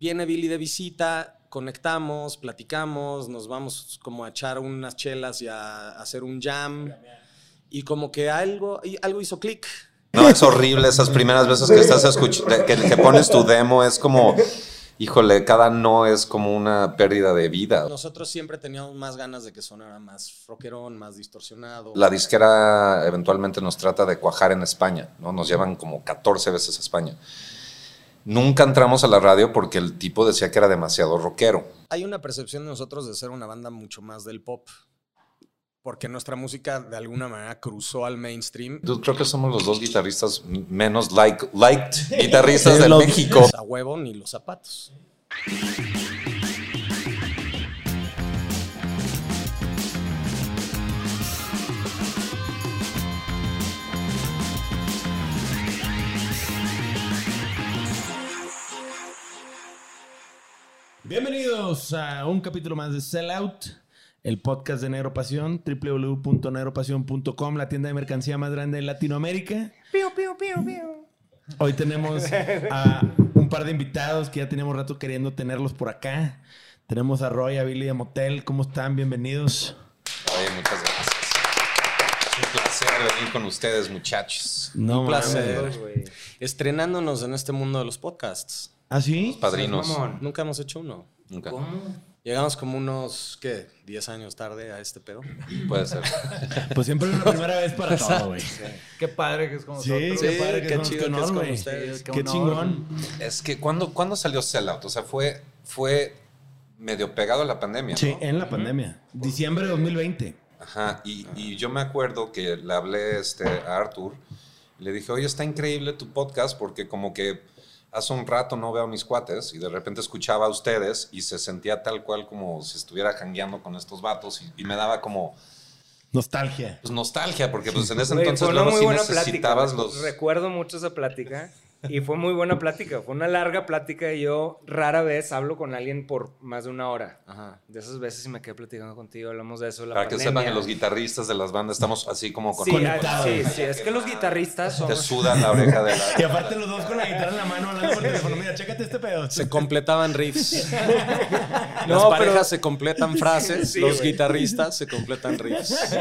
viene Billy de visita, conectamos, platicamos, nos vamos como a echar unas chelas y a, hacer un jam. Y como que algo, algo hizo clic. No, es horrible esas primeras veces que estás escuchando, que, que pones tu demo, es como híjole, cada no es como una pérdida de vida. Nosotros siempre teníamos más ganas de que sonara más rockerón, más distorsionado. La disquera eventualmente nos trata de cuajar en España, ¿no? Nos llevan como 14 veces a España. Nunca entramos a la radio porque el tipo decía que era demasiado rockero. Hay una percepción de nosotros de ser una banda mucho más del pop porque nuestra música de alguna manera cruzó al mainstream. Yo creo que somos los dos guitarristas menos like, liked guitarristas de México. A huevo ni los zapatos. Bienvenidos a un capítulo más de Sellout el podcast de Negro Pasión, www.negropasión.com, la tienda de mercancía más grande de Latinoamérica. Hoy tenemos a un par de invitados que ya teníamos rato queriendo tenerlos por acá. Tenemos a Roy, a Billy y a Motel. ¿Cómo están? Bienvenidos. Oye, muchas gracias. Es un placer venir con ustedes, muchachos. un placer. Estrenándonos en este mundo de los podcasts. ¿Ah, sí? Los padrinos. Nunca hemos hecho uno. Nunca. ¿Cómo? Llegamos como unos, ¿qué? ¿10 años tarde a este pedo? Puede ser. pues siempre es una primera vez para todo, güey. Qué padre que es como sí, nosotros. qué padre que qué chido que es con ustedes. qué chingón. Es que, ¿cuándo, ¿cuándo salió Sellout? O sea, fue, fue medio pegado a la pandemia, Sí, en la pandemia. Diciembre de 2020. Ajá, y, y, yo me acuerdo que le hablé este, a Arthur y le dije, oye, está increíble tu podcast porque como que hace un rato no veo a mis cuates y de repente escuchaba a ustedes y se sentía tal cual como si estuviera jangueando con estos vatos y, me daba como... Nostalgia. Pues nostalgia, porque pues en ese entonces luego sí necesitabas los... Recuerdo mucho esa plática y fue muy buena plática, fue una larga plática y yo rara vez hablo con alguien por más de una hora. Ajá. De esas veces sí me quedé platicando contigo, hablamos de eso. La Para que sepan que los guitarristas de las bandas estamos así como con... Sí, ah, sí, sí, es que los guitarristas son... Te sudan la oreja de la... Y aparte los dos con la guitarra en la mano hablando por teléfono, mira, chécate este pedo. Se completaban riffs. las parejas se completan frases, los guitarristas se completan riffs.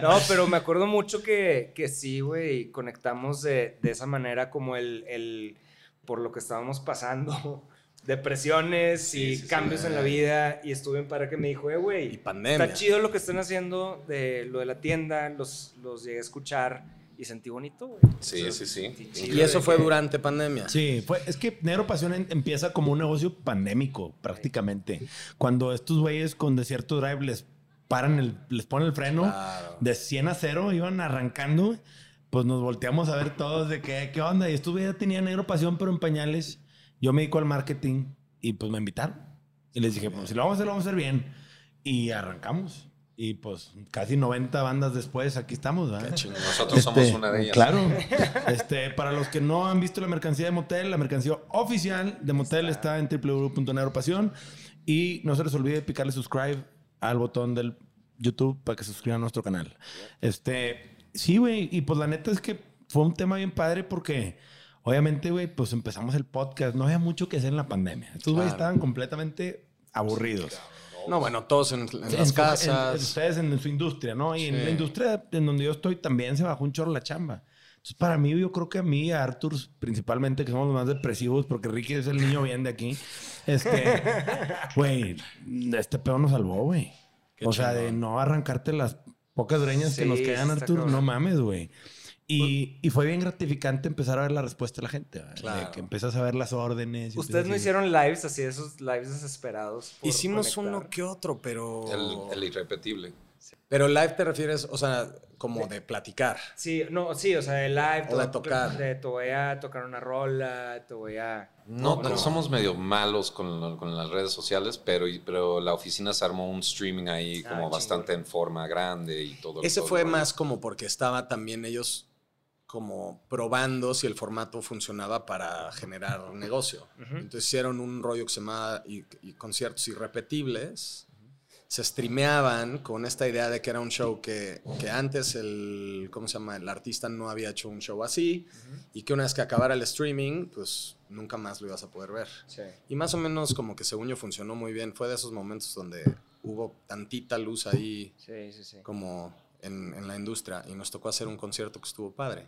no, pero me acuerdo mucho que, que sí, güey, conectamos de, de esa manera como el, el por lo que estábamos pasando, depresiones y cambios en la vida. Y estuve en para que me dijo, eh, güey, está chido lo que están haciendo de lo de la tienda, los, los llegué a escuchar y sentí bonito, güey. Sí, sí, sí. Y eso fue durante pandemia. Sí, fue, es que Negro Pasión empieza como un negocio pandémico, prácticamente. Cuando estos güeyes con Desierto Drive les paran el, les ponen el freno de 100 a 0, iban arrancando pues nos volteamos a ver todos de qué, qué onda. Y estuve ya tenía negro pasión, pero en pañales. Yo me dedico al marketing y pues me invitaron. Y les dije, pues si lo vamos a hacer, lo vamos a hacer bien. Y arrancamos. Y pues casi 90 bandas después, aquí estamos. Nosotros somos este, una de ellas. Claro. este, para los que no han visto la mercancía de Motel, la mercancía oficial de Motel está en www.negropasión. Y no se les olvide picarle subscribe al botón del YouTube para que se suscriban a nuestro canal. Este, Sí, güey. Y pues la neta es que fue un tema bien padre porque, obviamente, güey, pues empezamos el podcast. No había mucho que hacer en la pandemia. Estos güey estaban completamente aburridos. No, bueno, todos en, las casas. ustedes en, su industria, ¿no? Y en la industria en donde yo estoy también se bajó un chorro la chamba. Entonces, para mí, yo creo que a mí, a Arthur, principalmente, que somos los más depresivos, porque Ricky es el niño bien de aquí, este, güey, este pedo nos salvó, güey. O sea, de no arrancarte las pocas greñas que nos quedan, Artur, no mames, güey. Y, y, fue bien gratificante empezar a ver la respuesta de la gente. Claro. que empiezas a ver las órdenes. Ustedes no hicieron lives así, esos lives desesperados. Hicimos uno que otro, pero. El, irrepetible. Pero live te refieres, o sea, como de platicar. Sí, no, sí, o sea, de live. O de tocar. De te voy a tocar una rola, te voy a. No, no, somos medio malos con, con, las redes sociales, pero, pero la oficina se armó un streaming ahí ah, como bastante en forma grande y todo. Ese fue más como porque estaba también ellos como probando si el formato funcionaba para generar negocio. Entonces hicieron un rollo que se llamaba y, conciertos irrepetibles. Se streameaban con esta idea de que era un show que, que, antes el, ¿cómo se llama? El artista no había hecho un show así y que una vez que acabara el streaming, pues nunca más lo ibas a poder ver. Y más o menos como que según yo funcionó muy bien. Fue de esos momentos donde hubo tantita luz ahí como en, en, la industria y nos tocó hacer un concierto que estuvo padre.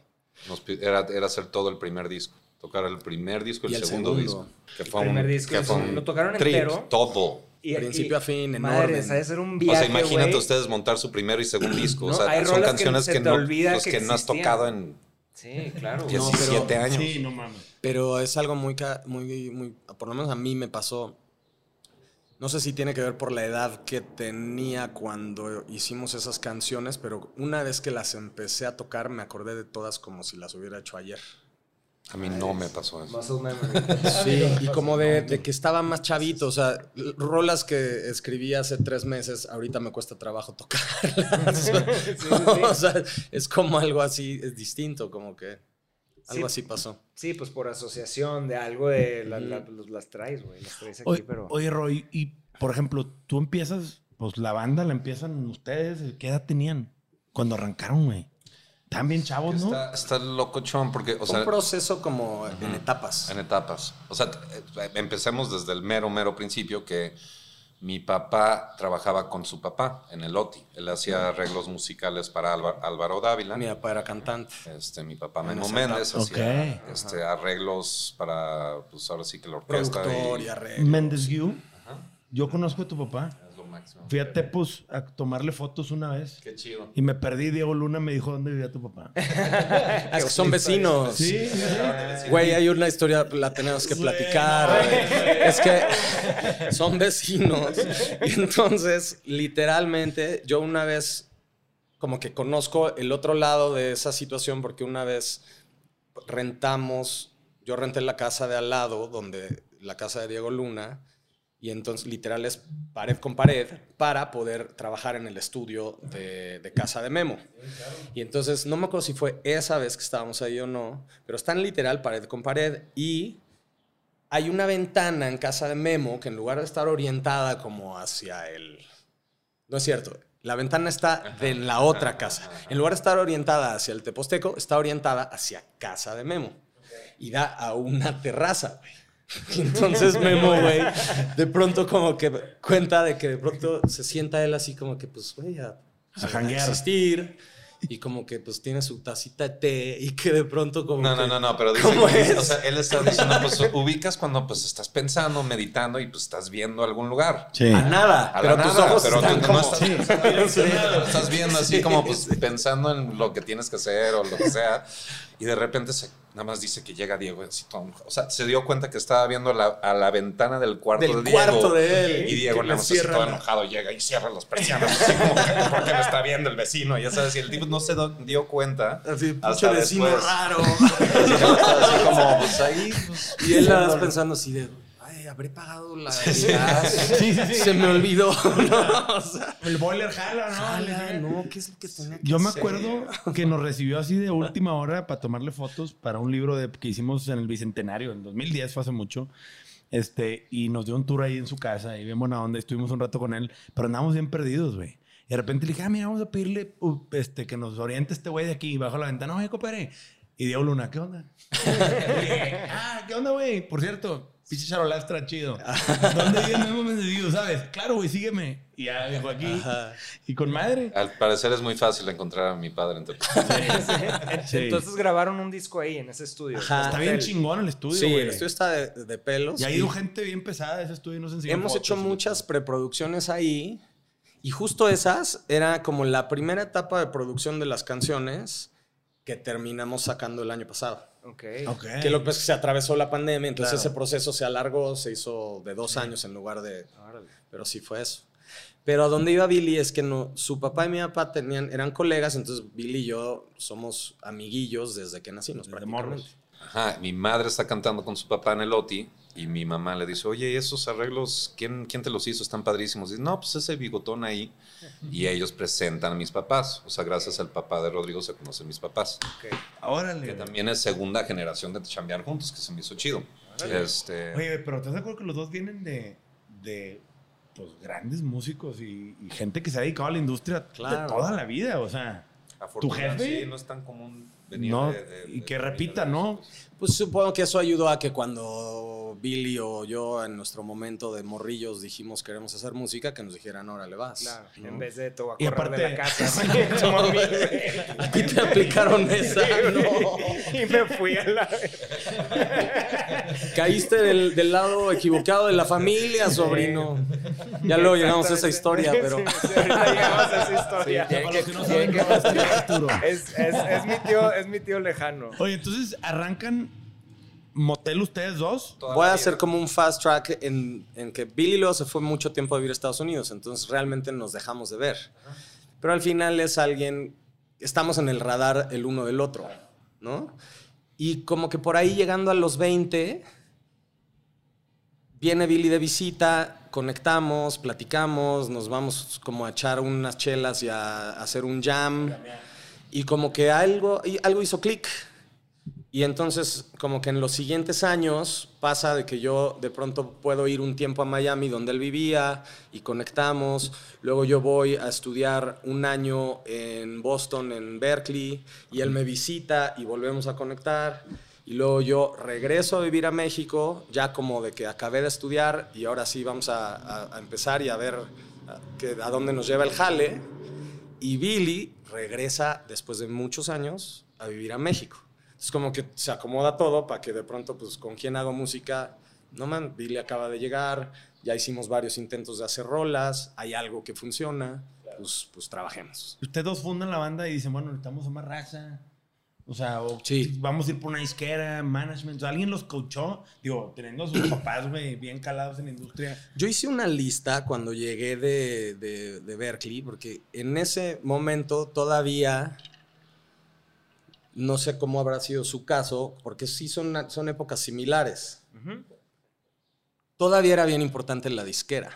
era, era hacer todo el primer disco. Tocar el primer disco y el, segundo, disco. Que fue el primer disco. Que fue lo tocaron entero. Todo. Y, principio a fin, en madre, orden. Ser un viaje, o sea, imagínate ustedes montar su primero y segundo disco. o sea, son canciones que, no, pues, que, no has tocado en Sí, claro. 17 años. Sí, no mames. Pero es algo muy, muy, muy, por lo menos a mí me pasó. No sé si tiene que ver por la edad que tenía cuando hicimos esas canciones, pero una vez que las empecé a tocar me acordé de todas como si las hubiera hecho ayer. A mí no me pasó eso. Sí, y como de, que estaba más chavito, o sea, rolas que escribí hace tres meses, ahorita me cuesta trabajo tocarlas. o sea, es como algo así, es distinto, como que algo así pasó. Sí, pues por asociación de algo de las traes, güey, las traes aquí, oye, pero... Oye, Roy, y por ejemplo, tú empiezas, pues la banda la empiezan ustedes, ¿qué edad tenían cuando arrancaron, güey? También chavos, ¿no? Está, está locochón porque, o Un proceso como en etapas. En etapas. O sea, eh, empecemos desde el mero, mero principio que mi papá trabajaba con su papá en el OTI. Él hacía arreglos musicales para Álvaro, Dávila. Mi papá era cantante. Este, mi papá Memo Méndez hacía este, arreglos para, pues ahora sí que la orquesta. Productor y, arreglos. Méndez Guiú. Yo conozco a tu papá. Fui a Tepos a tomarle fotos una vez. Qué chido. Y me perdí. Diego Luna me dijo dónde vivía tu papá. es que son vecinos. Sí. Güey, hay una historia, la tenemos que platicar. es que son vecinos. Y entonces, literalmente, yo una vez, como que conozco el otro lado de esa situación, porque una vez rentamos, yo renté la casa de al lado, donde la casa de Diego Luna y entonces literal es pared con pared para poder trabajar en el estudio de, casa de Memo. Y entonces no me acuerdo si fue esa vez que estábamos ahí o no, pero están literal pared con pared y hay una ventana en casa de Memo que en lugar de estar orientada como hacia el... No es cierto, la ventana está en la otra casa. En lugar de estar orientada hacia el Teposteco, está orientada hacia casa de Memo. Y da a una terraza, Y entonces Memo, güey, de pronto como que cuenta de que de pronto se sienta él así como que, pues, güey, a, a, existir. Y como que pues tiene su tacita de té y que de pronto como No, no, no, no, pero dice que, o sea, él está diciendo, pues ubicas cuando pues estás pensando, meditando y pues estás viendo algún lugar. Sí. A nada. A pero tus ojos pero están como... no estás, sí. estás viendo así como pues pensando en lo que tienes que hacer o lo que sea. Y de repente se Nada más dice que llega Diego así todo, O sea, se dio cuenta que estaba viendo a la ventana del cuarto del de Diego. cuarto de él. Y Diego le así todo enojado llega y cierra las persianas. Así como porque me está viendo el vecino. Ya sabes, y el tipo no se dio cuenta. Así, hasta vecino raro. así como, pues ahí. Pues, y él nada pensando así de habré pagado la sí, sí, sí, Se me olvidó. el boiler jala, ¿no? Jala, no, ¿qué es lo que tenía que Yo me acuerdo que nos recibió así de última hora para tomarle fotos para un libro de, que hicimos en el Bicentenario, en 2010, fue hace mucho. Este, y nos dio un tour ahí en su casa y bien buena onda, estuvimos un rato con él, pero andábamos bien perdidos, güey. Y de repente le dije, ah, mira, vamos a pedirle uh, este, que nos oriente este güey de aquí, bajo la ventana. Oye, compadre. Y Diego Luna, ¿qué onda? ah, ¿qué onda, güey? Por cierto, Pinche charolastra chido. ¿Dónde viene Memo Méndez sabes? Claro, güey, sígueme. Y ya dijo aquí. Y con madre. Al parecer es muy fácil encontrar a mi padre Entonces grabaron un disco ahí, en ese estudio. Está bien chingón el estudio, Sí, el estudio está de, pelos. Y ha ido gente bien pesada ese estudio, no sé Hemos hecho muchas preproducciones ahí. Y justo esas era como la primera etapa de producción de las canciones que terminamos sacando el año pasado. Okay. Que lo que es que se atravesó la pandemia, entonces ese proceso se alargó, se hizo de dos años en lugar de... Pero sí fue eso. Pero a dónde iba Billy es que no, su papá y mi papá tenían, eran colegas, entonces Billy y yo somos amiguillos desde que nacimos, prácticamente. Ajá, mi madre está cantando con su papá en el OTI y mi mamá le dice, oye, esos arreglos, ¿quién, quién te los hizo? Están padrísimos. Y dice, no, pues ese bigotón ahí. Y ellos presentan a mis papás. O sea, gracias al papá de Rodrigo se conocen mis papás. Okay. Que también es segunda generación de chambear juntos, que se me hizo chido. Este... Oye, pero ¿estás de acuerdo que los dos vienen de, de pues, grandes músicos y, gente que se ha dedicado a la industria de toda la vida? O sea, tu jefe... no es tan común no, y que repita, ¿no? Pues supongo que eso ayudó a que cuando Billy o yo en nuestro momento de morrillos dijimos queremos hacer música, que nos dijeran, órale, vas. Claro, en vez de todo a Y aparte- de la casa. A ti te aplicaron esa, no. y me fui a la... Caíste del, del lado equivocado de la familia, sobrino. Ya luego llegamos a esa historia, pero... Sí, llegamos a esa historia. Para los que no saben, no va a escribir Arturo. Es, mi tío, es mi tío lejano. Oye, entonces arrancan motel ustedes dos. Voy a hacer como un fast track en, en que Billy luego se fue mucho tiempo a vivir a Estados Unidos, entonces realmente nos dejamos de ver. Pero al final es alguien, estamos en el radar el uno del otro, ¿no? Y como que por ahí llegando a los 20, viene Billy de visita, conectamos, platicamos, nos vamos como a echar unas chelas y a, a hacer un jam. Y como que algo, y algo hizo clic. Y entonces, como que en los siguientes años pasa de que yo de pronto puedo ir un tiempo a Miami donde él vivía y conectamos. Luego yo voy a estudiar un año en Boston, en Berkeley, y él me visita y volvemos a conectar. Y luego yo regreso a vivir a México, ya como de que acabé de estudiar y ahora sí vamos a, empezar y a ver a, a dónde nos lleva el jale. Y Billy regresa después de muchos años a vivir a México. Es como que se acomoda todo para que de pronto, pues, con quién hago música. No, man, Billy acaba de llegar, ya hicimos varios intentos de hacer rolas, hay algo que funciona, pues, pues trabajemos. Ustedes dos fundan la banda y dicen, bueno, necesitamos a más raza. O sea, o Sí. vamos a ir por una disquera, management. O sea, alguien los coachó. Digo, teniendo a sus papás, güey, bien calados en la industria. Yo hice una lista cuando llegué de, de- de Berkeley, porque en ese momento todavía no sé cómo habrá sido su caso, porque sí son, son épocas similares. Todavía era bien importante la disquera.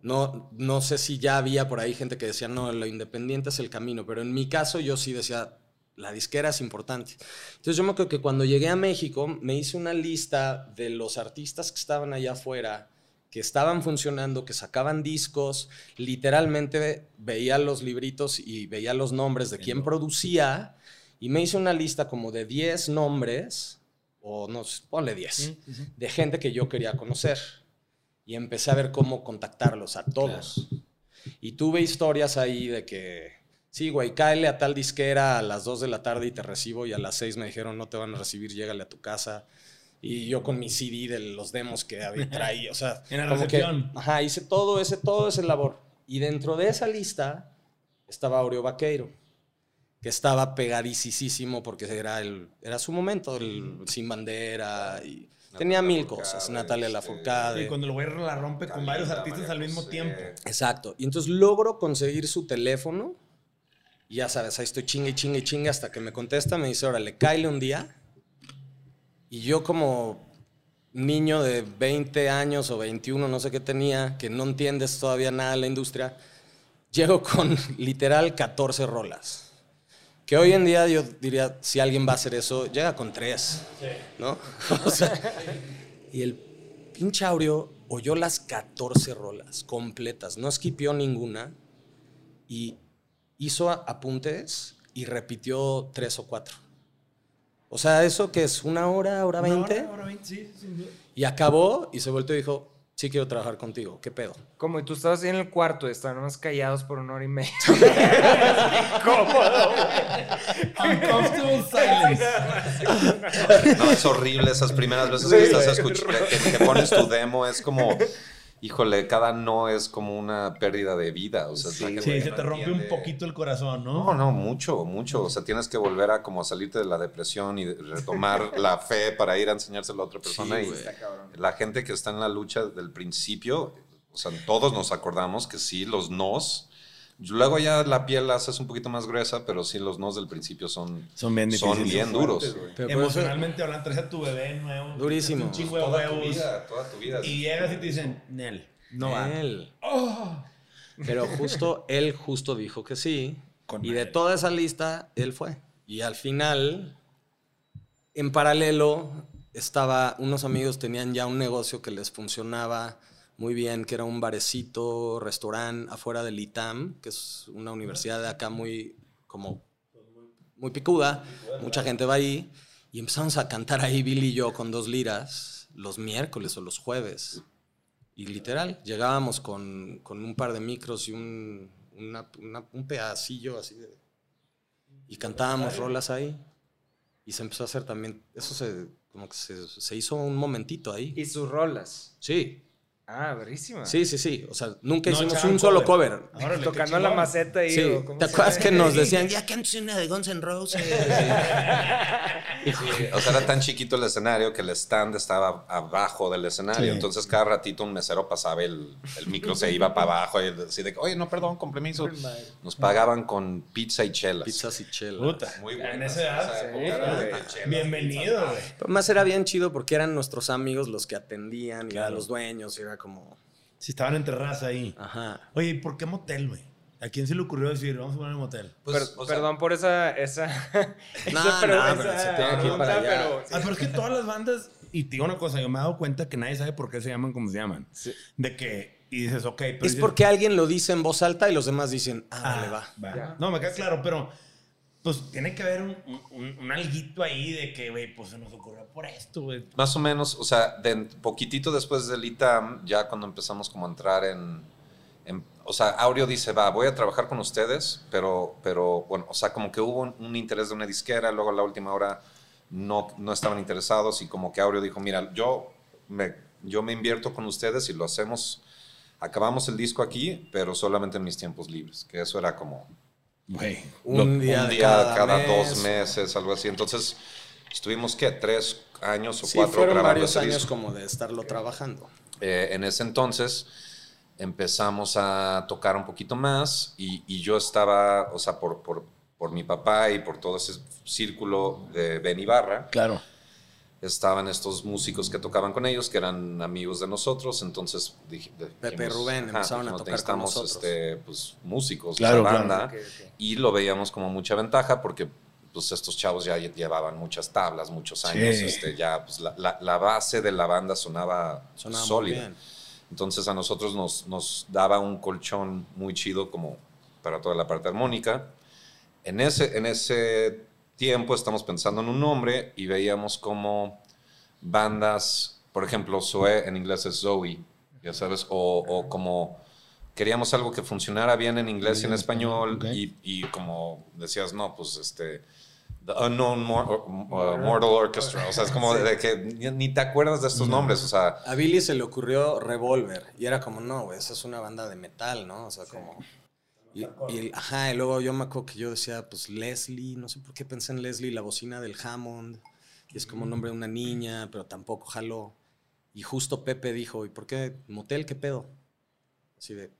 No, no sé si ya había por ahí gente que decía, no, lo independiente es el camino, pero en mi caso yo sí decía, la disquera es importante. Entonces yo me acuerdo que cuando llegué a México me hice una lista de los artistas que estaban allá afuera, que estaban funcionando, que sacaban discos, literalmente veía los libritos y veía los nombres de quién producía y me hice una lista como de 10 nombres, o no, ponle 10, de gente que yo quería conocer. Y empecé a ver cómo contactarlos a todos. Y tuve historias ahí de que, sí, güey, cáele a tal disquera a las 2 de la tarde y te recibo. Y a las 6 me dijeron, no te van a recibir, llégale a tu casa. Y yo con mi CD de los demos que había traído, o sea, En la que, recepción. ajá, hice todo ese, todo ese labor. Y dentro de esa lista estaba Aureo Vaqueiro, que estaba pegadicísimo porque era, el, era su momento, el Sin Bandera, y tenía mil cosas, Natalia Lafourcade. Y cuando el güey la rompe con varios artistas al mismo tiempo. Exacto. Y entonces logro conseguir su teléfono. Y ya sabes, ahí estoy chingue, chingue, chingue hasta que me contesta. Me dice, órale, cáele un día. Y yo como niño de 20 años o 21, no sé qué tenía, que no entiendes todavía nada de la industria, llego con literal 14 rolas. Que hoy en día yo diría, si alguien va a hacer eso, llega con tres, ¿no? O sea, y el pinche Aureo oyó las 14 rolas completas, no esquipió ninguna y hizo apuntes y repitió tres o cuatro. O sea, eso que es una hora, hora veinte, hora, hora veinte, sí, sin duda. y acabó y se volteó y dijo, sí quiero trabajar contigo, ¿qué pedo? Como y tú estabas ahí en el cuarto y estaban más callados por una hora y media. Uncomfortable silence. No, es horrible esas primeras veces que estás escuchando, que, que pones tu demo, es como, híjole, cada no es como una pérdida de vida. O sea, Sí, se no te rompe un poquito el corazón, ¿no? No, no, mucho, mucho. O sea, tienes que volver a como salirte de la depresión y retomar la fe para ir a enseñárselo a otra persona. y güey. la gente que está en la lucha del principio, o sea, todos nos acordamos que sí, los nos. Luego ya la piel la haces un poquito más gruesa, pero sí, los nos del principio son, Son bien son difíciles. bien duros. Emocionalmente hablando, traes a tu bebé nuevo. Durísimo. Un chingo de Toda tu vida, toda tu vida. Y llegas y te dicen, Nel, no va. Él. Pero justo, él justo dijo que sí. Con y de toda esa lista, él fue. Y al final, en paralelo, estaba, unos amigos tenían ya un negocio que les funcionaba muy bien, que era un barecito, restaurante afuera del ITAM, que es una universidad de acá muy, como, muy picuda, mucha gente va ahí. Y empezamos a cantar ahí Billy y yo con dos liras los miércoles o los jueves. Y literal, llegábamos con, con un par de micros y un, una- una- un pedacillo así de... Y cantábamos rolas ahí. Y se empezó a hacer también... Eso se, como que se, se hizo un momentito ahí. Y sus rolas. Sí, Ah, verísima. sí, sí, sí. O sea, nunca No hicimos un solo cover. cover. Órale, qué Tocando la maceta y Sí, ¿te acuerdas que nos decían, ya cantes una de Guns N' Roses? O sea, era tan chiquito el escenario que el stand estaba abajo del escenario. Sí. Entonces, cada ratito un mesero pasaba, el, el micro se iba para abajo y decía, de que, oye, no, perdón, con permiso. Nos pagaban con pizza y chelas. Pizzas y chelas. Puta. Muy En buenas, esa edad. esa sí, chelas, Bienvenido, güey. Más era bien chido porque eran nuestros amigos los que atendían y eran los dueños y era como, Si estaban entre raza ahí. ajá. Oye, ¿y por qué motel, güey? ¿A quién se le ocurrió decir, vamos a poner un motel? Pues, Per- o sea, perdón por esa, esa, No, esa, pre- no, pero esa se tiene que ir para allá. pero Ah, pero es que todas las bandas, y te digo una cosa, yo me he dado cuenta que nadie sabe por qué se llaman como se llaman. Sí. De que, y dices, ok, pero. Es dices, porque alguien lo dice en voz alta y los demás dicen, ah, Ah, vale, va. va. No, me queda claro, pero pues tiene que haber un, un, un- alguito ahí de que, güey, pues se nos ocurrió por esto, güey. Más o menos, o sea, de poquitito después del ITAM, ya cuando empezamos como a entrar en, en- o sea, Aureo dice, va, voy a trabajar con ustedes, pero, pero bueno, o sea, como que hubo un, un interés de una disquera, luego a la última hora no, no estaban interesados y como que Aureo dijo, mira, yo me, yo me invierto con ustedes y lo hacemos, acabamos el disco aquí, pero solamente en mis tiempos libres, que eso era como Güey. Un día, un cada, mes. dos meses, algo así. Entonces, estuvimos, ¿qué? Tres años o Sí, cuatro fueron grabando varios ese años disco. como de estarlo trabajando. Eh, en ese entonces empezamos a tocar un poquito más y, y yo estaba, o sea, por, por, por mi papá y por todo ese círculo de Ben Ibarra, Claro. Estaban estos músicos que tocaban con ellos, que eran amigos de nosotros, entonces dij- Pepe dijimos, Rubén ajá, empezaron a tocar con necesitamos, nosotros. este, pues, músicos, Claro, la claro. banda, y lo veíamos como mucha ventaja porque pues estos chavos ya lle- llevaban muchas tablas, muchos años, Sí. este, ya pues, la, la- la base de la banda sonaba, Sonaba sólida. Entonces a nosotros nos, nos daba un colchón muy chido como para toda la parte armónica. En ese, en ese tiempo estamos pensando en un nombre y veíamos como bandas, por ejemplo, Zoe en inglés es Zoe, ya sabes, o, o como queríamos algo que funcionara bien en inglés y en español Ok. y, y como decías, no, pues este... The Unknown Mor- uh, Mortal Orchestra. O sea, es como de que ni, ni te acuerdas de estos nombres. O sea, A Billy se le ocurrió Revolver y era como, no, güey, esa es una banda de metal, ¿no? O sea, como... Y, y- ajá, y luego yo me acuerdo que yo decía, pues Leslie, no sé por qué pensé en Leslie, la bocina del Hammond, y es como nombre de una niña, pero tampoco jaló. Y justo Pepe dijo, ¿y por qué motel? ¿Qué pedo? Así de,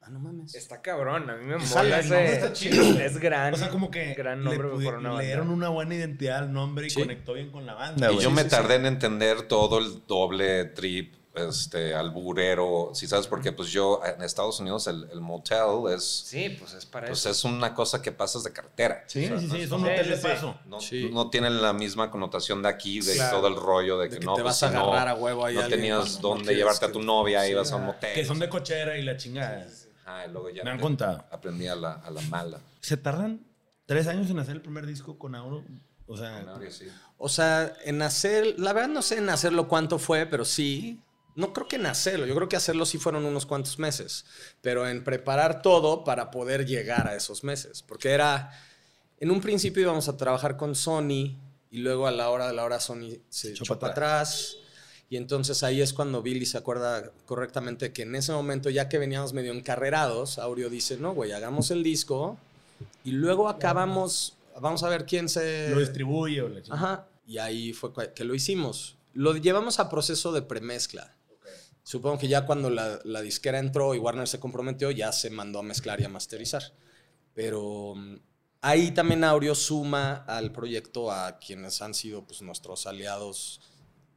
ah, no mames. Está cabrón, a mí me mola el ese. está chido. Es gran. O sea, como que Gran le, nombre para una le dieron una buena identidad al nombre y Sí. conectó bien con la banda, y güey. yo me sí, tardé en entender todo el doble trip, este, alburero. Si sabes, porque pues yo en Estados Unidos el, el motel es, Sí, pues es para pues eso. es una cosa que pasas de cartera. Sí, sí, sí, son Sí, hoteles de paso. No, Sí. no tienen la misma connotación de aquí, de Claro. todo el rollo de que, De que no, te pues, vas a si no- agarrar a huevo ahí No alguien tenías no dónde llevarte a tu novia, Sí, ibas a un ah, motel. Que son de cochera y la chingada. Ajá, y luego ya Me han te- contado. Aprendí a la, a la mala. ¿Se tardan tres años en hacer el primer disco con Auro? O sea, sí. O sea, en hacer, la verdad no sé en hacerlo cuánto fue, pero sí. No creo que en hacerlo, yo creo que hacerlo sí fueron unos cuantos meses, pero en preparar todo para poder llegar a esos meses, porque era, en un principio íbamos a trabajar con Sony y luego a la hora de la hora Sony se Echó para atrás y entonces ahí es cuando Billy se acuerda correctamente que en ese momento ya que veníamos medio encarrerados, Aureo dice, no, güey, hagamos el disco y luego acabamos, vamos a ver quién se... lo distribuye o chingada. Ajá. Y ahí fue que lo hicimos. Lo llevamos a proceso de premezcla. Supongo que ya cuando la, disquera entró y Warner se comprometió, ya se mandó a mezclar y a masterizar. Pero mm, ahí también Aureo suma al proyecto a quienes han sido pues, nuestros aliados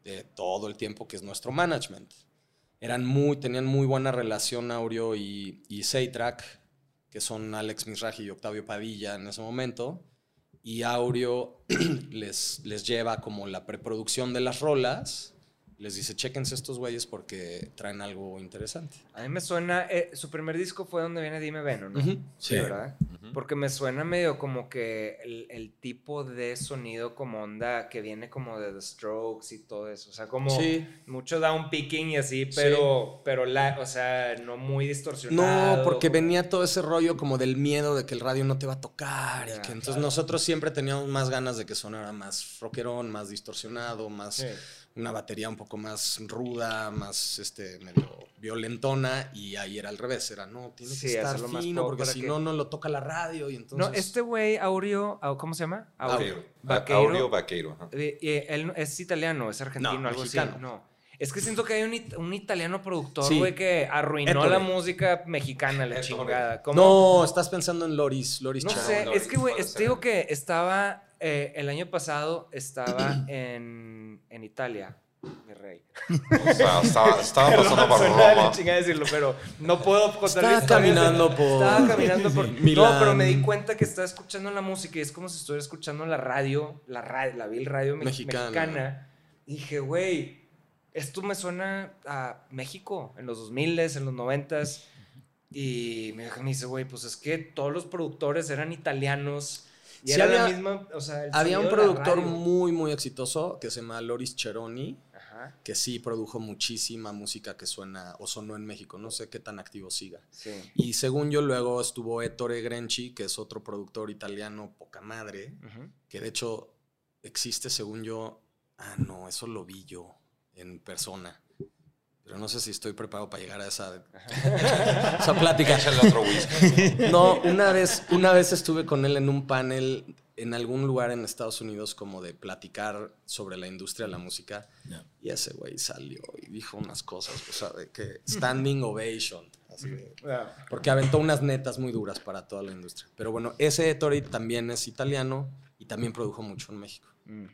de todo el tiempo, que es nuestro management. Eran muy, tenían muy buena relación Aureo y, y Seitrack, que son Alex Misraji y Octavio Padilla en ese momento. Y Aureo les, les lleva como la preproducción de las rolas les dice, chéquense estos güeyes porque traen algo interesante. A mí me suena, eh, su primer disco fue donde viene Dime Veno, ¿no? Ujú. Sí, ¿verdad? Porque me suena medio como que el, el tipo de sonido como onda que viene como de The Strokes y todo eso. O sea, como Sí. mucho down picking y así, pero, pero la, o sea, no muy distorsionado. No, porque venía todo ese rollo como del miedo de que el radio no te va a tocar. y Ya, que entonces claro. nosotros siempre teníamos más ganas de que sonara más rockerón, más distorsionado, más Sí. Una batería un poco más ruda, más este medio violentona. Y ahí era al revés, era no, tiene Sí, que estar fino pop porque si que- no, no lo toca la radio. Y entonces. No, este güey, Aureo, Au- ¿cómo se llama? Vaqueiro. Vaqueiro. Aureo Vaqueiro. ajá. Eh, eh, él es italiano, es argentino, No, algo mexicano. así. No. Es que siento que hay un, it- un italiano productor, Sí. güey, que arruinó Ettore. la música mexicana, la Ettore. chingada. ¿Cómo? No, estás pensando en Loris, Loris No sé, es que, güey, digo que estaba, eh, el año pasado estaba en, en Italia, mi rey. O sea, estaba, estaba pasando por Roma. chingada decirlo, pero no puedo contar Estaba caminando por- Estaba caminando por... Milán. No, pero me di cuenta que estaba escuchando la música y es como si estuviera escuchando la radio, la radio, la vil radio me- Mexicana. mexicana. Y dije, güey, esto me suena a México en los 2000 en los 90 Y me dice, güey, pues es que todos los productores eran italianos. Y Sí, era la había- misma, o sea, el Había un productor muy, muy exitoso que se llama Loris Cheroni. Ajá, que sí produjo muchísima música que suena o sonó en México. No sé qué tan activo siga. sí. Y según yo, luego estuvo Ettore Grenchi, que es otro productor italiano, poca madre, que de hecho existe, según yo. Ah, no, eso lo vi yo en persona. Pero no sé si estoy preparado para llegar a esa, esa plática. Échale otro whisky. No, una vez, una vez estuve con él en un panel en algún lugar en Estados Unidos como de platicar sobre la industria de la música. Ya. Y ese güey salió y dijo unas cosas, o sea, de que standing ovation. así de- porque aventó unas netas muy duras para toda la industria. Pero bueno, ese Ettore también es italiano y también produjo mucho en México. Mm.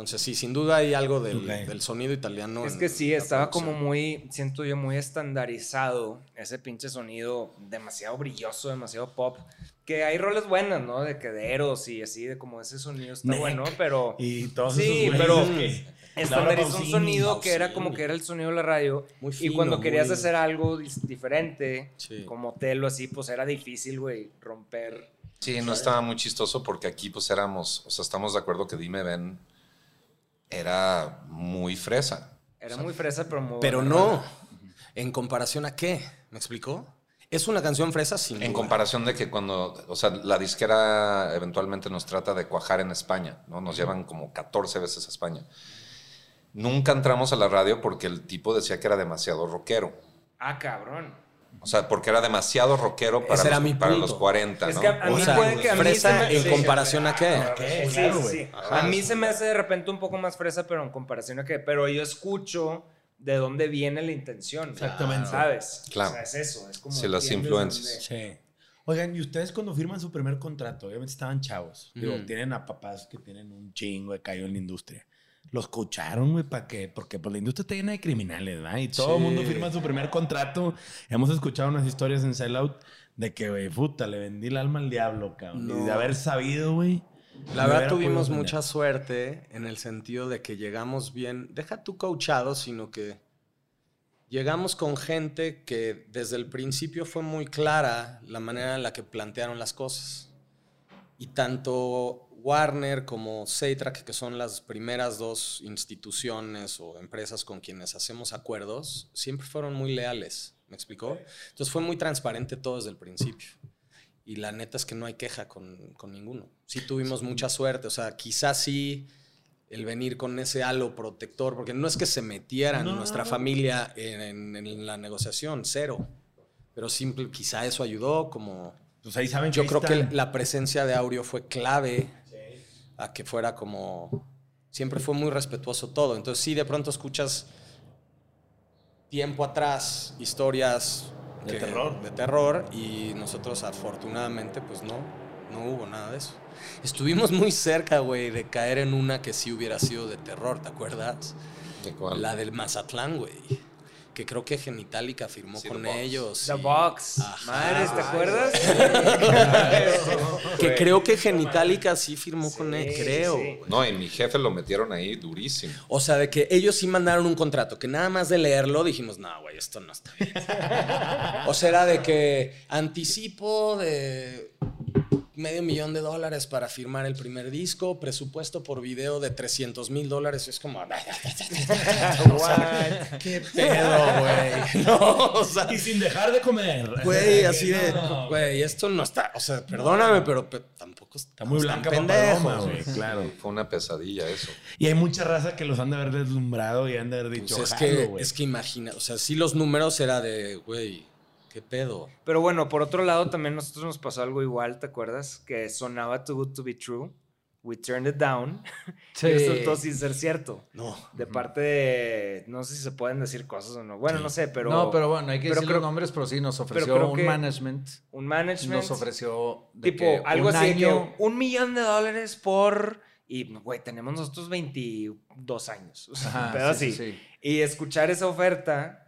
Entonces, sí, sin duda hay algo del, Ok. del sonido italiano. Es que sí, estaba como producción. muy, siento yo, muy estandarizado ese pinche sonido demasiado brilloso, demasiado pop. Que hay roles buenas, ¿no? De que de Eros y así, de como ese sonido está Neck. bueno, pero Y todos Sí, esos pero- que- estandarizó un Pausini, sonido que era como que era el sonido de la radio. Muy y fino, cuando querías muy- hacer algo diferente, Sí. como Telo así, pues era difícil, güey, romper. Sí, no estaba muy chistoso porque aquí pues éramos, o sea, estamos de acuerdo que Dime Ven era muy fresa. Era muy fresa, pero muy Pero buena no. ¿En comparación a qué? ¿Me explicó? Es una canción fresa sin En duda. comparación de que cuando, o sea, la disquera eventualmente nos trata de cuajar en España, ¿no? Nos llevan como 14 veces a España. Nunca entramos a la radio porque el tipo decía que era demasiado rockero. Ah, cabrón. O sea, porque era demasiado rockero para, era los, mi para los 40, Es ¿no? que a, a O mí sea, puede que a mí fresa me- en sí. comparación a qué. ¿A qué? Sí, Claro, sí. Ajá. A mí se me hace de repente un poco más fresa, pero en comparación a qué. Pero yo escucho de dónde viene la intención. Exactamente. ¿Sabes? Claro. O sea, es eso. Es como Sí, las influencias. dónde- Sí. Oigan, ¿y ustedes cuando firman su primer contrato? Obviamente estaban chavos. Digo, tienen a papás que tienen un chingo de callo en la industria. Los coacharon, güey, ¿para qué? Porque pues, la industria está llena de criminales, ¿verdad? Y todo el mundo firma su primer contrato. Hemos escuchado unas historias en Sellout de que, güey, puta, le vendí el alma al diablo, cabrón. Y No. de haber sabido, güey. La verdad tuvimos mucha suerte en el sentido de que llegamos bien, deja tú coachado, sino que llegamos con gente que desde el principio fue muy clara la manera en la que plantearon las cosas. Y tanto Warner como Seitrack, que son las primeras dos instituciones o empresas con quienes hacemos acuerdos, siempre fueron muy leales. ¿Me explicó? Entonces fue muy transparente todo desde el principio. Y la neta es que no hay queja con, con ninguno. Sí tuvimos mucha suerte. O sea, quizás sí el venir con ese halo protector, porque no es que se metieran No. nuestra familia en, en la negociación, cero. Pero simple, quizá eso ayudó, como... Pues ahí saben Yo ahí creo que la presencia de Aureo fue clave a que fuera como... Siempre fue muy respetuoso todo. Entonces sí, de pronto escuchas tiempo atrás historias De que- terror. de terror y nosotros afortunadamente pues no, no hubo nada de eso. Estuvimos muy cerca, güey, de caer en una que sí hubiera sido de terror, ¿te acuerdas? ¿De cuál? La del Mazatlán, güey. Que creo que Genitalica firmó Sí, con The Box. ellos. The y- Box. Ajá. Madres, ¿te acuerdas? Que creo que Genitalica sí firmó con él, creo. sí. No, y mi jefe lo metieron ahí durísimo. O sea, de que ellos sí mandaron un contrato, que nada más de leerlo dijimos, no, güey, esto no está bien. o sea, era de que anticipo de medio millón de dólares para firmar el primer disco, presupuesto por video de 300 mil dólares. Es como, qué pedo, güey. No, o sea, Y sin dejar de comer. güey, así de, No, güey, esto no está, o sea, perdóname, pero pe- tampoco Está muy blanca pendejos, güey. güey. Claro. Fue una pesadilla eso. Y hay mucha raza que los han de haber deslumbrado y han de haber Pues dicho, es, "Jalo, que, güey". es que imagina, o sea, sí los números era de, güey, qué pedo. Pero bueno, por otro lado, también nosotros nos pasó algo igual, ¿te acuerdas? Que sonaba Too Good to Be True. We turned it down. Sí. Y resultó sin ser cierto. No. De parte de. No sé si se pueden decir cosas o no. Bueno, no sé, pero. no, pero bueno, hay que pero decir creo- los nombres, pero sí, nos ofreció un management. Un management. Nos ofreció de tipo, que algo un así de que año- un millón de dólares por. Y, güey, tenemos nosotros 22 años. O sea, Ajá, un pedo sí, así. sí, sí. Y escuchar esa oferta,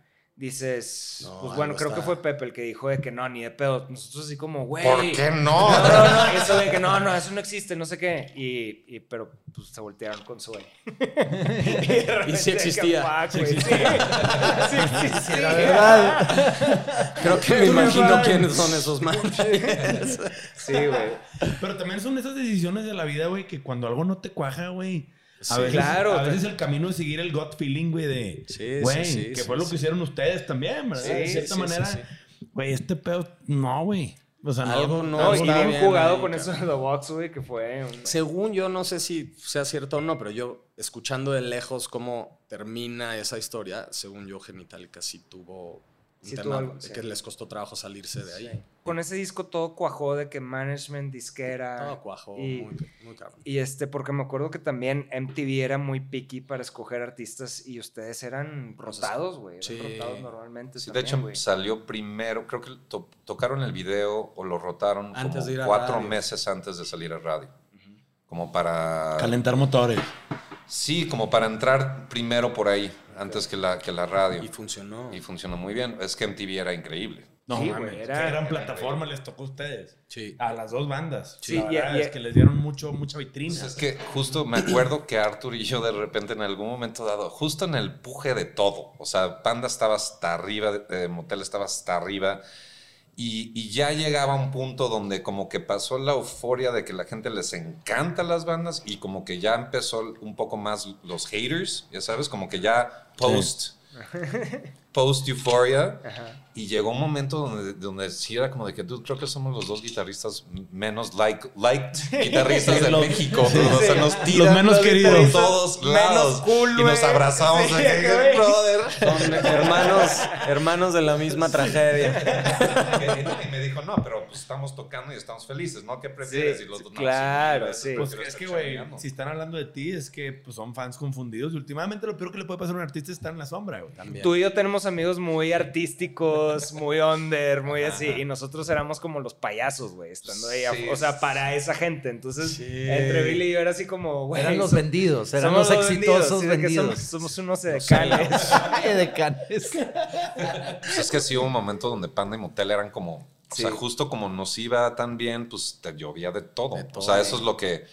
dices. No, pues bueno, creo que fue Pepe el que dijo de que no, ni de pedo. Nosotros así como, güey. ¿Por qué no? No, no, no, eso de que no, no, eso no existe, no sé qué. Y, y pero pues se voltearon con su y, Y sí existía. Sí existía. Sí existía. La verdad. Creo que me imagino quiénes son esos managers. Sí, güey. Pero también son esas decisiones de la vida, güey, que cuando algo no te cuaja, güey. A veces, Claro. A veces el camino es seguir el gut feeling, güey, de. Sí, Güey, sí, sí, que sí, fue lo sí. que hicieron ustedes también, ¿verdad? Sí, de cierta sí, manera. sí, Güey, este pedo. No, güey. O sea, no. Algo no No, y bien bien jugado ahí, con eso de The Box, güey, que fue un... Según yo, no sé si sea cierto o no, pero yo, escuchando de lejos cómo termina esa historia, según yo, Genitalica sí tuvo Sí tema tuvo algo, de sí. que les costó trabajo salirse de ahí. Con ese disco todo cuajó de que management, disquera... Todo cuajo, y- muy, muy cabrón. Y este, porque me acuerdo que también MTV era muy picky para escoger artistas y ustedes eran rotados, güey. Rotados normalmente. Sí, de también, hecho, güey. salió primero, creo que to- tocaron el video o lo rotaron Antes como de ir a cuatro radio. meses antes de salir a radio. Como para... Calentar motores. Sí, como para entrar primero por ahí, antes que la, que la radio. Y funcionó. Y funcionó muy bien. Es que MTV era increíble. No, Sí, mames. era- gran era plataforma les tocó a ustedes. Sí. A las dos bandas. Sí, La y- verdad y- es que les dieron mucho, mucha vitrina. Pues es que justo me acuerdo que Arthur y yo de repente en algún momento dado, justo en el puje de todo, o sea, Panda estaba hasta arriba, eh, Motel estaba hasta arriba, y, y ya llegaba un punto donde como que pasó la euforia de que la gente les encanta las bandas y como que ya empezó un poco más los haters, ya sabes, como que ya post, post euphoria. Ajá. Y llegó un momento donde, donde sí era como de que tú creo que somos los dos guitarristas menos like, liked guitarristas de Los- México. ¿no? O sea, sí. nos tiran Los menos por queridos. todos Menos lados. cool, y nos güey. abrazamos. Sí, de brother. Son hermanos, hermanos de la misma tragedia. Y me dijo, no, pero pues estamos tocando y estamos felices, ¿no? ¿Qué prefieres? Sí, y los dos, no, claro, veces sí. Pues es que, güey, si están hablando de ti, es que pues, son fans confundidos. Y últimamente lo peor que le puede pasar a un artista es estar en la sombra, güey. También. Tú y yo tenemos amigos muy artísticos, muy under, muy así. Y nosotros éramos como los payasos, güey, estando ahí. Sí. O sea, para esa gente. Entonces, Sí. entre Billy y yo era así como, güey. Eran los vendidos, eran los exitosos vendidos. Somos, somos unos decanes. de canes. Pues es que sí hubo un momento donde Panda y Motel eran como, o sea, justo como nos iba tan bien, pues te llovía de todo. De O sea, eso es lo que,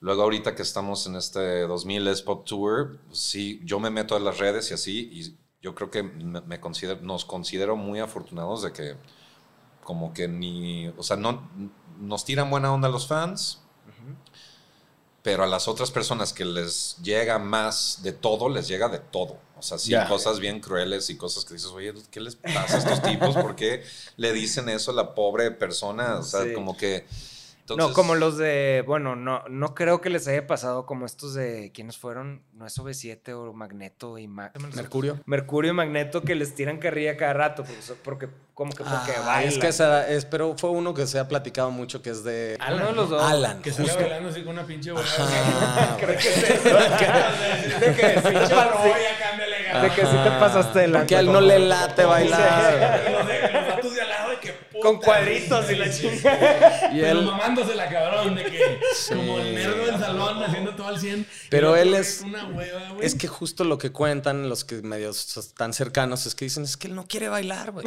luego ahorita que estamos en este 2000 es Pop Tour, pues sí, yo me meto en las redes y así, y yo creo que me, me considero, nos considero muy afortunados de que como que ni, o sea, no, nos tiran buena onda los fans, pero a las otras personas que les llega más de todo, les llega de todo. O sea, sí, Ya. cosas bien crueles y cosas que dices, oye, ¿qué les pasa a estos tipos? ¿Por qué le dicen eso a la pobre persona? O sea, Sí. como que... no, entonces- como los de. Bueno, no, no creo que les haya pasado como estos de. ¿Quiénes fueron? No es OV7 o Magneto y Ma- Mercurio. Mercurio y Magneto que les tiran carrilla cada rato. Porque, porque como que porque Ah, bailan. es que esa, es, pero fue uno que se ha platicado mucho que es de Uno de los dos. Alan. Que sale justo. bailando así con una pinche bola. Ah, Creo que es eso. De que sí, de que sí te pasaste de Porque a él no le late bailar. con cuadritos y la chingada. Y Pero él, mamándosela, cabrón, de que como el nerdo del salón haciendo todo al 100. Pero él es- Una hueva, güey. es que justo lo que cuentan los que medio están cercanos es que dicen, es que él no quiere bailar, güey.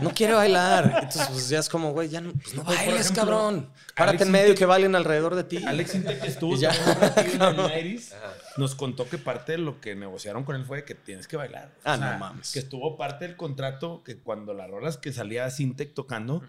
No quiere bailar. Entonces, pues ya es como, güey, ya no, pues no bailes, ejemplo, cabrón. Párate Alex en medio y que bailen alrededor de ti. Alex Intec estuvo ya. en el 90s, nos contó que parte de lo que negociaron con él fue que tienes que bailar. Ah, no mames. Que estuvo parte del contrato que cuando las rolas que salía Sintec tocando,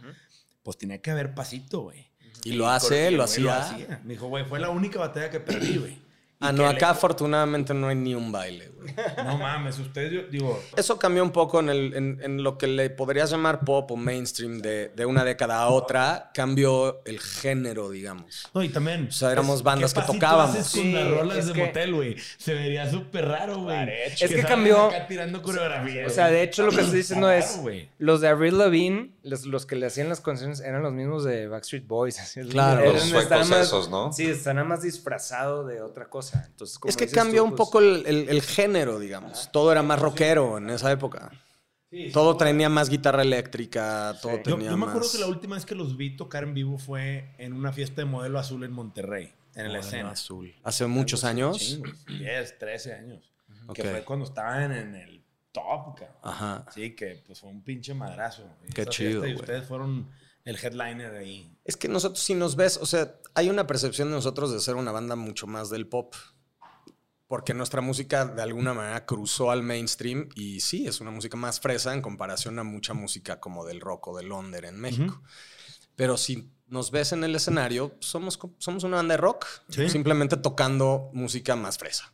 pues tenía que haber pasito, güey. Y lo hace, lo el güey hacía. Me dijo, güey, fue la única batalla que perdí, güey. Ah, que no, le- acá afortunadamente no hay ni un baile, güey. No mames, ustedes, yo digo, Eso cambió un poco en, el- en- en lo que le podrías llamar pop o mainstream de, de una década a otra. Cambió el género, digamos. No, y también. O sea, éramos ¿qué bandas que tocábamos. haces con Sí, las rolas es de que- motel, güey. Se vería súper raro, güey. Es que salgan cambió- acá tirando coreografía. O sea, de hecho, lo que estoy diciendo es: los de Avril Lavigne, los, los que le hacían las canciones, eran los mismos de Backstreet Boys. Claro. Eran- Los más- esos, ¿no? Sí, están nada más disfrazado de otra cosa. Entonces, como Es que cambió tú, un pues, poco el, el- el género, digamos. Todo era más rockero en esa época. Todo tenía más guitarra eléctrica, todo Sí. Yo, tenía yo me más... acuerdo que la última vez que los vi tocar en vivo fue en una fiesta de modelo azul en Monterrey, en la Modelo escena. azul. Hace muchos años. Chingos, 10, 13 años. Que fue cuando estaban en el top, cabrón. Ajá. Sí, que pues fue un pinche madrazo. Qué esa chido, fiesta, Y ustedes fueron el headliner de ahí. Es que nosotros, si nos ves, o sea, hay una percepción de nosotros de ser una banda mucho más del pop. Porque nuestra música de alguna manera cruzó al mainstream y sí, es una música más fresa en comparación a mucha música como del rock o del under en México. Pero si nos ves en el escenario, somos, somos una banda de rock, Sí. simplemente tocando música más fresa.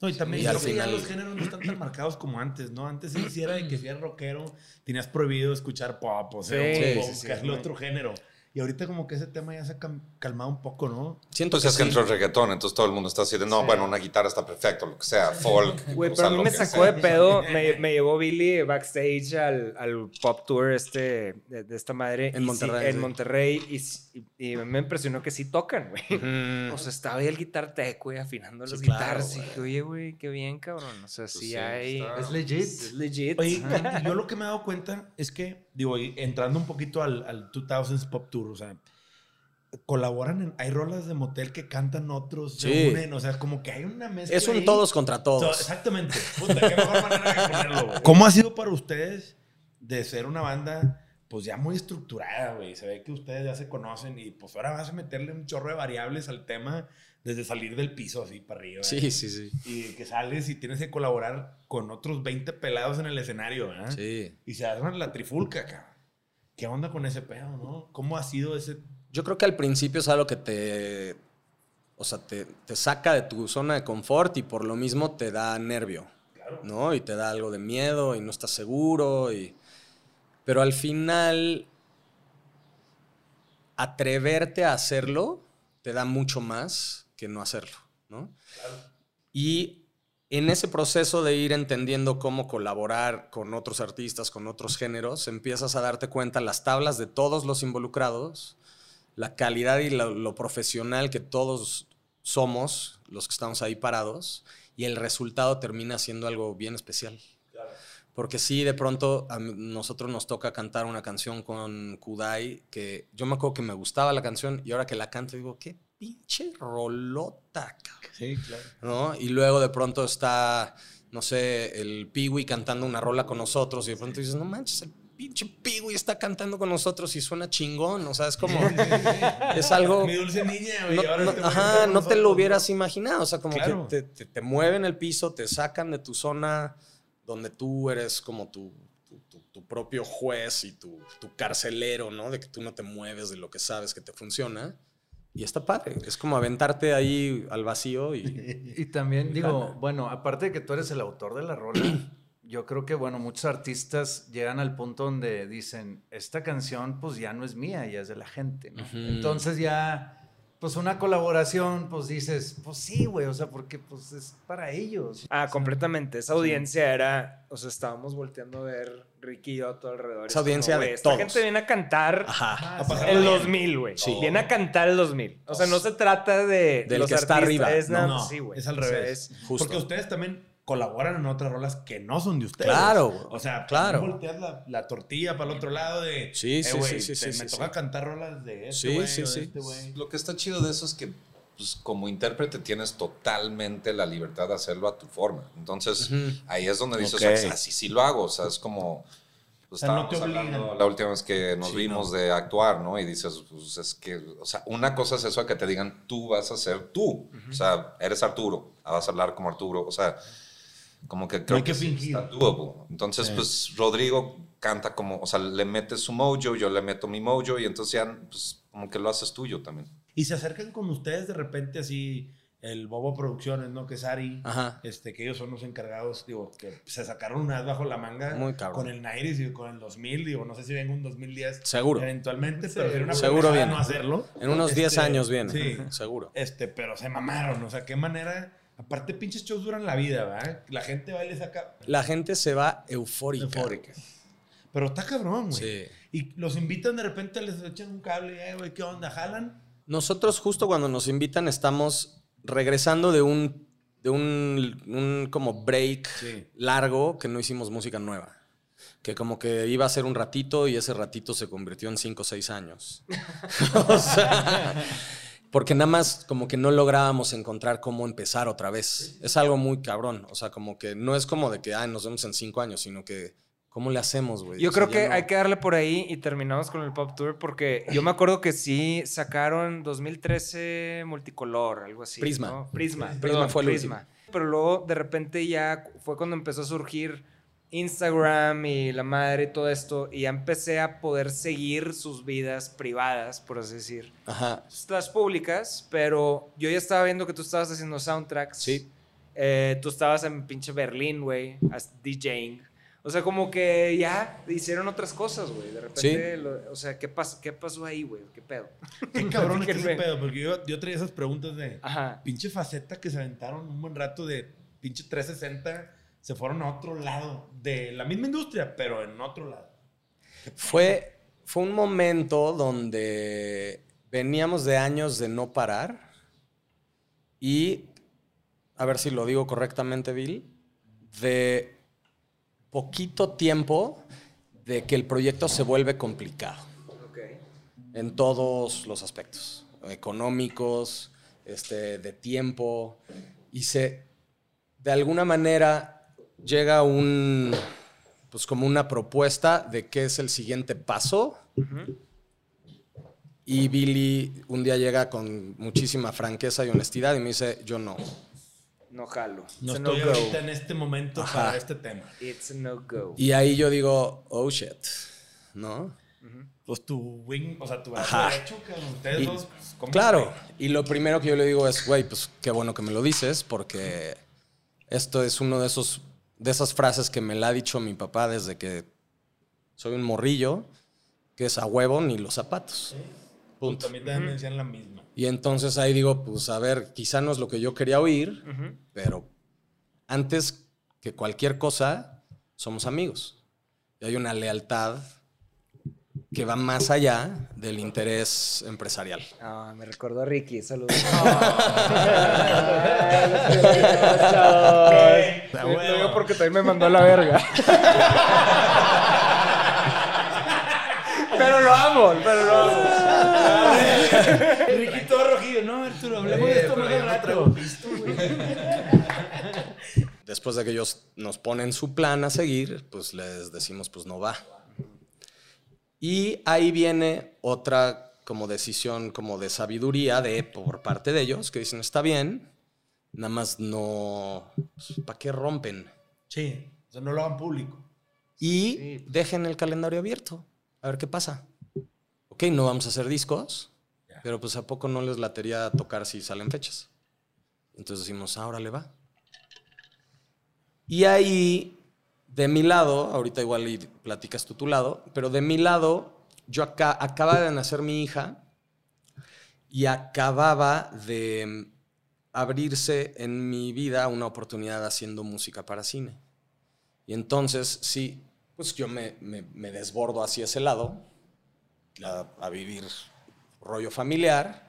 No, y también Y creo que ya los géneros no están tan marcados como antes, ¿no? Antes sí era de que si eras rockero, tenías prohibido escuchar pop, o sea, Sí, o sí, sí, sí. otro género. Y ahorita como que ese tema ya se ha calmado un poco, ¿no? Siento Entonces es que sí. entró el reggaetón, entonces todo el mundo está así de, no, bueno, una guitarra está perfecto, lo que sea, folk. Güey, pero a mí me sacó sea. de pedo, me, me llevó Billy backstage al, al pop tour este de, de esta madre. En y sí, Monterrey, en sí. Monterrey y, sí- y me impresionó que sí tocan, güey. Mm. O sea, estaba ahí el guitar tech, güey, afinando las Sí, claro, guitarras. y dije, oye, güey, qué bien, cabrón. O sea, sí, sí, hay... está- Es legit. Es legit. Oye, yo lo que me he dado cuenta es que, digo, entrando un poquito al, al 2000s Pop Tour, o sea, colaboran en, hay rolas de motel que cantan otros, Sí. se unen, o sea, como que hay una mezcla Es un ahí. todos contra So, todos. exactamente. Puta, qué mejor manera de ponerlo, güey. ¿Cómo ha sido para ustedes de ser una banda, pues ya muy estructurada, güey? Se ve que ustedes ya se conocen y pues ahora vas a meterle un chorro de variables al tema desde salir del piso así para arriba. Sí, sí, sí. Y que sales y tienes que colaborar con otros 20 pelados en el escenario, ¿verdad? Sí. Y se arman la trifulca, cabrón. ¿Qué onda con ese pedo, no? ¿Cómo ha sido ese...? Yo creo que al principio es algo que te. O sea, te, te saca de tu zona de confort y por lo mismo te da nervio. ¿No? Y te da algo de miedo y no estás seguro. Y... Pero al final. Atreverte a hacerlo te da mucho más que no hacerlo. ¿No? Y en ese proceso de ir entendiendo cómo colaborar con otros artistas, con otros géneros, empiezas a darte cuenta las tablas de todos los involucrados, la calidad y lo, lo profesional que todos somos, los que estamos ahí parados, y el resultado termina siendo algo bien especial. Porque sí, de pronto a nosotros nos toca cantar una canción con Kudai que yo me acuerdo que me gustaba la canción y ahora que la canto digo, qué pinche rolota, cabrón. Sí, claro. ¿no? Y luego de pronto está, no sé, el Piwi cantando una rola con nosotros y de pronto dices, no manches, el pinche Piwi está cantando con nosotros y suena chingón, o sea, es como, es algo... Mi dulce niña, güey. no- ahora no- ajá, no te lo hubieras ¿no? imaginado, o sea, como Claro. que te, te, te mueven el piso, te sacan de tu zona donde tú eres como tu, tu, tu- tu propio juez y tu, tu carcelero, ¿no? De que tú no te mueves de lo que sabes que te funciona. Y está padre, es como aventarte ahí al vacío y... Y también digo, bueno, aparte de que tú eres el autor de la rola, yo creo que, bueno, muchos artistas llegan al punto donde dicen, esta canción pues ya no es mía, ya es de la gente. Entonces ya, pues una colaboración, pues dices, pues sí, güey, o sea, porque pues es para ellos. Ah, completamente. Esa audiencia era, o sea, estábamos volteando a ver Ricky y yo a todo alrededor. Esa Es como, audiencia de Esta todos. gente viene a cantar Ajá. A pasar el bien. 2000, güey. Sí. Viene a cantar el 2000. O sea, no se trata de Del los que está artistas, arriba. Es nada, No, sí, güey. es al O sea, revés. es- Justo. Porque ustedes también colaboran en otras rolas que no son de ustedes. Claro, O sea, claro. volteas la, la tortilla para el otro lado de. Sí, "Eh, sí, güey, sí, sí, te- sí, Me sí, toca sí. cantar rolas de este Sí, güey sí, sí. este güey. Lo que está chido de eso es que pues, como intérprete tienes totalmente la libertad de hacerlo a tu forma. Entonces, ahí es donde dices, Ok. o sea, sí, sí lo hago. O sea, es como... Pues, O sea, no estábamos hablando la última vez que nos Sí, vimos de actuar, ¿no? Y dices, pues es que, o sea, una cosa es eso de que te digan, tú vas a ser tú. O sea, eres Arturo, vas a hablar como Arturo. O sea, como que creo hay que sí fingir. está doable. Entonces, Sí. pues Rodrigo canta como, o sea, le mete su mojo, yo le meto mi mojo y entonces ya, pues, como que lo haces tuyo también. Y se acercan con ustedes de repente así, el Bobo Producciones, ¿no? Que es Ari, Ajá. este, que ellos son los encargados, digo, que se sacaron una vez bajo la manga Muy con el Nairis y con el 2000, digo, no sé si venga un 2010 Seguro. eventualmente, pero sería una Seguro viene. no hacerlo. En unos 10 Este, años viene. Sí, Seguro. este, pero se mamaron, o sea, qué manera... Aparte, pinches shows duran la vida, ¿verdad? La gente va y le saca La gente se va eufórica. eufórica. Pero está cabrón, güey. Sí. Y los invitan de repente, les echan un cable, eh, güey, ¿qué onda? ¿Jalan? Nosotros justo cuando nos invitan estamos regresando de un, de un, un como break Sí. largo que no hicimos música nueva. Que como que iba a ser un ratito y ese ratito se convirtió en 5 o 6 años. o sea, porque nada más como que no lográbamos encontrar cómo empezar otra vez. Es algo muy cabrón. O sea, como que no es como de que "Ay, nos vemos en 5 años, sino que ¿cómo le hacemos, güey? Yo O sea, creo que no- hay que darle por ahí y terminamos con el Pop Tour porque yo me acuerdo que sí sacaron 2013 multicolor, algo así. Prisma. ¿no? Prisma. Prisma perdón, fue el Prisma. Pero luego de repente ya fue cuando empezó a surgir Instagram y la madre y todo esto y ya empecé a poder seguir sus vidas privadas, por así decir. Ajá. Las públicas, pero yo ya estaba viendo que tú estabas haciendo soundtracks. Sí. Eh, tú estabas en pinche Berlín, güey, as- DJing. O sea, como que ya hicieron otras cosas, güey. De repente, lo- o sea, ¿qué, pas- ¿qué pasó ahí, güey? ¿Qué pedo? Qué cabrón es ese pedo, porque yo, yo traía esas preguntas de Ajá. pinche faceta que se aventaron un buen rato de pinche 360, se fueron a otro lado de la misma industria, pero en otro lado. Fue, fue un momento donde veníamos de años de no parar y, a ver si lo digo correctamente, Bill, de poquito tiempo de que el proyecto se vuelve complicado en todos los aspectos, económicos, este, de tiempo, y se, de alguna manera, llega un, pues como una propuesta de qué es el siguiente paso, y Billy un día llega con muchísima franqueza y honestidad y me dice, yo no. No jalo. No It's a estoy no-go. ahorita en este momento Ajá. para este tema. It's a no-go. Y ahí yo digo, oh shit, ¿no? Pues tu wing, o sea, tu brazo derecho, ustedes Y- dos, pues, ¿cómo Claro, y lo primero que yo le digo es, güey, pues qué bueno que me lo dices, porque esto es uno de esos de esas frases que me la ha dicho mi papá desde que soy un morrillo, que es a huevo ni los zapatos. Punto. También también me decían la misma. Y entonces ahí digo, pues a ver, quizá no es lo que yo quería oír, pero antes que cualquier cosa, somos amigos. Y hay una lealtad que va más allá del interés empresarial. Ah, me recordó a Ricky. Saludos. A Lo huevo. digo porque también me mandó a la verga. pero lo amo, pero lo amo. Ricky todo rojillo, no, Arturo, hablemos de esto más al rato. Después de que ellos nos ponen su plan a seguir, pues les decimos, pues no va. Y ahí viene otra como decisión, como de sabiduría de por parte de ellos, que dicen, está bien, nada más no, ¿para qué rompen? Sí, o sea, no lo hagan público. Y Sí. dejen el calendario abierto, a ver qué pasa. Ok, no vamos a hacer discos, Ya. pero pues a poco no les latería tocar si salen fechas. Entonces decimos, ahora le va. Y ahí, de mi lado, ahorita igual y platicas tú tu lado, pero de mi lado, yo acá, acaba de nacer mi hija y acababa de abrirse en mi vida una oportunidad haciendo música para cine. Y entonces, sí, pues yo me, me- me desbordo hacia ese lado, a, a vivir rollo familiar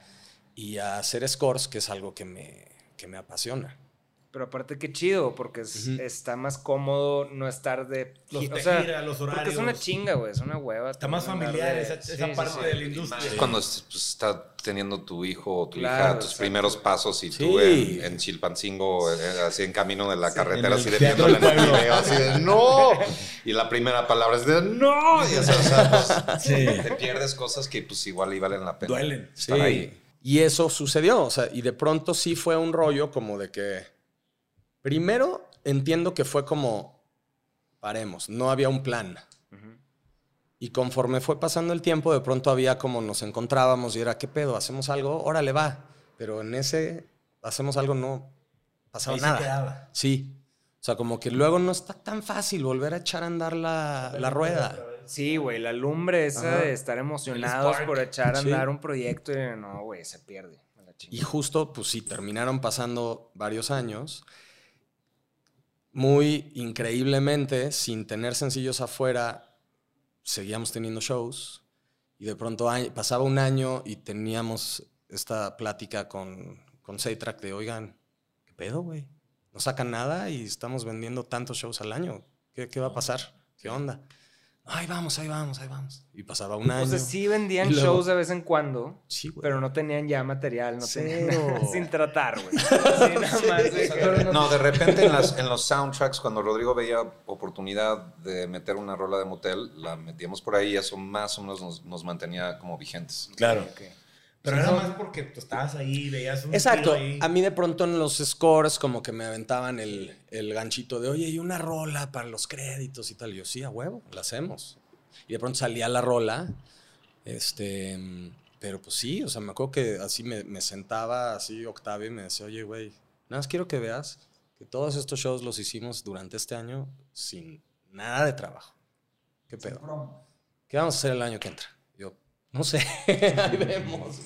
y a hacer scores, que es algo que me, que me apasiona. Pero aparte, qué chido, porque es- está más cómodo no estar de. Los o sea, gira, los Porque es una horarios. chinga, güey. Es una hueva. Está más familiar de- esa, Sí, esa sí, parte sí. de la industria. Es cuando pues, está teniendo tu hijo o tu Claro, hija tus exacto. primeros pasos y tú Sí. en, en Chilpancingo, eh, así en camino de la carretera, así de teatro viéndola en el video, así de ¡No! Y la primera palabra es de ¡No! Y o sea, o sea, pues, Sí. te pierdes cosas que pues igual y valen la pena. Duelen. Sí. Estar ahí. Y eso sucedió, o sea, y de pronto sí fue un rollo como de que, primero entiendo que fue como, paremos, no había un plan. Y conforme fue pasando el tiempo, de pronto había como nos encontrábamos y era, ¿qué pedo? ¿Hacemos algo? Órale, va. Pero en ese, hacemos algo, no pasaba Ahí se nada. quedaba. Sí. O sea, como que luego no está tan fácil volver a echar a andar la, la rueda. Sí, güey, la lumbre esa Ajá. de estar emocionados por echar a Sí. andar un proyecto y no, güey, se pierde. Y justo, pues sí, terminaron pasando varios años. Muy increíblemente, sin tener sencillos afuera, seguíamos teniendo shows. Y de pronto pasaba un año y teníamos esta plática con, con Saytrack de, oigan, ¿qué pedo, güey? No sacan nada y estamos vendiendo tantos shows al año. ¿Qué, qué va a pasar? ¿Qué onda? Ahí vamos, ahí vamos, ahí vamos. Y pasaba un año. O sea, sí vendían luego- shows de vez en cuando, Sí, güey. pero no tenían ya material, no tenían sin tratar, güey. Sí, nada más. de que- No, de repente en, las- en los soundtracks, cuando Rodrigo veía oportunidad de meter una rola de motel, la metíamos por ahí y eso más o menos nos, nos mantenía como vigentes. Claro. Ok. Pero era más porque tú estabas ahí, veías un Exacto. tiro ahí. A mí de pronto en los scores como que me aventaban el, el ganchito de, oye, y una rola para los créditos y tal. Y yo, sí, a huevo, la hacemos. Y de pronto salía la rola. Este, pero pues sí, o sea, me acuerdo que así me, me sentaba así Octavio y me decía, oye, güey, nada más quiero que veas que todos estos shows los hicimos durante este año sin nada de trabajo. ¿Qué pedo? ¿Qué vamos a hacer el año que entra? No sé, ahí vemos.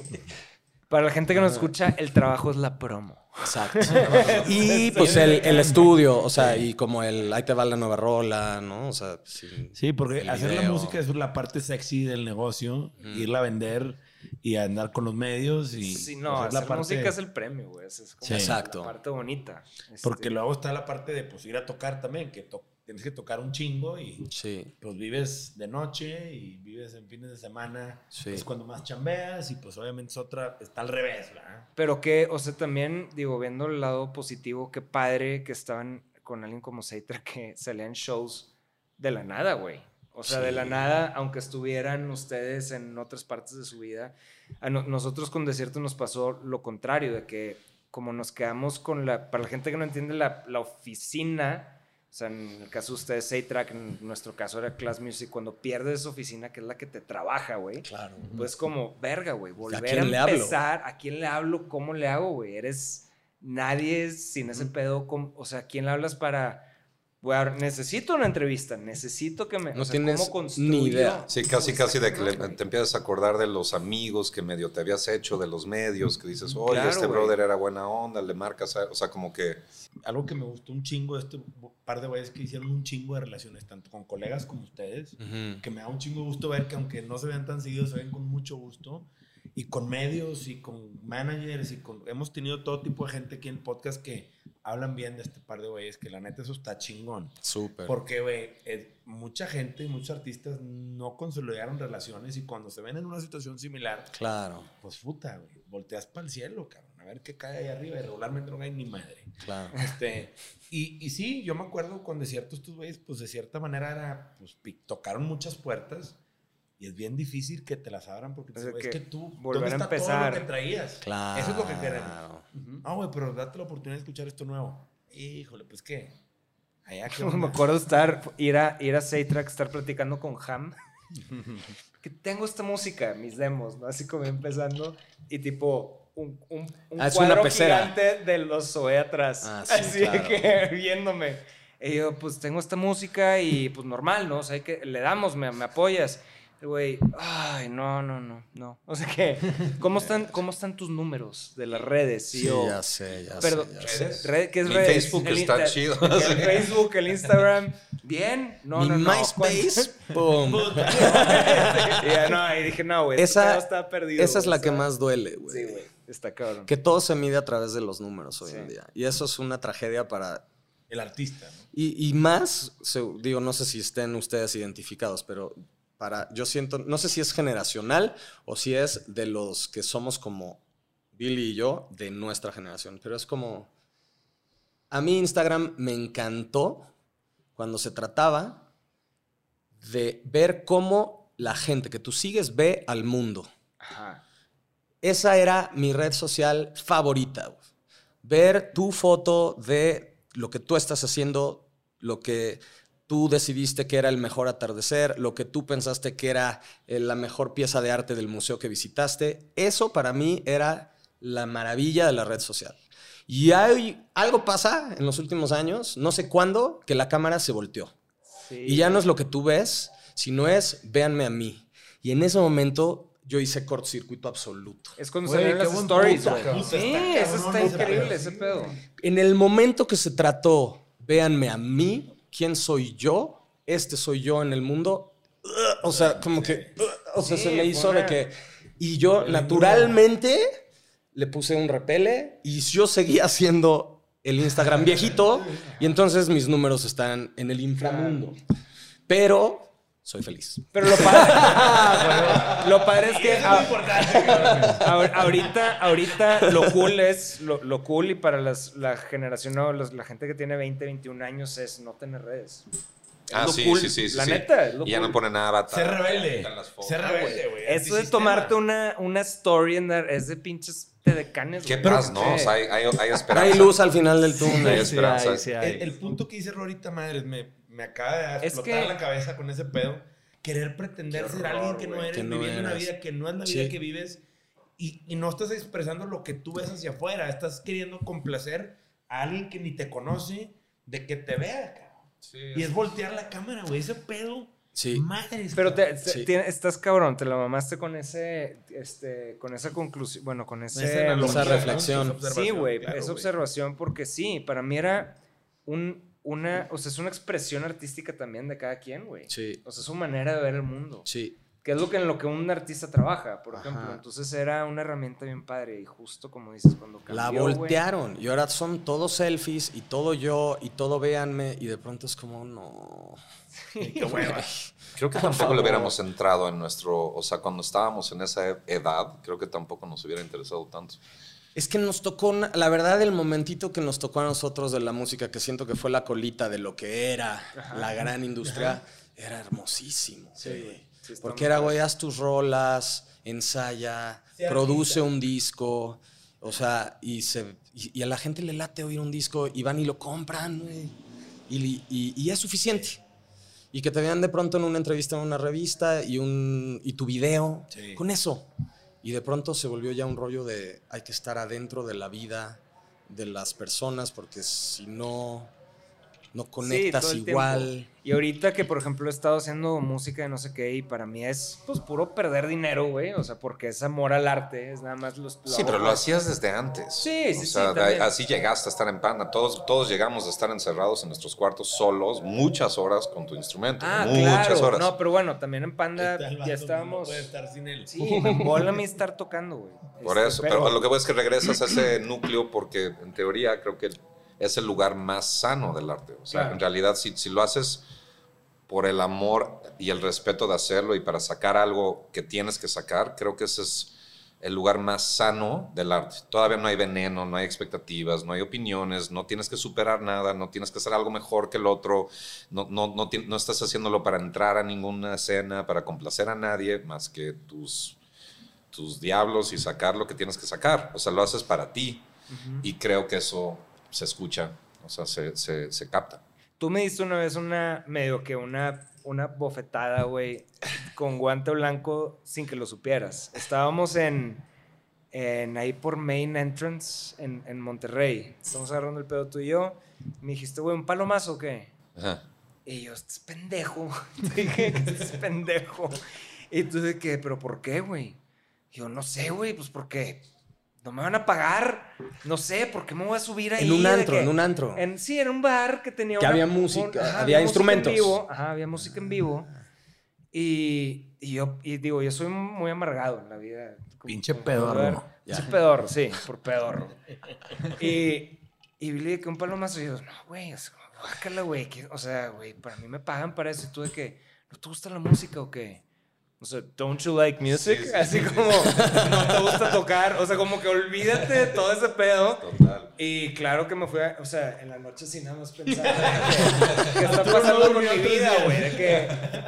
Para la gente que nos escucha, el trabajo es la promo. Exacto. y pues el, el estudio, o sea, y como el ahí te va la nueva rola, ¿no? O sea, sí. Sí, porque hacer la música es la parte sexy del negocio, irla a vender y andar con los medios y Sí, no, hacer hacer música es el premio, güey. esa Es como Sí. la Exacto. parte bonita. Este, Porque luego está la parte de pues ir a tocar también, que to- tienes que tocar un chingo y Sí. pues vives de noche y vives en fines de semana, Sí. es cuando más chambeas y pues obviamente es otra, está al revés, ¿verdad? Pero que, o sea, también, digo, viendo el lado positivo, qué padre que estaban con alguien como Seitra que salían shows de la nada, güey. O sea, de la nada, aunque estuvieran ustedes en otras partes de su vida, a no- nosotros con Desierto nos pasó lo contrario, de que como nos quedamos con la, para la gente que no entiende, la, la oficina, o sea, en el caso de ustedes, Saytrack, en nuestro caso era Class Music, cuando pierdes oficina, que es la que te trabaja, güey, Claro. pues como, verga, güey, volver a, hablo? empezar, ¿a quién le hablo? ¿Cómo le hago, güey? Eres nadie sin ese pedo, com- o sea, ¿a quién le hablas para, necesito una entrevista, necesito que me, No o sea, tienes ¿cómo construyo ni idea. Sí, casi, esta casi de que le- te empiezas a acordar de los amigos que medio te habías hecho, de los medios, que dices, oye, Claro, este brother era buena onda, le marcas, a- o sea, como que... Algo que me gustó un chingo de este par de güeyes que hicieron un chingo de relaciones, tanto con colegas como ustedes, que me da un chingo de gusto ver que aunque no se vean tan seguidos, se ven con mucho gusto. Y con medios y con managers y con... Hemos tenido todo tipo de gente aquí en el podcast que hablan bien de este par de güeyes, que la neta eso está chingón. Súper. Porque, güey, mucha gente y muchos artistas no consolidaron relaciones y cuando se ven en una situación similar, Claro, pues puta, güey, volteas para el cielo, cabrón, a ver qué cae ahí arriba y regularmente no cae ni madre. claro. Este, y, y sí, yo me acuerdo con Desierto estos güeyes, pues de cierta manera era, pues tocaron muchas puertas y es bien difícil que te las abran porque te Es que que tú, volver ¿dónde a está todo lo que traías? Claro. Eso es lo que queremos. Ah, güey, pero date la oportunidad de escuchar esto nuevo. Híjole, pues qué. Allá que Me acuerdo estar, ir a, ir a Saytrack, estar platicando con Ham. que tengo esta música, mis demos, ¿no? Así como empezando. Y tipo, un, un, un Ah, una cuadro pecera. gigante de los Zoé atrás. Ah, sí, así claro. que viéndome. Y yo, pues tengo esta música y pues normal, ¿no? O sea, hay que, le damos, me, me apoyas. El güey, ay, no, no, no, no. O sea que, ¿cómo están, cómo están tus números de las redes? Sí, yo, ya sé, ya Perdón, sé. ya sé. red- ¿qué es Mi redes? Facebook El está chido. El Facebook, el Instagram, bien. No, Mi no, no. MySpace, boom. Y ya, no, y dije, no, güey. Esa- Esa está perdido. Esa es la o que más duele, güey. Sí, güey. Está cabrón. Que todo se mide a través de los números hoy en día. Y eso es una tragedia para... El artista, ¿no? Y, y más, digo, no sé si estén ustedes identificados, pero para, yo siento, no sé si es generacional o si es de los que somos como Billy y yo, de nuestra generación, pero es como, a mí Instagram me encantó cuando se trataba de ver cómo la gente que tú sigues ve al mundo. Esa era mi red social favorita. Ver tu foto de lo que tú estás haciendo, lo que tú decidiste que era el mejor atardecer, lo que tú pensaste que era eh, la mejor pieza de arte del museo que visitaste. Eso para mí era la maravilla de la red social. Y hay, algo pasa en los últimos años, no sé cuándo, que la cámara se volteó. Y ya no es lo que tú ves, sino es véanme a mí. Y en ese momento yo hice cortocircuito absoluto. Es cuando salieron las stories, Sí, eso está increíble, ese pedo. En el momento que se trató, véanme a mí, quién soy yo, este soy yo en el mundo, o sea, como que, o sea, se me hizo de que, y yo naturalmente le puse un repele y yo seguía haciendo el Instagram viejito y entonces mis números están en el inframundo. Pero soy feliz. Pero lo padre, lo padre es que ahorita, ahorita lo cool es, lo, cool y para la generación, no, la gente que tiene 20, 21 años es no tener redes. Ah, sí, sí, sí, La neta. y ya no pone nada avatar. Ser rebelde. Ser rebelde, güey. Eso de tomarte una, una story en es de pinches canes. ¿Qué pasa, no? O sea, hay, hay, hay, esperanza. Hay luz al final del túnel. hay esperanza. El, punto que dice Rorita Madres me, me acaba de explotar la cabeza con ese pedo. Querer pretender ser alguien que no eres, viviendo una vida que no es la vida que vives y, y, no estás expresando lo que tú ves hacia afuera. Estás queriendo complacer a alguien que ni te conoce de que te vea, y es voltear la cámara, güey. Ese pedo. Sí. Madre. Pero te, estás cabrón, te la mamaste con ese, este, con esa conclusión, bueno, con ese, esa, reflexión. sí, güey, esa observación porque sí, para mí era un, una, o sea, es una expresión artística también de cada quien, güey. Sí. O sea, es su manera de ver el mundo. Sí que es lo que en lo que un artista trabaja, por ejemplo. Entonces era una herramienta bien padre y justo como dices cuando cambió, La voltearon y ahora son todos selfies y todo yo y todo véanme y de pronto es como no. Qué bueno. Creo que tampoco le hubiéramos entrado en nuestro, o sea, cuando estábamos en esa edad, creo que tampoco nos hubiera interesado tanto. Es que nos tocó, la verdad, el momentito que nos tocó a nosotros de la música, que siento que fue la colita de lo que era la gran industria, era hermosísimo. Sí. Porque era, güey, haz tus rolas, ensaya, produce un disco. O sea, y, se, y, a la gente le late oír un disco y van y lo compran, güey. Y, y, es suficiente. Y que te vean de pronto en una entrevista en una revista y, un, y tu video. Con eso. Y de pronto se volvió ya un rollo de hay que estar adentro de la vida de las personas porque si no, no conectas igual. Y ahorita que, por ejemplo, he estado haciendo música de no sé qué y para mí es, pues, puro perder dinero, güey. O sea, porque es amor al arte, es nada más los... Sí, pero lo hacías desde antes. Sí, sí, o sea, así llegaste a estar en Panda. Todos, todos llegamos a estar encerrados en nuestros cuartos solos muchas horas con tu instrumento. Ah, muchas claro. horas. No, pero bueno, también en Panda ya estábamos... No estar sin él. Sí, me mola a mí estar tocando, güey. Por este, eso, pero... lo que voy es que regresas a ese núcleo porque en teoría creo que es el lugar más sano del arte. O sea, en realidad, si, si lo haces por el amor y el respeto de hacerlo y para sacar algo que tienes que sacar, creo que ese es el lugar más sano del arte. Todavía no hay veneno, no hay expectativas, no hay opiniones, no tienes que superar nada, no tienes que hacer algo mejor que el otro, no, no, no, no estás haciéndolo para entrar a ninguna escena, para complacer a nadie, más que tus, tus diablos y sacar lo que tienes que sacar. O sea, lo haces para ti y creo que eso se escucha, o sea, se, se, se capta. Tú me diste una vez una, medio que una, una bofetada, güey, con guante blanco sin que lo supieras. Estábamos en, en ahí por Main Entrance en, en Monterrey. Estamos agarrando el pedo tú y yo. Me dijiste, güey, ¿un palomazo o qué? Ajá. Y yo, este es pendejo. dije, este es pendejo. Y tú de qué, ¿pero por qué, güey? Yo, no sé, güey, pues porque no me van a pagar. No sé, ¿por qué me voy a subir ahí? En un antro, en un antro. En, sí, en un bar que tenía. Que había música, había, instrumentos. Ajá, había música en vivo. Y, y yo, y digo, yo soy muy amargado en la vida. Como- Pinche como pedorro. Pinche pedorro, sí, por pedorro. y, y le dije que un palo más y yo, no, güey, es como, guácala, güey. O sea, güey, para mí me pagan para eso. Y tú de que, ¿no te gusta la música o qué? O sea, don't you like music? Sí, sí, Así sí, como, no te gusta tocar. O sea, como que olvídate de todo ese pedo. Total. Y claro que me fui a, o sea, en la noche sin nada más pensar, ¿qué está pasando con mi vida, güey? Que,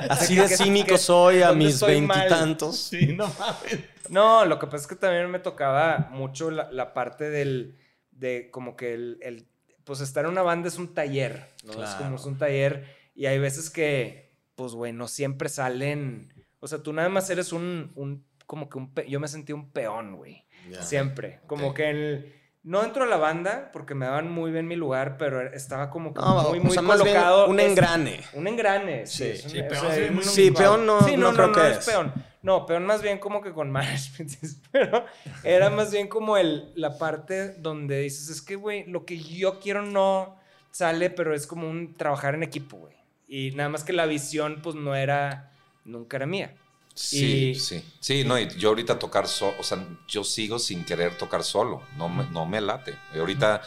Así de que- cínico que- soy a ¿dónde mis veintitantos. Sí, no mames. No, lo que pasa es que también me tocaba mucho la, la parte del, de como que el, el- pues estar en una banda es un taller, ¿no? Es como es un taller y hay veces que, pues, güey, no siempre salen, o sea, tú nada más eres un, un como que un, yo me sentí un peón, güey. Siempre. Como que el- no entro a la banda porque me daban muy bien mi lugar, pero estaba como que No, muy, o muy sea, más bien colocado. un Es- engrane. Un engrane, sí. Sí. un- o peón sea, sí, un- muy Sí, peón no, Sí, no, creo que es es. peón. No, peón más bien como que con management. Pero era más bien como el, la parte donde dices, es que, güey, lo que yo quiero no sale, pero es como un trabajar en equipo, güey. Y nada más que la visión, pues no era, nunca era mía. Sí, Y- sí. Sí, no, y yo ahorita tocar solo, o sea, yo sigo sin querer tocar solo, no me, no me late. Y ahorita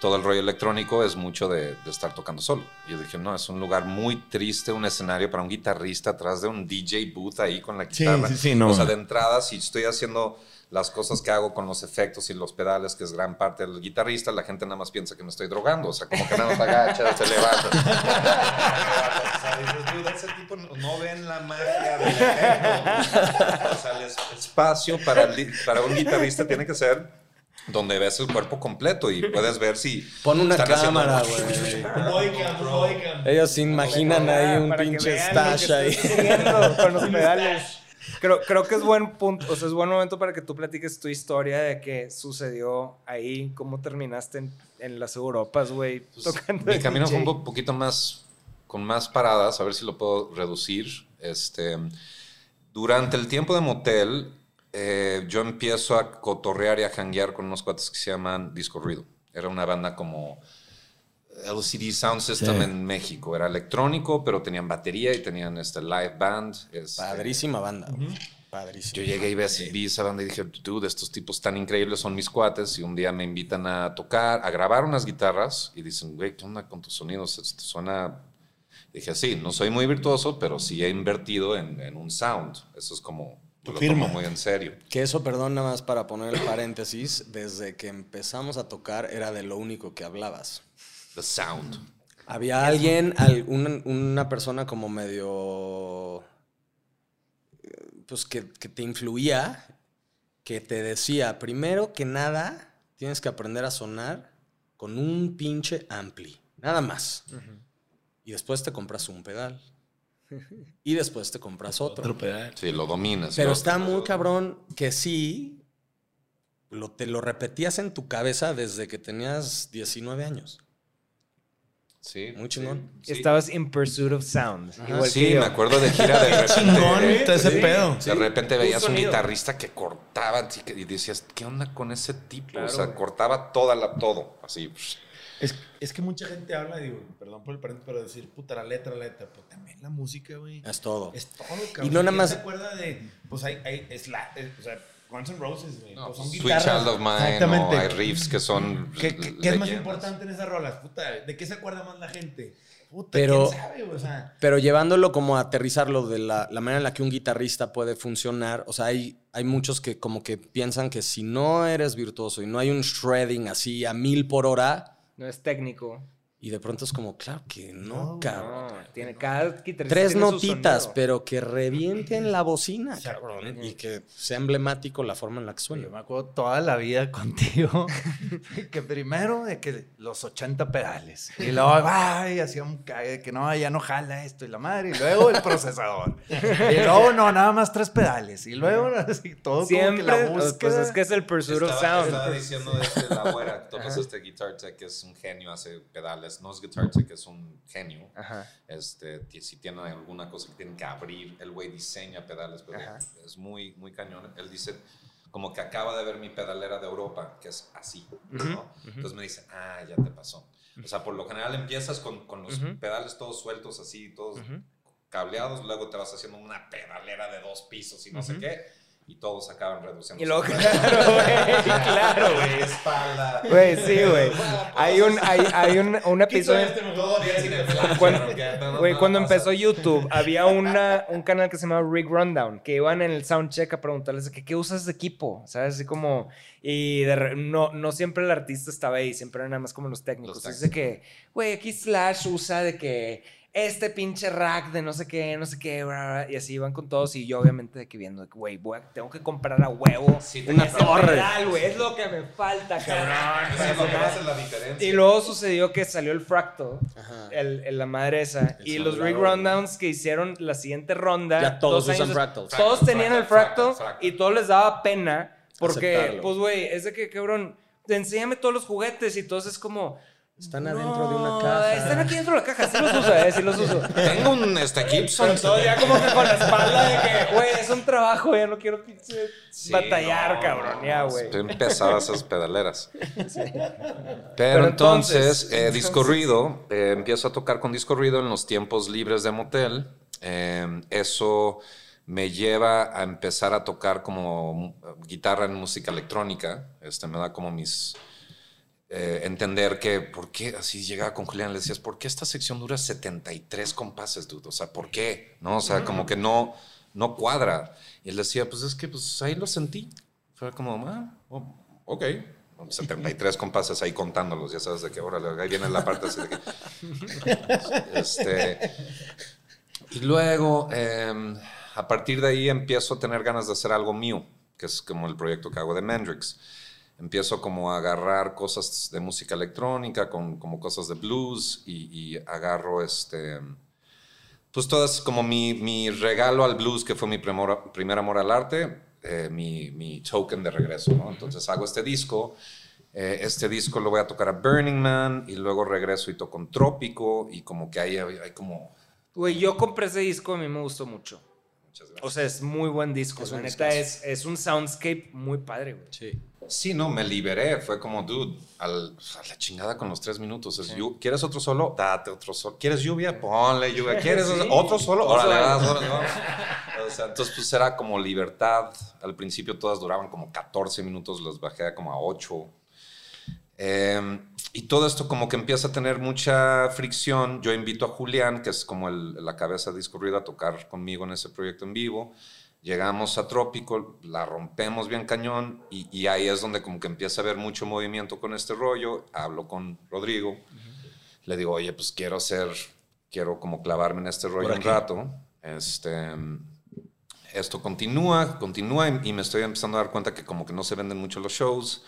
todo el rollo electrónico es mucho de, de estar tocando solo. Y yo dije, no, es un lugar muy triste, un escenario para un guitarrista atrás de un DJ booth ahí con la Sí, guitarra. sí, sí, no. O sea, de entrada, si estoy haciendo las cosas que hago con los efectos y los pedales, que es gran parte del guitarrista, la gente nada más piensa que me estoy drogando. O sea, como que nada más agacha, se levanta. O sea, dices, "Dude, ese tipo no, no ven la magia del efecto. O sea, el es- espacio para, el para un guitarrista tiene que ser donde ves el cuerpo completo y puedes ver si... Pon una cámara, güey. Ellos se imaginan ahí un pinche stash ahí. con los pedales. Creo, creo que es buen punto, o sea, es buen momento para que tú platiques tu historia de qué sucedió ahí, cómo terminaste en, en las Europas, güey, tocando. Mi camino fue un DJ. po- poquito más, con más paradas, a ver si lo puedo reducir. Este, durante el tiempo de motel, eh, yo empiezo a cotorrear y a janguear con unos cuates que se llaman Disco Ruido. Era una banda como LCD Sound System Sí. en México. Era electrónico, pero tenían batería y tenían este live band. este, Padrísima banda. güey. Padrísima. yo llegué y vi, vi esa banda y dije, dude, estos tipos tan increíbles son mis cuates. Y un día me invitan a tocar, a grabar unas guitarras y dicen, güey, ¿qué onda con tus sonidos? Suena. Dije, sí, no soy muy virtuoso, pero sí he invertido en, en un sound. Eso es como. Tu lo firma. tomo muy en serio. Que eso, perdón, nada más para poner el paréntesis, desde que empezamos a tocar era de lo único que hablabas. The sound. Había alguien, al- una, una persona como medio, pues que, que te influía, que te decía, primero que nada, tienes que aprender a sonar con un pinche ampli, nada más. Y después te compras un pedal. Y después te compras otro. Otro pedal. Sí, lo dominas. Pero Lo- está muy cabrón que sí, lo, te lo repetías en tu cabeza desde que tenías 19 años. Sí. Muy chingón. sí. Estabas in pursuit of sound. igual Sí, que me acuerdo de gira de repente. Chingón, todo ese Sí. pedo. De repente veías un guitarrista que cortaba así que- y decías, ¿qué onda con ese tipo? Claro, o sea, güey. cortaba toda la, todo, así. Es, es que mucha gente habla, digo, perdón por el paréntesis, pero decir, puta, la letra, la letra, pero también la música, güey. Es todo. Es todo, cabrón. Y no nada ¿Quién más- se acuerda de, pues hay, hay, es la, es- o sea, Guns N' Roses, güey. No, pues son Sweet guitarras. Child of Mine, Exactamente. o hay riffs que son. ¿Qué, qué- qué es más importante en esas rolas? Puta, ¿de qué se acuerda más la gente? Puta, Pero- ¿quién sabe? O sea, Pero llevándolo como a aterrizarlo de la, la manera en la que un guitarrista puede funcionar, o sea, hay, hay muchos que como que piensan que si no eres virtuoso y no hay un shredding así a mil por hora, No es técnico. Y de pronto es como, claro que no, No, cabrón. No, tiene cada Tres notitas, pero que revienten la bocina, cabrón. Y que sea emblemático la forma en la que suena. Yo me acuerdo toda la vida contigo que primero de que los 80 pedales y luego ay, hacía un cague que no, ya no jala esto y la madre y luego el procesador y luego no, nada más tres pedales y luego así todo Siempre, como que la pues búsqueda. es que es el pursuit of Estaba, sound. estaba diciendo desde la abuela, topas este Guitar Tech, que es un genio, hace pedales. No es Guitar Tech, es un genio. Ajá. Este, si tienen alguna cosa que tienen que abrir, el güey diseña pedales, pero Ajá. es muy, muy cañón. Él dice, como que acaba de ver mi pedalera de Europa, que es así, ¿no? Entonces me dice, ah, ya te pasó. O sea, por lo general empiezas con, con los Ujú. pedales todos sueltos así, todos cableados, luego te vas haciendo una pedalera de dos pisos y no sé qué y todos acaban reduciendo. Y luego, claro, güey, claro, güey. espalda. Güey, sí, güey. Hay un, hay, hay un, un episodio. Flash, Cuando, güey, cuando empezó YouTube, había una, un canal que se llamaba Rig Rundown, que iban en el soundcheck a preguntarles que, qué usas de equipo, ¿sabes? Así como, y de no, no siempre el artista estaba ahí, siempre eran nada más como los técnicos. Los Entonces, de que, güey, aquí Slash usa de que este pinche rack de no sé qué, no sé qué, bla, bla, y así iban con todos, y yo obviamente de que viendo, güey, tengo que comprar a huevo Sí, una torre. pedal, es lo que me falta, cabrón. Eso es lo que hace la diferencia. Y luego sucedió que salió el Fractal, Ajá. el, el- la madre esa. El y los rig rundowns que hicieron la siguiente ronda. Ya todos dos usan años- Fractal. Todos Fractal, tenían el Fractal, Fractal. y todos les daba pena. Porque, Aceptarlo. pues, güey, es de que, cabrón, enséñame todos los juguetes y todos es como. Están "No, adentro de una caja. Están aquí dentro de la caja, sí los uso, eh, sí los uso. Tengo un este, Gibson. Pero ya como que con la espalda de que, güey, es un trabajo, ya no quiero pinche Sí, batallar, no, cabrón, ya, güey. Están pesadas esas pedaleras. Pero, Pero entonces, entonces- eh, Disco entonces- Ruido, eh, empiezo a tocar con Disco Ruido en los tiempos libres de motel. Eh, eso me lleva a empezar a tocar como guitarra en música electrónica. Este, me da como mis... eh, entender que, ¿por qué? Así llegaba con Julián, le decías, ¿por qué esta sección dura 73 compases, dude? O sea, ¿por qué? ¿No? O sea, como que no, no cuadra. Y él decía, pues es que pues ahí lo sentí. Fue como, ah, oh, ok. 73 compases ahí contándolos, ya sabes de que, órale, ahí viene la parte así de que... Este, y luego, eh, a partir de ahí empiezo a tener ganas de hacer algo mío, que es como el proyecto que hago de Mendrix. Empiezo como a agarrar cosas de música electrónica, con, como cosas de blues, y, y agarro este... Pues todas como mi, mi regalo al blues, que fue mi primor- primer amor al arte, eh, mi, mi token de regreso, ¿no? Entonces hago este disco, eh, este disco lo voy a tocar a Burning Man, y luego regreso y toco en Trópico, y como que hay, hay como... Güey, yo compré ese disco, a mí me gustó mucho. Muchas gracias. O sea, es muy buen disco. Es la neta es, es un soundscape muy padre, güey. Sí. Sí, no, me liberé. Fue como, dude, al- a la chingada con los tres minutos. Es, "Yu- ¿Quieres otro solo? Date otro solo. ¿Quieres lluvia? Ponle lluvia. ¿Quieres Sí. otro solo? Órale, ¿no? O sea, entonces, pues era como libertad. Al principio todas duraban como 14 minutos, los bajé a como a 8. Eh, y todo esto como que empieza a tener mucha fricción. Yo invito a Julián, que es como el- la cabeza de Discurrido, a tocar conmigo en ese proyecto en vivo. Llegamos a Trópico, la rompemos bien cañón y, y ahí es donde como que empieza a haber mucho movimiento con este rollo. Hablo con Rodrigo, le digo, oye, pues quiero hacer, quiero como clavarme en este rollo un rato. Este, esto continúa, continúa y, y me estoy empezando a dar cuenta que como que no se venden mucho los shows.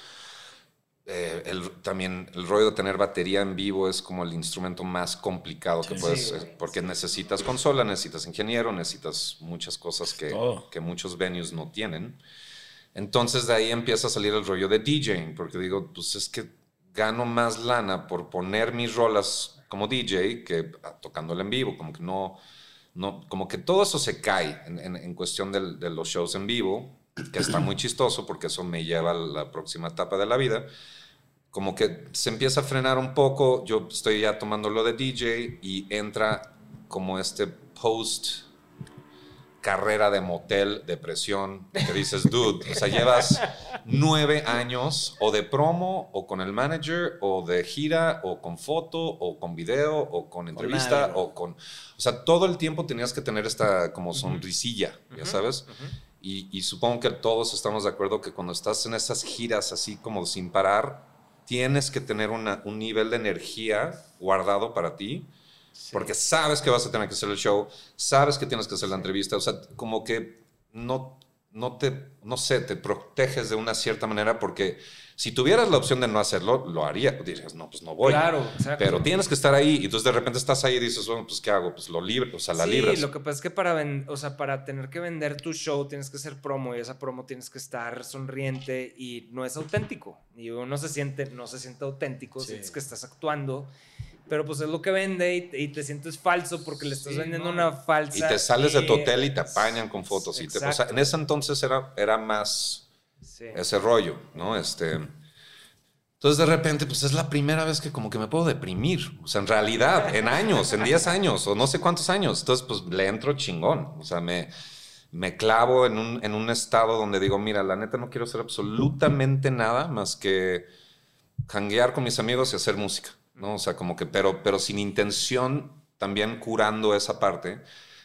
Eh, el, también el rollo de tener batería en vivo es como el instrumento más complicado que puedes, Sí, eh, porque necesitas consola, necesitas ingeniero, necesitas muchas cosas que, muchos venues no tienen. Entonces de ahí empieza a salir el rollo de DJing, porque digo, pues es que gano más lana por poner mis rolas como DJ que ah, tocándola en vivo, como que no, no como que todo eso se cae en, en- en cuestión de los shows en vivo, que está muy chistoso porque eso me lleva a la próxima etapa de la vida. Como que se empieza a frenar un poco, yo estoy ya tomando lo de DJ y entra como este post carrera de motel, depresión, que dices, dude, o sea, llevas nueve años o de promo, o con el manager, o de gira, o con foto, o con video, o con entrevista, o con... O sea, todo el tiempo tenías que tener esta como sonrisilla, ya sabes. Y, y supongo que todos estamos de acuerdo que cuando estás en esas giras así como sin parar, tienes que tener una- un nivel de energía guardado para ti. Porque sabes que vas a tener que hacer el show, sabes que tienes que hacer la entrevista, o sea, como que no, no te, no sé, te proteges de una cierta manera porque si tuvieras la opción de no hacerlo, lo haría. Dirías, no, pues no voy. Claro, exacto. Pero tienes que estar ahí y entonces de repente estás ahí y dices, bueno, pues ¿qué hago? Pues lo libre, o sea, la sí, libras. lo que pasa es que para, ven- o sea, para tener que vender tu show tienes que hacer promo y esa promo tienes que estar sonriente y no es auténtico. Y uno se siente, no se siente auténtico, Sí. sientes que estás actuando. Pero pues es lo que vende y te, y te sientes falso porque le estás Sí, vendiendo no. una falsa. Y te sales de tu hotel y te apañan con fotos. Y te- o sea, en ese entonces era, era más Sí. ese rollo, ¿no? Este, Entonces de repente, pues es la primera vez que como que me puedo deprimir. O sea, en realidad, en años, en 10 años o no sé cuántos años. Entonces, pues le entro chingón. O sea, me, me clavo en un, en un estado donde digo, mira, la neta no quiero hacer absolutamente nada más que hanguear con mis amigos y hacer música. ¿no? O sea, como que, pero, pero sin intención, también curando esa parte,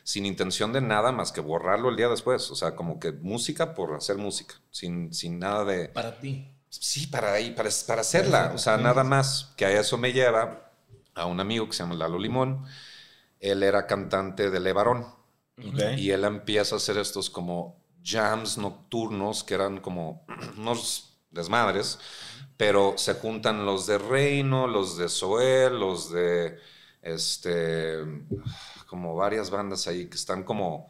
sin intención de nada más que borrarlo el día después. O sea, como que música por hacer música, sin, sin nada de... Para ti. Sí, para, ahí, para, para hacerla. O sea, nada más que a eso me lleva a un amigo que se llama Lalo Limón. Él era cantante de Levarón. Y él empieza a hacer estos como jams nocturnos que eran como unos desmadres, pero se juntan los de Reino, los de Soel, los de este, como varias bandas ahí que están como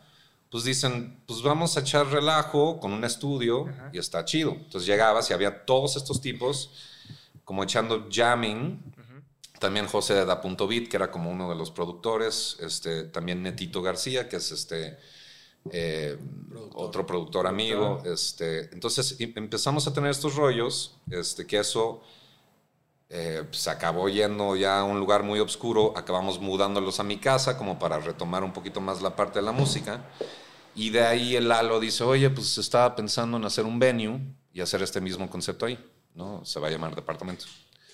pues dicen, pues vamos a echar relajo con un estudio y está chido. Entonces llegabas y había todos estos tipos como echando jamming. También José de Da Punto Beat, que era como uno de los productores. Este, también Netito García, que es este eh, otro productor amigo. Este, entonces empezamos a tener estos rollos, este, que eso eh, se acabó yendo ya a un lugar muy oscuro. Acabamos mudándolos a mi casa como para retomar un poquito más la parte de la música. Y de ahí el Lalo dice, oye, pues estaba pensando en hacer un venue y hacer este mismo concepto ahí, ¿no? Se va a llamar departamento.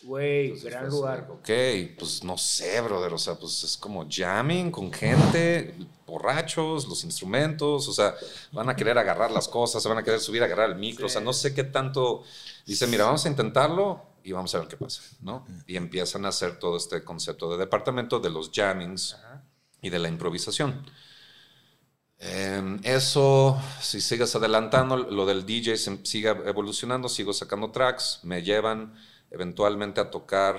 Güey, gran pues, lugar. Ok, pues no sé, brother, o sea, pues es como jamming con gente, borrachos, los instrumentos, o sea, van a querer agarrar las cosas, se van a querer subir a agarrar el micro, o sea, no sé qué tanto. Dice, mira, vamos a intentarlo y vamos a ver qué pasa, ¿no? Y empiezan a hacer todo este concepto de departamento, de los jammings y de la improvisación. Em, eso, si sigues adelantando, lo del DJ sigue evolucionando, sigo sacando tracks, me llevan eventualmente a tocar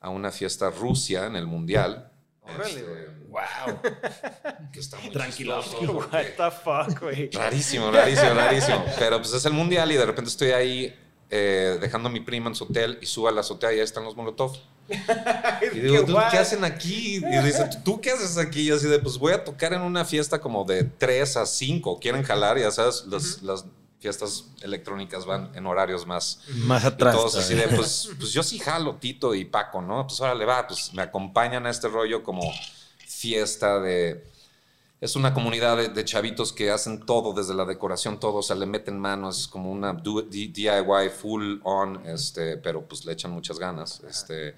a una fiesta Rusia en el Mundial. Este, wow. Que está muy Tranquilo. What the fuck, güey. Rarísimo, rarísimo, rarísimo. Pero pues es el Mundial y de repente estoy ahí eh, dejando a mi prima en su hotel y subo a la azotea y ahí están los Molotov. y digo, ¿qué hacen aquí? Y dice, ¿tú qué haces aquí? Y así de, pues voy a tocar en una fiesta como de 3 a 5. ¿Quieren jalar? Ya sabes, las fiestas electrónicas van en horarios más... Más atrás. todos así de, pues, pues yo sí jalo, Tito y Paco, ¿no? Pues ahora le va, pues me acompañan a este rollo como fiesta de... Es una comunidad de, chavitos que hacen todo, desde la decoración, todo, o sea, le meten manos, es como una DIY full on, este, pero pues le echan muchas ganas. Este,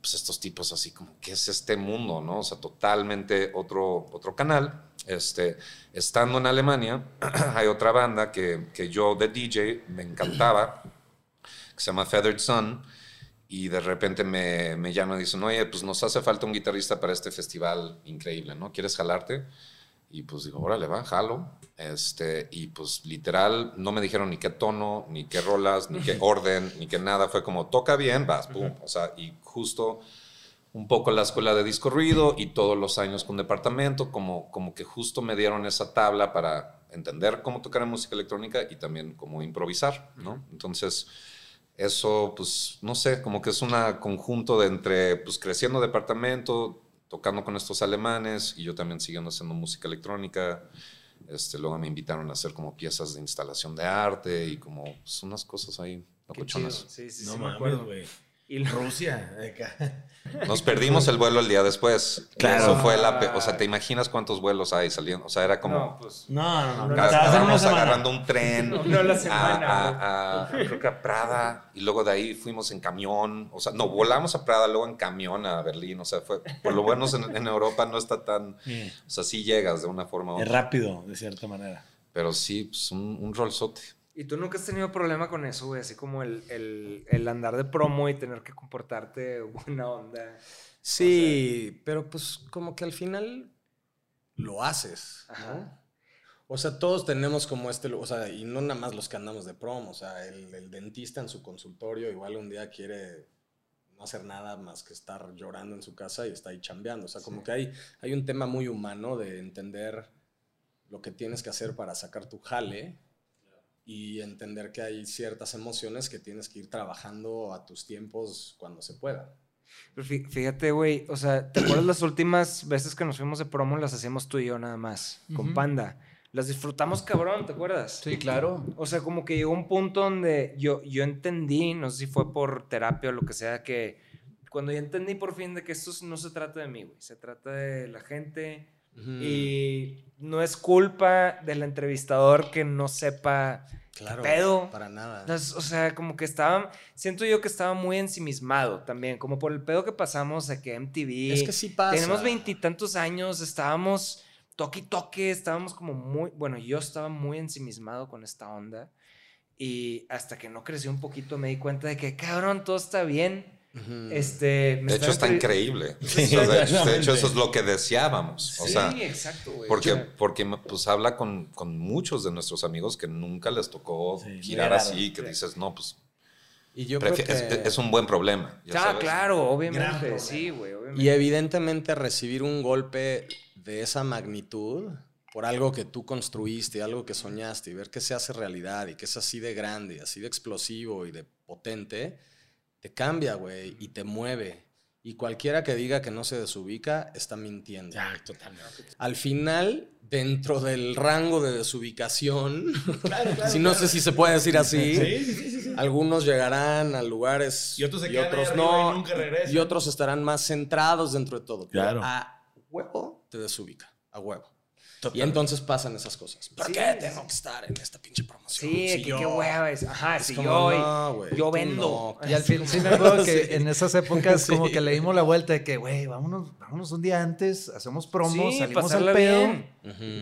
pues estos tipos así como, ¿qué es este mundo? ¿no? O sea, totalmente otro, otro canal. Este, estando en Alemania, hay otra banda que, que yo de DJ me encantaba, que se llama Feathered Sun, y de repente me, me llaman y dicen, oye, pues nos hace falta un guitarrista para este festival increíble, ¿no? ¿Quieres jalarte? Y pues digo, órale, va, jalo. Este, y pues literal, no me dijeron ni qué tono, ni qué rolas, ni qué orden, ni qué nada. Fue como, toca bien, vas, pum. O sea, y justo un poco la escuela de disco ruido y todos los años con departamento, como, como que justo me dieron esa tabla para entender cómo tocar música electrónica y también cómo improvisar, ¿no? Entonces, eso, pues, no sé, como que es un conjunto de entre, pues, creciendo departamento, tocando con estos alemanes y yo también siguiendo haciendo música electrónica. Este, luego me invitaron a hacer como piezas de instalación de arte y como pues, unas cosas ahí locochonas. Sí, sí, no sí, me acuerdo, güey. Y Rusia. Nos perdimos el vuelo el día después. Claro. Eso fue la. O sea, ¿te imaginas cuántos vuelos hay saliendo? O sea, era como. No, pues. No, no, no. Estábamos agarrando un tren. No, la semana. A, a, creo que a Prada. Y luego de ahí fuimos en camión. O sea, no, volamos a Prada, luego en camión a Berlín. O sea, fue. Por lo bueno en, Europa no está tan. O sea, sí llegas de una forma. Es rápido, de cierta manera. Pero sí, pues un, un rolzote. ¿Y tú nunca has tenido problema con eso, güey? Así como el, el, el, andar de promo y tener que comportarte buena onda. Sí, pero pues como que al final lo haces. Ajá. O sea, todos tenemos como este, o sea, y no nada más los que andamos de promo, o sea, el, el dentista en su consultorio igual un día quiere no hacer nada más que estar llorando en su casa y está ahí chambeando. O sea, como que hay, hay un tema muy humano de entender lo que tienes que hacer para sacar tu jale y entender que hay ciertas emociones que tienes que ir trabajando a tus tiempos cuando se pueda. fíjate, güey, o sea, ¿te acuerdas las últimas veces que nos fuimos de promo las hacíamos tú y yo nada más, con Panda? las disfrutamos cabrón, ¿te acuerdas? Sí, claro. O sea, como que llegó un punto donde yo, yo entendí, no sé si fue por terapia o lo que sea, que cuando yo entendí por fin de que esto no se trata de mí, güey, se trata de la gente y no es culpa del entrevistador que no sepa Claro, pedo. para nada. Entonces, o sea, como que estaba, siento yo que estaba muy ensimismado también, como por el pedo que pasamos de que MTV. Es que sí pasa. Tenemos veintitantos años, estábamos toque y toque, estábamos como muy, bueno, yo estaba muy ensimismado con esta onda y hasta que no creció un poquito me di cuenta de que, cabrón, todo está bien. Ujú. Este, me De hecho, está increíble. Sí, O sea, de, hecho, de hecho, eso es lo que deseábamos. O Sí, sea, exacto, güey. porque, O porque pues habla con, con muchos de nuestros amigos que nunca les tocó Sí, girar claro. así, que Sí. dices, no, pues Y yo creo que... es, es un buen problema. ya ah, sabes. claro, obviamente, sí, güey, obviamente. Y evidentemente recibir un golpe de esa magnitud por algo que tú construiste, algo que soñaste, y ver que se hace realidad y que es así de grande, así de explosivo y de potente, te cambia, güey, y te mueve. Y cualquiera que diga que no se desubica está mintiendo. Ya, totalmente. Al final, dentro del rango de desubicación, si no sé si se puede decir así, Sí, sí, sí, sí, sí. algunos llegarán a lugares Y otros se no, y nunca y otros estarán más centrados dentro de todo. Claro. A huevo te desubica, a huevo. Y entonces pasan esas cosas. ¿Por Sí, qué tengo que estar en esta pinche promoción? Sí, Si que yo- qué. Ajá, si como, yo, no, yo vendo. no. Y al fin, sí me acuerdo que Sí. en esas épocas como que le dimos la vuelta de que, güey, vámonos, vámonos un día antes, hacemos promos, salimos al pedo.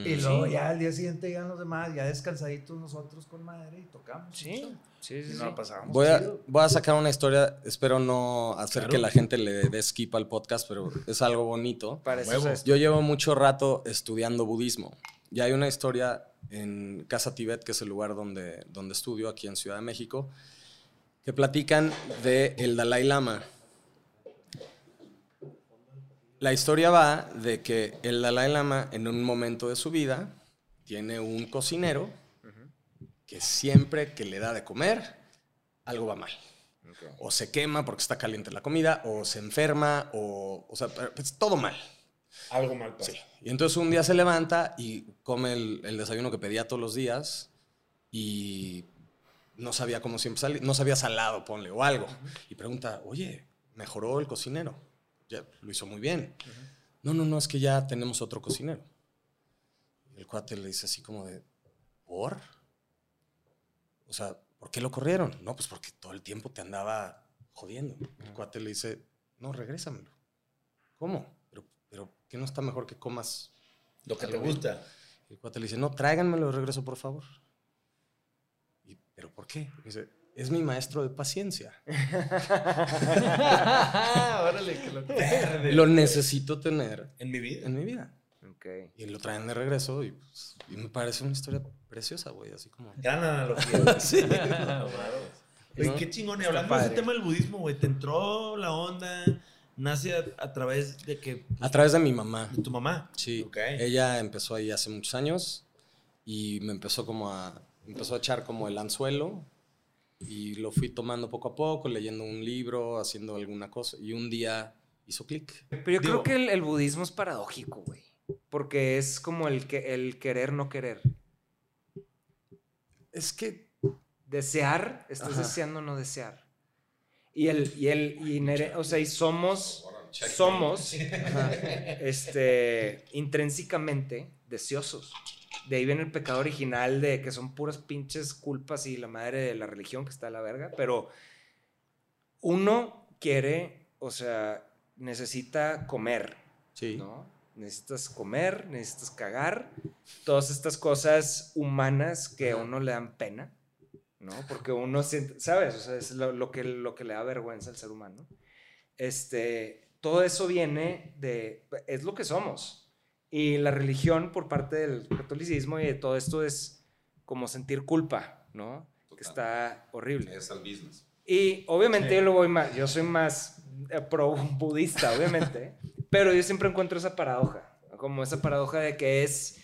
Y luego ya al día siguiente llegan los demás, ya descansaditos nosotros con madre y tocamos. Sí, sí, sí. Y sí. pasábamos Voy a, voy a sacar una historia, espero no hacer Claro. que la gente le dé skip al podcast, pero es algo bonito. Esto. Yo llevo mucho rato estudiando budismo. Y hay una historia en Casa Tibet, que es el lugar donde, donde estudio aquí en Ciudad de México, que platican de el Dalai Lama. La historia va de que el Dalai Lama en un momento de su vida tiene un cocinero que siempre que le da de comer, algo va mal. O se quema porque está caliente la comida, o se enferma, o, o sea, pues, todo mal. Algo mal pasa. Sí. Y entonces un día se levanta y come el, el desayuno que pedía todos los días y no sabía cómo siempre salir, no sabía salado, ponle, o algo. Y pregunta, oye, ¿mejoró el cocinero? Ya, lo hizo muy bien. No, no, no, es que ya tenemos otro cocinero. El cuate le dice así como de, ¿por? O sea, ¿por qué lo corrieron? No, pues porque todo el tiempo te andaba jodiendo. El cuate le dice, no, regrésamelo. ¿Cómo? Pero, pero ¿qué no está mejor que comas? Lo que te bien? gusta. El cuate le dice, no, tráiganmelo de regreso, por favor. Y, ¿Pero por qué? Y dice, es mi maestro de paciencia. Órale, que lo Lo necesito tener En mi vida. en mi vida. Y lo traen de regreso y, pues, y me parece una historia preciosa, güey, así como... Gran analogía. Sí. Oye, ¿No? qué chingón. Hablando de ese padre. tema del budismo, güey, te entró la onda, nace a, a través de que A través de mi mamá. de tu mamá. Sí, ella empezó ahí hace muchos años y me empezó como a empezó a echar como el anzuelo y lo fui tomando poco a poco, leyendo un libro, haciendo alguna cosa y un día hizo clic. Pero yo Digo- creo que el, el budismo es paradójico, güey. Porque es como el, que, el querer no querer. Es que Desear, estás Ajá. deseando no desear. Y el, y el, y o sea, y somos, somos, ajá, este, intrínsecamente deseosos. De ahí viene el pecado original de que son puras pinches culpas y la madre de la religión que está a la verga, pero uno quiere, o sea, necesita comer, sí. ¿no? Necesitas comer, necesitas cagar, todas estas cosas humanas que a uno le dan pena, ¿no? Porque uno siente, ¿sabes? O sea, es lo, lo que, lo que le da vergüenza al ser humano. Este, todo eso viene de, es lo que somos. Y la religión por parte del catolicismo y de todo esto es como sentir culpa, ¿no? Que está horrible. Es el business. Y obviamente yo lo voy más, yo soy más eh, pro budista, obviamente, pero yo siempre encuentro esa paradoja, como esa paradoja de que es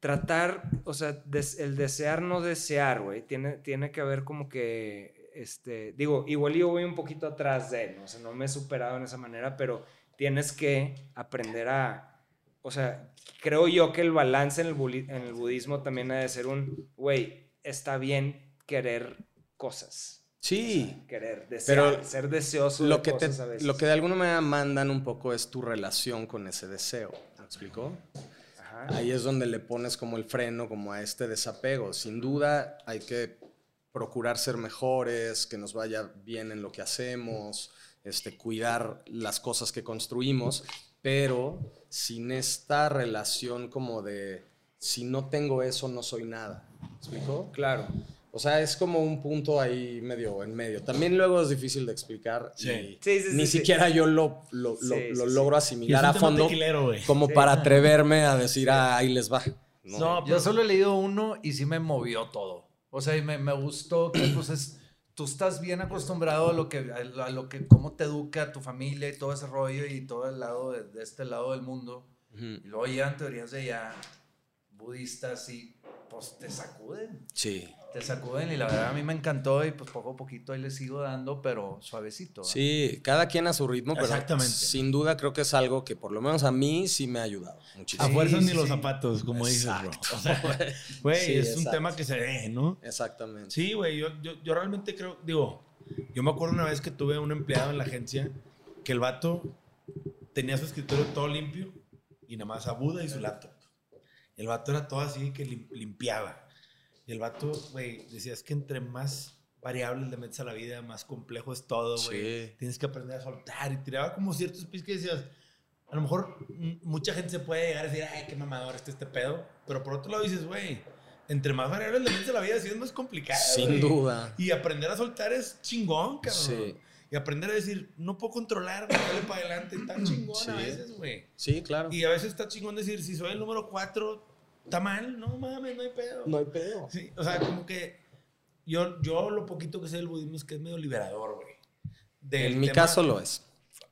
tratar, o sea, el desear no desear, güey, tiene, tiene que haber como que, este, digo, igual yo voy un poquito atrás de él, ¿no? o sea, no me he superado en esa manera, pero tienes que aprender a, o o sea, creo yo que el balance en el, en el budismo también ha de ser un, güey, está bien querer cosas. Sí. querer, desear, pero ser deseoso lo que Lo que de alguna manera mandan un poco es tu relación con ese deseo. ¿Me explicó? Ahí es donde le pones como el freno, como a este desapego. Sin duda hay que procurar ser mejores, que nos vaya bien en lo que hacemos, este, cuidar las cosas que construimos, pero sin esta relación como de, si no tengo eso, no soy nada. ¿Me explicó? Claro. O sea, es como un punto ahí medio en medio. También luego es difícil de explicar. Sí. ni siquiera yo lo, lo, logro asimilar a fondo como para atreverme a decir, ah, ahí les va. No, yo solo he leído uno y sí me movió todo. O sea, y me, me gustó que pues es, tú estás bien acostumbrado a lo que, a lo que, cómo te educa tu familia y todo ese rollo y todo el lado de, este lado del mundo. Y luego llegan teorías de ya budistas y pues te sacuden. Sí te sacuden y la verdad a mí me encantó y pues poco a poquito ahí le sigo dando, pero suavecito. Sí, cada quien a su ritmo, pero Exactamente. sin duda creo que es algo que por lo menos a mí sí me ha ayudado muchísimo. A fuerzas ni los zapatos, como dices, bro. O sea, güey, es un tema que se ve, ¿no? Exactamente. Sí, güey, yo, yo, yo realmente creo, digo, yo me acuerdo una vez que tuve un empleado en la agencia que el vato tenía su escritorio todo limpio y nada más a Buda y su laptop. El vato era todo así que limpiaba. Y el vato, güey, decía, es que entre más variables le metes a la vida, más complejo es todo, güey. Tienes que aprender a soltar. Y tiraba como ciertos pis que decías, a lo mejor mucha gente se puede llegar a decir, ay, qué mamador este este pedo. Pero por otro lado dices, güey, entre más variables le metes a la vida, sí es más complicado. Sin duda. Y aprender a soltar es chingón, cabrón. Sí. Y aprender a decir, no puedo controlar, dale para adelante. Está chingón a veces, güey. Sí, claro. Y a veces está chingón decir, si soy el número cuatro, está mal, no mames, no hay pedo. No hay pedo. Sí, o sea, como que yo, yo lo poquito que sé del budismo es que es medio liberador, güey. En mi caso lo es.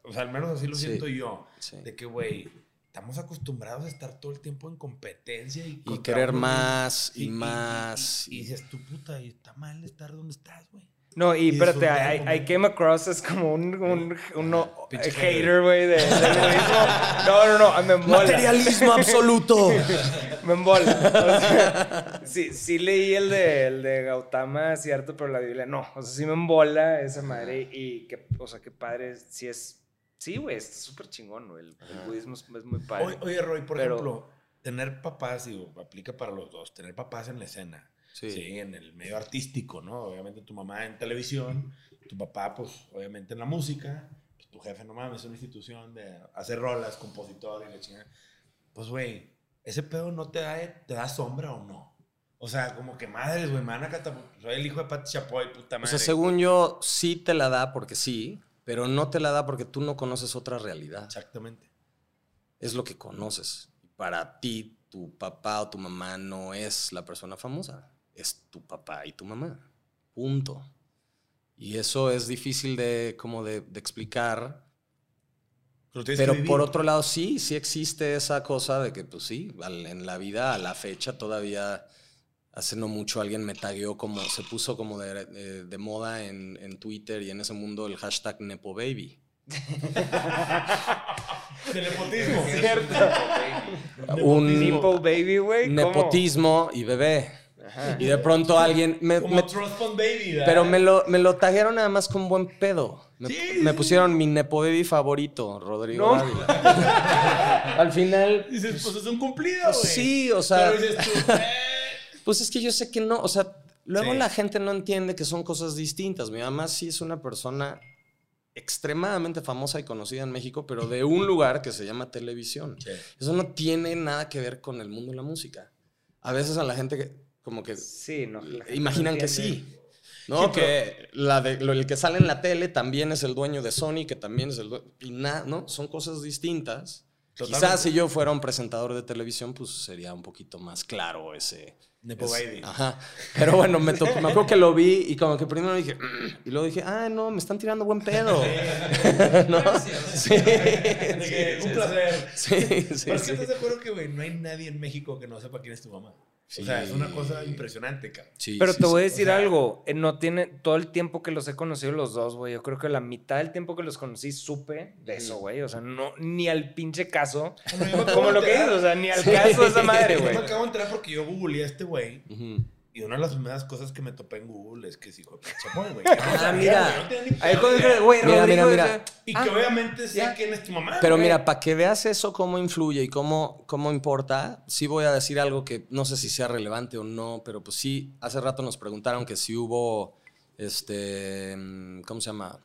O sea, al menos así lo siento yo. De que, güey, estamos acostumbrados a estar todo el tiempo en competencia y, y querer más y, más. Y, dices, tu puta, y está mal estar donde estás, güey. No, y, espérate, I, came across es como un, un, un hater, güey, de, budismo. No, no, no, me embola. Materialismo absoluto. me embola. sí, sí leí el de, el de Gautama, cierto, pero la Biblia no. O sea, sí me embola esa madre y que, o sea, qué padre, sí es... Sí, güey, es súper chingón, güey. El, budismo es, muy padre. Oye, Roy, por ejemplo, tener papás, digo, aplica para los dos, tener papás en la escena Sí. en el medio artístico, ¿no? Obviamente tu mamá en televisión, tu papá, pues, obviamente en la música, pues, tu jefe, no mames, es una institución de hacer rolas, compositor y la chingada. Pues, güey, ese pedo no te da, te da sombra o no. O sea, como que madres, güey, mana, soy el hijo de Pati Chapoy, puta madre. O sea, según yo, sí te la da porque sí, pero no te la da porque tú no conoces otra realidad. Exactamente. Es lo que conoces. Para ti, tu papá o tu mamá no es la persona famosa es tu papá y tu mamá. Punto. Y eso es difícil de, como de, explicar. Pero, por otro lado, sí, sí existe esa cosa de que, pues sí, en la vida, a la fecha, todavía hace no mucho alguien me tagueó como, se puso como de, moda en, en, Twitter y en ese mundo el hashtag NepoBaby. De nepotismo. Cierto. Un Nepo baby, güey. Nepotismo y bebé. Y de pronto alguien me, Como Baby, pero me lo, me lo tagueron nada más con buen pedo. Me, pusieron mi Nepo Baby favorito, Rodrigo Al final. Dices, pues es un cumplido, pues güey. Sí, o sea. Eh". pues es que yo sé que no. O sea, luego la gente no entiende que son cosas distintas. Mi mamá sí es una persona extremadamente famosa y conocida en México, pero de un lugar que se llama televisión. Eso no tiene nada que ver con el mundo de la música. A veces a la gente que como que sí, no, imaginan que sí. ¿No? que la de, el que sale en la tele también es el dueño de Sony, que también es el dueño. Y nada, ¿no? Son cosas distintas. Quizás si yo fuera un presentador de televisión, pues sería un poquito más claro ese, Nepo baby. Ajá. Pero bueno, me, tocó- me acuerdo que lo vi y como que primero dije, "Mm", y luego dije, ah, no, me están tirando buen pedo. ¿No? Sí. De que, un placer. Sí, sí, Pero es sí. que estás de acuerdo que, güey, no hay nadie en México que no sepa quién es tu mamá. O sea, es una cosa impresionante, cabrón. Sí, Pero sí, te voy a decir O sea- algo, eh, no tiene todo el tiempo que los he conocido los dos, güey. Yo creo que la mitad del tiempo que los conocí supe de eso, güey. O sea, no, ni al pinche caso. Bueno, Como lo que dices, o sea, ni al caso de esa madre, Yo me güey. acabo de enterar porque yo googleé a este güey Ujú. Y una de las primeras cosas que me topé en Google es que es hijo de pinche Moy, güey. Ah, mira. Ahí cuando dije, güey, Mira, mira, mira. Y "Ah, que obviamente sé ya". quién es tu mamá. Pero güey. mira, para que veas eso, cómo influye y cómo, cómo importa, sí voy a decir algo que no sé si sea relevante o no, pero pues sí, hace rato nos preguntaron que si hubo, este, mm, ¿cómo se llama?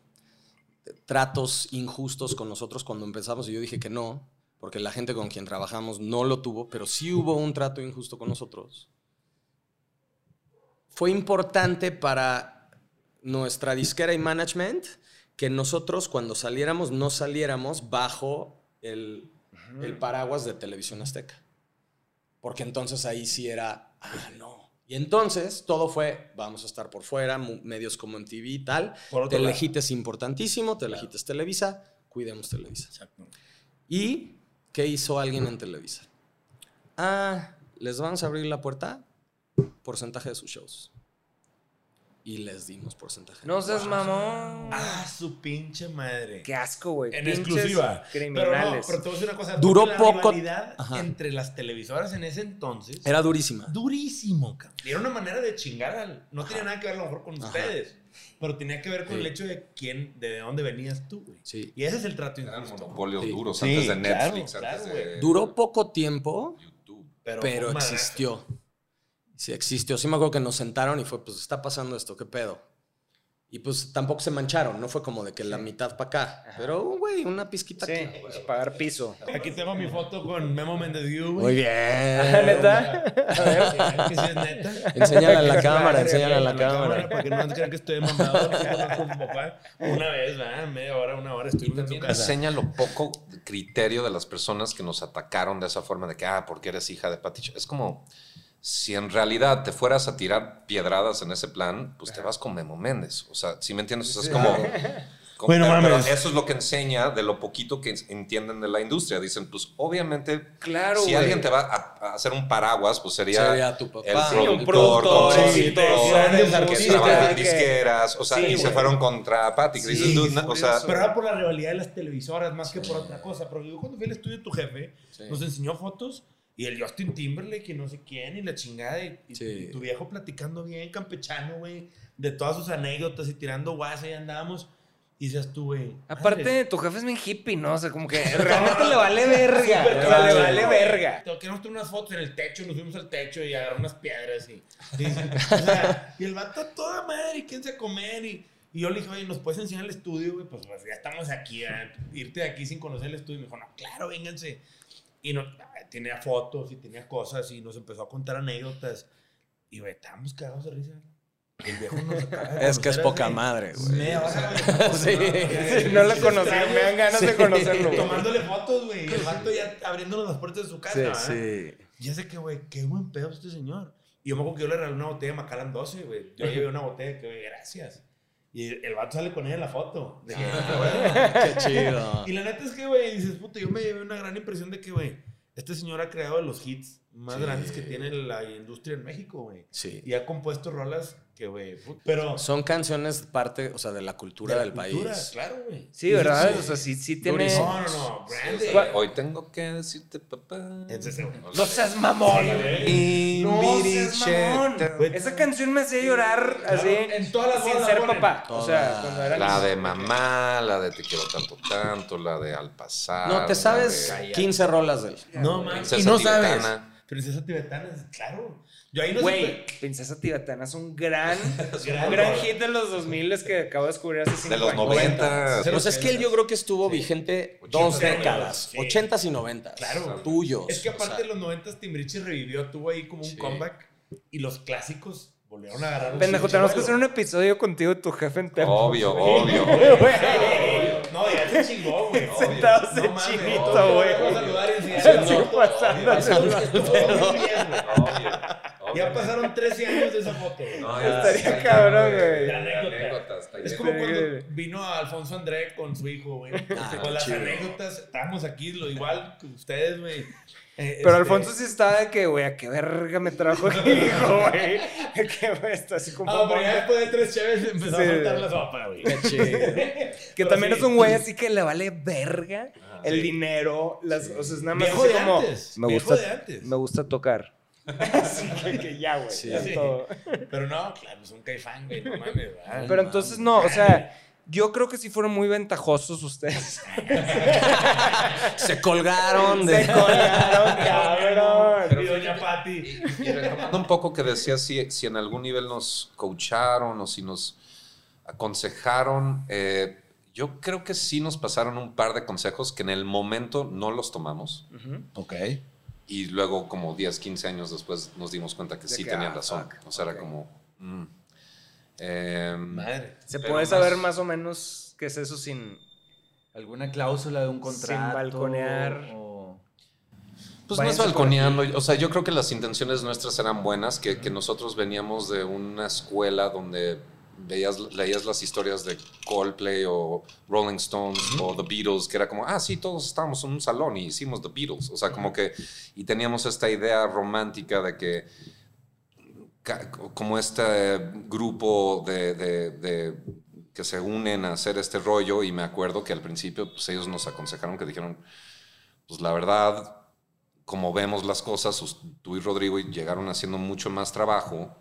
Tratos injustos con nosotros cuando empezamos y yo dije que no, porque la gente con quien trabajamos no lo tuvo, pero sí hubo un trato injusto con nosotros. Fue importante para nuestra disquera y management que nosotros cuando saliéramos no saliéramos bajo el, el paraguas de Televisión Azteca. Porque entonces ahí sí era, ah, no. Y entonces todo fue, vamos a estar por fuera, medios como MTV y tal. Telehit es importantísimo, Telehit es Televisa, cuidemos Televisa. Exacto. ¿Y qué hizo alguien en Televisa? Ah, les vamos a abrir la puerta, porcentaje de sus shows. Y les dimos porcentaje. No seas mamón. Ah, su pinche madre. Qué asco, güey. En Pinches exclusiva. Pero no, pero te voy a decir una cosa. Duró porque poco- La rivalidad Ajá. entre las televisoras en ese entonces. Era durísima. durísimo, cabrón. Y era una manera de chingar al. No tenía nada que ver a lo mejor con Ajá. ustedes. Pero tenía que ver con Sí. el hecho de quién, de dónde venías tú, güey. Sí. Y ese es el trato Eran injusto. monopolios Sí. duros Sí, antes de Netflix, claro, antes de Duró poco tiempo, YouTube. pero, madrazo. Sí, existió. Sí me acuerdo que nos sentaron y fue, pues, está pasando esto, ¿qué pedo? Y pues tampoco se mancharon, no fue como de que la mitad para acá. Pero, güey, una pizquita Sí, aquí. pues, pagar piso. Aquí tengo mi foto con Memo Méndez View, Muy bien. ¿Neta? A ver, que sí es neta. Enséñala a la cámara, enséñala a la cámara. Para que no crean que estoy mamado. mi papá. Una vez, ¿verdad? Media hora, una hora estuvimos en su También casa. enseña lo poco criterio de las personas que nos atacaron de esa forma de que, ah, porque eres hija de Pati. Ch-". Es como, si en realidad te fueras a tirar piedradas en ese plan, pues te vas con Memo Méndez. O sea, ¿sí me entiendes? O sea, es como... como- Bueno, pero, mames. pero eso es lo que enseña de lo poquito que entienden de la industria. Dicen, pues obviamente, Claro, si güey. alguien te va a, a hacer un paraguas, pues sería, Sería tu papá. el Sí, productor, grandes que trabaja en que- disqueras, o sea, Sí, y se güey. fueron contra Patti. que dices, Sí, "Dude, sí, no", o sea, Pero era por la rivalidad de las televisoras más que por otra cosa. Pero yo cuando fui al estudio de tu jefe, Sí. nos enseñó fotos y el Justin Timberlake y no sé quién y la chingada y, y- Sí. y tu viejo platicando bien campechano, güey, de todas sus anécdotas y tirando guasa y andábamos. Y dices tú, güey. Aparte, tu jefe es bien hippie, ¿no? O sea, como que realmente le vale verga. le vale güey. verga. Queremos unas fotos en el techo, nos fuimos al techo y agarramos unas piedras y. y, o sea, y el vato a toda madre, y quién se comer y. Y yo le dije, oye, ¿nos puedes enseñar el estudio, güey? Pues, pues, ya estamos aquí, irte de aquí sin conocer el estudio. Y me dijo, no, claro, vénganse. Y no, tenía fotos y tenía cosas y nos empezó a contar anécdotas. Y, güey, estábamos cagados de risa. El viejo nos acaba Es que es poca hace madre, güey. güey. Sí. Sí, no lo conocí, me dan ganas de conocerlo, güey. Tomándole fotos, güey. Y el vato ya abriéndonos las puertas de su casa, Sí, ¿verdad? sí. Ya sé que, güey, qué buen pedo este señor. Y yo me acuerdo que yo le regalé una botella de Macallan 12, güey. Yo llevé una botella que, güey, gracias. Y el vato sale con ella en la foto. De que, Qué chido. Y la neta es que, güey, dices, puta, yo me llevé una gran impresión de que, güey, este señor ha creado los hits más Sí. grandes que tiene la industria en México, güey. Sí. Y ha compuesto rolas que, güey, pero... Son canciones parte, o sea, de la cultura de la del cultura, país. Claro, güey. Sí, ¿verdad? dices, O sea, sí, sí tiene. No, no, no. Grande. ¿Cuál- Hoy tengo que decirte, papá. No seas mamón. Y No seas mamón. Güey. Esa canción me hacía llorar así. en todas las sin ser la ponen. papá. O sea, cuando era La niño. de mamá, la de te quiero tanto, tanto, la de al pasar. No, te sabes de 15 rolas de él. No, man. Y no Tibetana. sabes. Princesa Tibetana, claro. Yo ahí no Güey, supe- Princesa Tibetana es un gran, un gran hit de los 2000 que acabo de descubrir hace 5 De los años. 90. Pero Pues es que él yo creo que estuvo vigente dos décadas, sí. 80s y 90s. Claro. Tuyos. Es que o aparte sea, de los 90 Timbrichi revivió, tuvo ahí como un Sí. comeback y los clásicos volvieron a agarrar Pendejo, tenemos que hacer un episodio contigo y tu jefe en Tempo. Obvio, obvio. No, ya se chingó, güey. obvio. Sentados No en mames, chinito, güey. vamos a saludar y No, pasando. obvio, estuvo 2010, güey. Obvio. Y Ya pasaron 13 años de esa foto. No, Estaría cabrón, güey. La anécdota. Es como cuando vino a Alfonso André con su hijo, güey. Ah, con las anécdotas, estábamos aquí, lo igual que ustedes, güey. Eh, Pero este, Alfonso sí está de que, güey, a qué verga me trajo hijo, güey. Que, güey, está así como... Ah, pero ya después de tres chaves empezó Sí. a soltar la sopa, güey. Qué chido. Que Pero también sí. es un güey así que le vale verga el Sí. dinero, las, o sea, es nada más Viejo así de como, antes. me gusta, de antes. me gusta tocar. así que, que ya, güey, Sí. ya es Sí. todo. Pero no, claro, es un caifán, güey, no mames. Pero entonces no, o sea, yo creo que sí fueron muy ventajosos ustedes. Se colgaron de. Se colgaron, cabrón. Y doña Pati. Y, y retomando un poco que decía si, si en algún nivel nos coacharon o si nos aconsejaron, eh, yo creo que sí nos pasaron un par de consejos que en el momento no los tomamos Ok. y luego como 10, 15 años después nos dimos cuenta que De sí que, tenían ah, razón. fuck, O sea, era como... mm. Em, Madre. ¿Se puede saber más o menos qué es eso sin... ¿Alguna cláusula de un contrato? balconear. o- Pues no es balconeando. O sea, yo creo que las intenciones nuestras eran buenas, que, que nosotros veníamos de una escuela donde veías, leías las historias de Coldplay o Rolling Stones o The Beatles, que era como, ah, sí, todos estábamos en un salón y hicimos The Beatles. O sea, como que, y teníamos esta idea romántica de que, como este grupo de, de- de- que se unen a hacer este rollo, y me acuerdo que al principio, pues ellos nos aconsejaron que dijeron, pues la verdad, como vemos las cosas, tú y Rodrigo llegaron haciendo mucho más trabajo,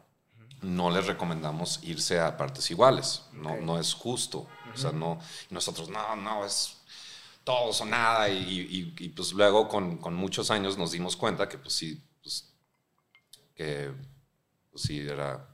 no les recomendamos irse a partes iguales. No, Ok. no es justo. O sea, no, nosotros, no, no, es todos o nada. Y, y- y, pues luego con, con muchos años nos dimos cuenta que pues sí, pues, que sí era...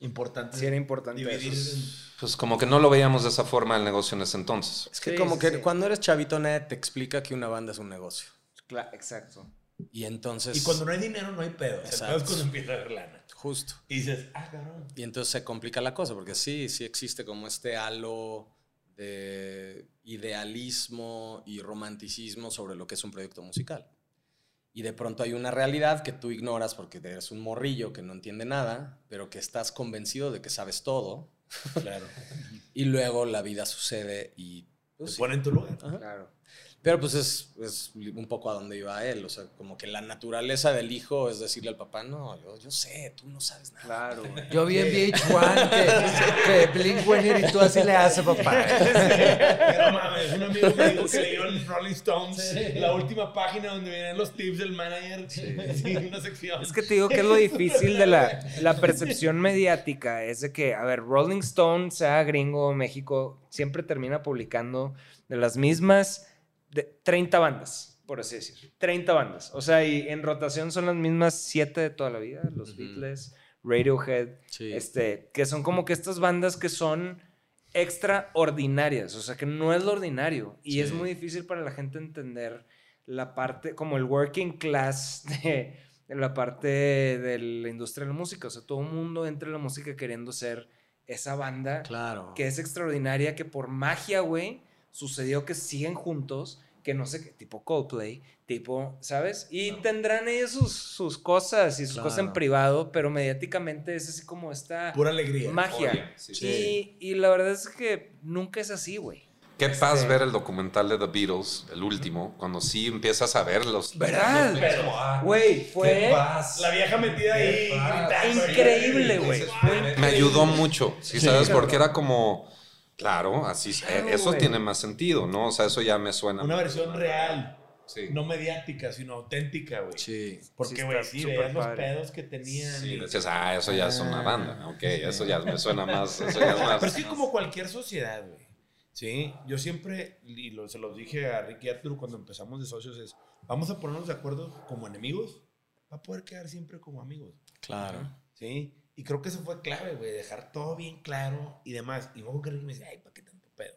Importante. Sí era importante dividir. eso. Pues como que no lo veíamos de esa forma el negocio en ese entonces. Es que Sí, como sí, que sí. cuando eres chavito, nadie te explica que una banda es un negocio. Cla- Exacto. Y entonces. Y cuando no hay dinero, no hay pedo. O sea, es cuando empieza a haber lana. Justo. Y dices, ah, cabrón. Y entonces se complica la cosa, porque sí, sí existe como este halo de idealismo y romanticismo sobre lo que es un proyecto musical. Y de pronto hay una realidad que tú ignoras porque eres un morrillo que no entiende nada, pero que estás convencido de que sabes todo. Claro. Y luego la vida sucede y... pues, Te sí. pone en tu lugar. Ajá. Claro. Pero pues es, es un poco a donde iba él, o sea, como que la naturaleza del hijo es decirle al papá, no, yo, yo sé, tú no sabes nada. Claro, güey. Yo vi en VH1 que, que Blink y tú así le haces, papá. Pero mames, un amigo me dijo que leyó en Rolling Stones la última página donde vienen los tips del manager. Sí, una sección. Es que te digo que es lo difícil de la, la percepción mediática. Es de que, a ver, Rolling Stone, sea gringo o México, siempre termina publicando de las mismas de 30 bandas, por así decir. 30 bandas. O sea, y en rotación son las mismas 7 de toda la vida. Los. Beatles, Radiohead, Sí. este, que son como que estas bandas que son extraordinarias, o sea, que no es lo ordinario. Y es muy difícil para la gente entender la parte, como el working class de, de la parte de la industria de la música. O sea, todo el mundo entra en la música queriendo ser esa banda Claro. que es extraordinaria, que por magia, güey, sucedió que siguen juntos, que no sé qué, tipo Coldplay, tipo, ¿sabes? Y tendrán ellos sus, sus cosas y sus cosas en Claro. privado, pero mediáticamente es así como esta Pura alegría. magia. Sí, sí. Y, y la verdad es que nunca es así, güey. Qué paz Este- ver el documental de The Beatles, el último, cuando sí empiezas a ver los... ¿Verdad? ah, Güey, fue qué paz. La vieja metida ahí. Paz. increíble, güey. Fue Me ayudó mucho, ¿sí, Sí, sabes? Porque era como, claro, así, Claro, eh, eso güey. tiene más sentido, ¿no? O sea, eso ya me suena. Una versión real. Sí. No mediática, sino auténtica, güey. Sí. Porque, Sí, güey, sí, súper veías los pedos que tenían. Sí, y- decías, ah, eso ya es una Ah, banda. Ok, sí. eso ya me suena más. Eso ya es más. Pero es que como cualquier sociedad, güey. Sí, yo siempre, y lo- se los dije a Ricky Arturo cuando empezamos de socios, es, vamos a ponernos de acuerdo como enemigos, va a poder quedar siempre como amigos. Claro. Sí, y creo que eso fue clave, güey, dejar todo bien claro y demás. Y luego que Ricky me dice, ay, ¿para qué tanto pedo?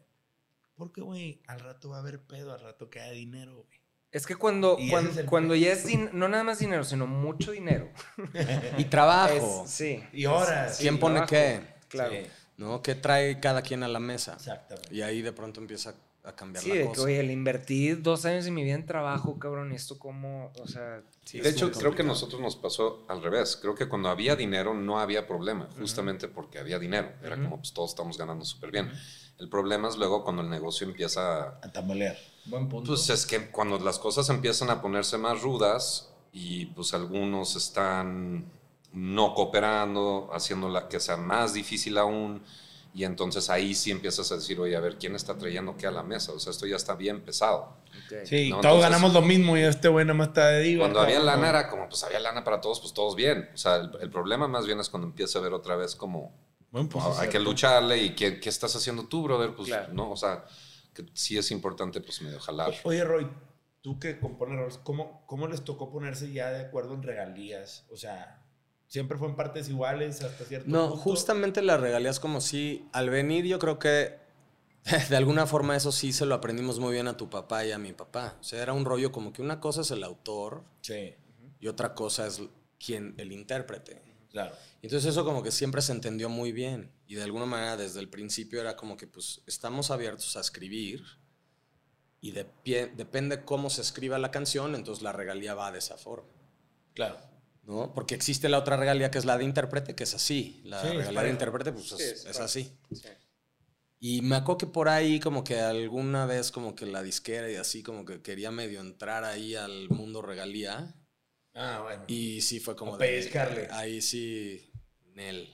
Porque, güey, al rato va a haber pedo, al rato queda dinero, güey. Es que cuando, cuando, es cuando ya es din- no nada más dinero, sino mucho dinero. Y trabajo. Es- sí. Y horas. ¿Quién sí, pone trabajo, qué? Claro. Sí, ¿No? ¿Qué trae cada quien a la mesa? exactamente. Y ahí de pronto empieza a cambiar Sí, la de que, cosa. oye, le invertí dos años de mi vida en trabajo, cabrón, y esto como, o sea... sí, de hecho, creo que complicado. nosotros nos pasó al revés. Creo que cuando había dinero no había problema, justamente porque había dinero. Era como, pues todos estamos ganando súper bien. El problema es luego cuando el negocio empieza A tambalear. Buen punto. Pues es que cuando las cosas empiezan a ponerse más rudas y pues algunos están no cooperando, haciéndola que sea más difícil aún, y entonces ahí sí empiezas a decir, oye, a ver, ¿quién está trayendo qué a la mesa? O sea, esto ya está bien pesado. Ok. Sí, No, todos entonces- ganamos lo mismo y este güey nada más está de diva. Cuando había lana era como, pues había lana para todos, pues todos bien. O sea, el, el problema más bien es cuando empieza a ver otra vez como, Bueno, pues, "Ah, hay que lucharle y ¿qué, qué estás haciendo tú, brother? Pues Claro. no, o sea, que sí es importante pues medio jalar. Oye, Roy, tú que compones ¿cómo, ¿cómo les tocó ponerse ya de acuerdo en regalías? O sea, ¿siempre fue en partes iguales hasta cierto No, punto? justamente las regalías como si al venir yo creo que de alguna forma eso sí se lo aprendimos muy bien a tu papá y a mi papá. O sea, era un rollo como que una cosa es el autor Sí, y otra cosa es quien, el intérprete. claro. Entonces eso como que siempre se entendió muy bien y de alguna manera desde el principio era como que pues estamos abiertos a escribir y de pie- depende cómo se escriba la canción, entonces la regalía va de esa forma. Claro. ¿No? Porque existe la otra regalía que es la de intérprete, que es así. La Sí, regalía de intérprete, pues Sí, es, es así. Sí. Y me acuerdo que por ahí como que alguna vez como que la disquera y así como que quería medio entrar ahí al mundo regalía. Ah, bueno. Y sí fue como pellizcarle. Ahí sí, Nel.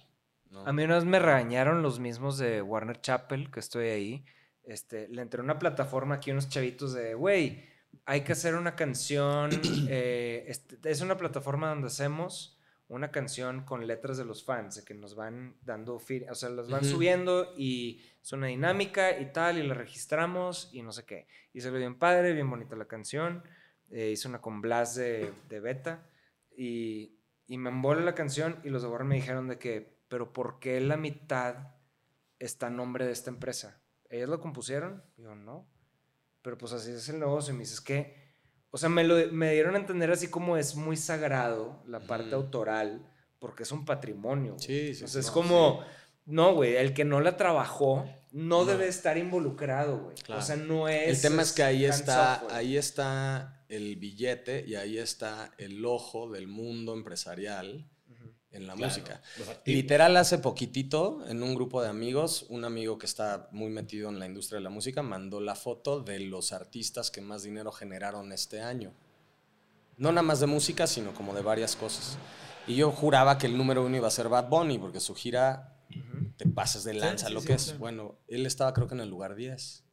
¿no? A mí una vez me regañaron los mismos de Warner Chapel, que estoy ahí. Este, le entré a una plataforma aquí unos chavitos de, güey, hay que hacer una canción. eh, este, es una plataforma donde hacemos una canción con letras de los fans, de que nos van dando, o sea, las van subiendo y es una dinámica y tal, y la registramos y no sé qué. Y se ve bien padre, bien bonita la canción. Eh, hice una con Blas de, de beta y, y me embola la canción y los de Warner me dijeron de que, pero ¿por qué la mitad está a nombre de esta empresa? ¿Ellas lo compusieron? Y yo, no. Pero pues así es el negocio. Y me dices que, o sea, me, lo, me dieron a entender así como es muy sagrado la parte autoral porque es un patrimonio. Sí, sí, O sí, sea, es no, como, no, güey, el que no la trabajó no, No. debe estar involucrado, güey. Claro. O sea, no es... El tema es que ahí está, ahí está el billete y ahí está el ojo del mundo empresarial. En la Claro, música. Literal, hace poquitito, en un grupo de amigos, un amigo que está muy metido en la industria de la música mandó la foto de los artistas que más dinero generaron este año. No nada más de música, sino como de varias cosas. Y yo juraba que el número uno iba a ser Bad Bunny, porque su gira te pasas de lanza, sí, lo sí, que es. Bueno, él estaba creo que en el lugar 10.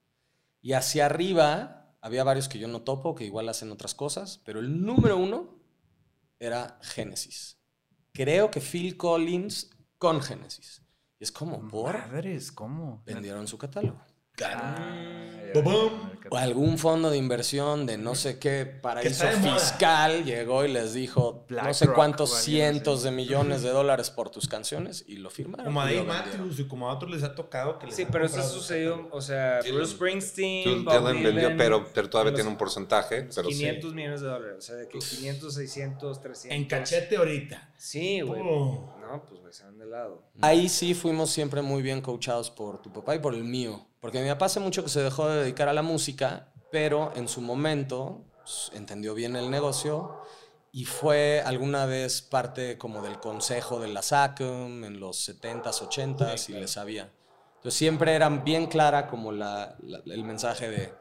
Y hacia arriba había varios que yo no topo, que igual hacen otras cosas, pero el número uno era Genesis. Creo que Phil Collins con Genesis. Y es como, por Madres, ¿cómo? vendieron su catálogo. Ah, O algún fondo de inversión de no sé qué paraíso fiscal llegó y les dijo no sé cuántos cientos de millones de dólares por tus canciones y lo firmaron. Como a Dave. Matthews y como a otros les ha tocado que les Sí, pero eso sucedió, sus o sea, Dylan- Bruce Springsteen, Dylan Bob vendió, Dylan, pero, pero todavía los- tiene un porcentaje. Pero 500 millones de dólares, o sea, de que 500, 600, 300. En cachete ahorita. Sí, güey. Oh. No, pues güey, se van de lado. Ahí sí fuimos siempre muy bien coachados por tu papá y por el mío. Porque mi papá hace mucho que se dejó de dedicar a la música, pero en su momento pues, entendió bien el negocio y fue alguna vez parte como del consejo de la SACM en los 70s, 80s y le sabía. Entonces siempre era bien clara como la, la- el mensaje de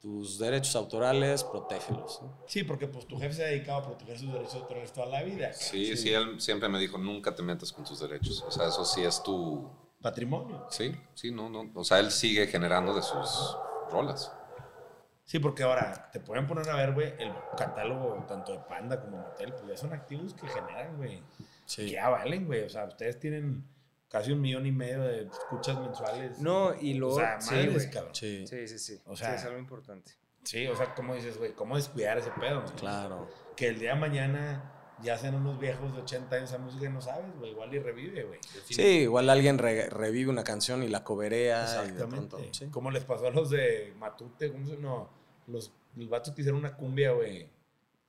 tus derechos autorales, protégelos. ¿no? Sí, porque pues tu jefe se ha dedicado a proteger sus derechos autorales toda la vida. sí, sí, él siempre me dijo, nunca te metas con tus derechos. O sea, eso sí es tu... Patrimonio. Sí, sí, no, no. O sea, él sigue generando de sus rolas. Sí, porque ahora te pueden poner a ver, güey, el catálogo tanto de Panda como Motel, pues ya son activos que generan, güey. Sí. Que ya valen, güey. O sea, ustedes tienen casi un millón y medio de escuchas mensuales. No, y luego. O sea, sí, madres, güey. cabrón. Sí, Sí, sí, sí. O sea- sí, es algo importante. Sí, o sea, ¿cómo dices, güey? ¿Cómo descuidar ese pedo? güey? claro. Que el día de mañana ya sean unos viejos de 80 años esa música y no sabes, güey. Igual y revive, güey. Sí, igual alguien re- revive una canción y la coberea y de Exactamente. pronto... Como les pasó a los de Matute, ¿cómo se No, los, los vatos que hicieron una cumbia, güey.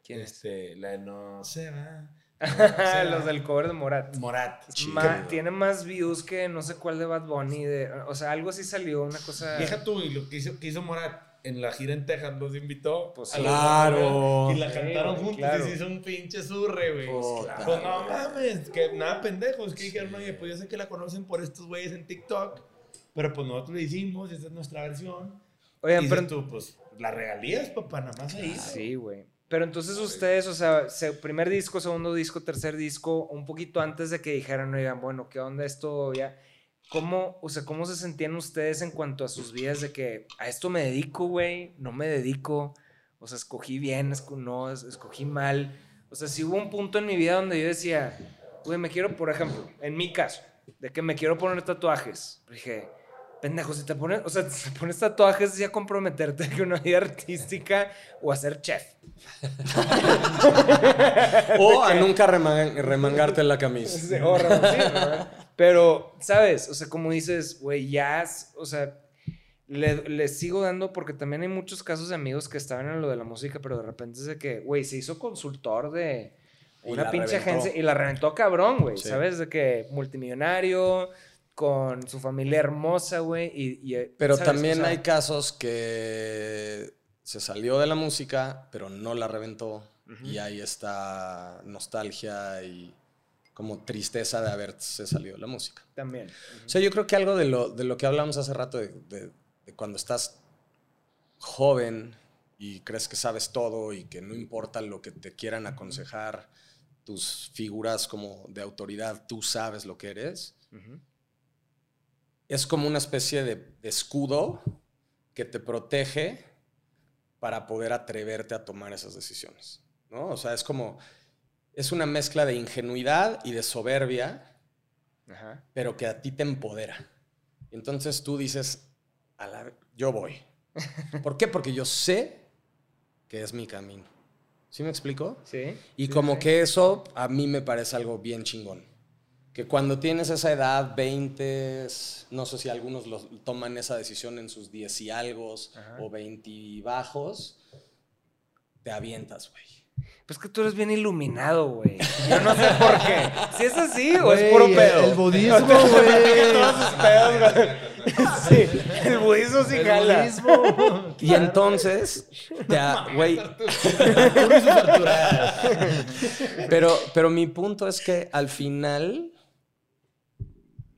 ¿Quién es? este, La de no se va. los del cover de Morat. Morat. Ma- tiene más views que no sé cuál de Bad Bunny. De, o sea, algo así salió, una cosa. Deja tú, y lo que hizo, que hizo Morat en la gira en Texas los invitó. Pues a sí. la Claro. banda, Y la Sí, cantaron juntos claro. y se hizo un pinche surre, güey. Puta, Pues no mames, que nada pendejos. Que dijeron, oye, pues yo sé que la conocen por estos güeyes en TikTok, pero pues nosotros lo hicimos, esa es nuestra versión. Oigan, y pero. tú, pues las regalías, papá, nada más ahí. Sí, güey. Pero entonces ustedes, o sea, se- primer disco, segundo disco, tercer disco, un poquito antes de que dijeran, oigan, bueno, ¿qué onda esto ya? ¿Cómo, o sea, cómo se sentían ustedes en cuanto a sus vidas de que a esto me dedico, güey? No me dedico. O sea, escogí bien, esco- no, es- escogí mal. O sea, si hubo un punto en mi vida donde yo decía, güey, me quiero, por ejemplo, en mi caso, de que me quiero poner tatuajes. Dije, pendejo, si te pones, o sea, si te pones tatuajes, ya comprometerte con una vida artística o a ser chef. O a nunca rema- remangarte la camisa. Se ahorra, sí. Pero, ¿sabes? O sea, como dices, güey, ya, o sea, le, le sigo dando porque también hay muchos casos de amigos que estaban en lo de la música, pero de repente es de que, güey, se hizo consultor de una pinche reventó. agencia y la reventó cabrón, güey, Sí. ¿sabes? De que multimillonario, con su familia hermosa, güey, y, y, Pero ¿sabes? O también sea, hay casos que se salió de la música, pero no la reventó. Y ahí está nostalgia y como tristeza de haberse salido de la música. También. O sea, yo creo que algo de lo, de lo que hablamos hace rato, de, de- de cuando estás joven y crees que sabes todo y que no importa lo que te quieran aconsejar, tus figuras como de autoridad, tú sabes lo que eres, Ujú. es como una especie de, de escudo que te protege para poder atreverte a tomar esas decisiones, ¿no? O sea, es como, es una mezcla de ingenuidad y de soberbia, Ajá. pero que a ti te empodera. Entonces tú dices, a la, yo voy. ¿Por qué? Porque yo sé que es mi camino. ¿Sí me explico? Sí. Y Sí, como sí. que eso a mí me parece algo bien chingón. Que cuando tienes esa edad, 20, no sé si algunos lo, toman esa decisión en sus 10 y algo o 20 y bajos, te avientas, güey. Pues que tú eres bien iluminado, güey. Yo no sé por qué. Si es así o es puro el- pedo. el budismo, güey. Todos sus pedos, güey. Sí, el budismo sí El jala. budismo. Y entonces, te a- güey, pero, pero mi punto es que al final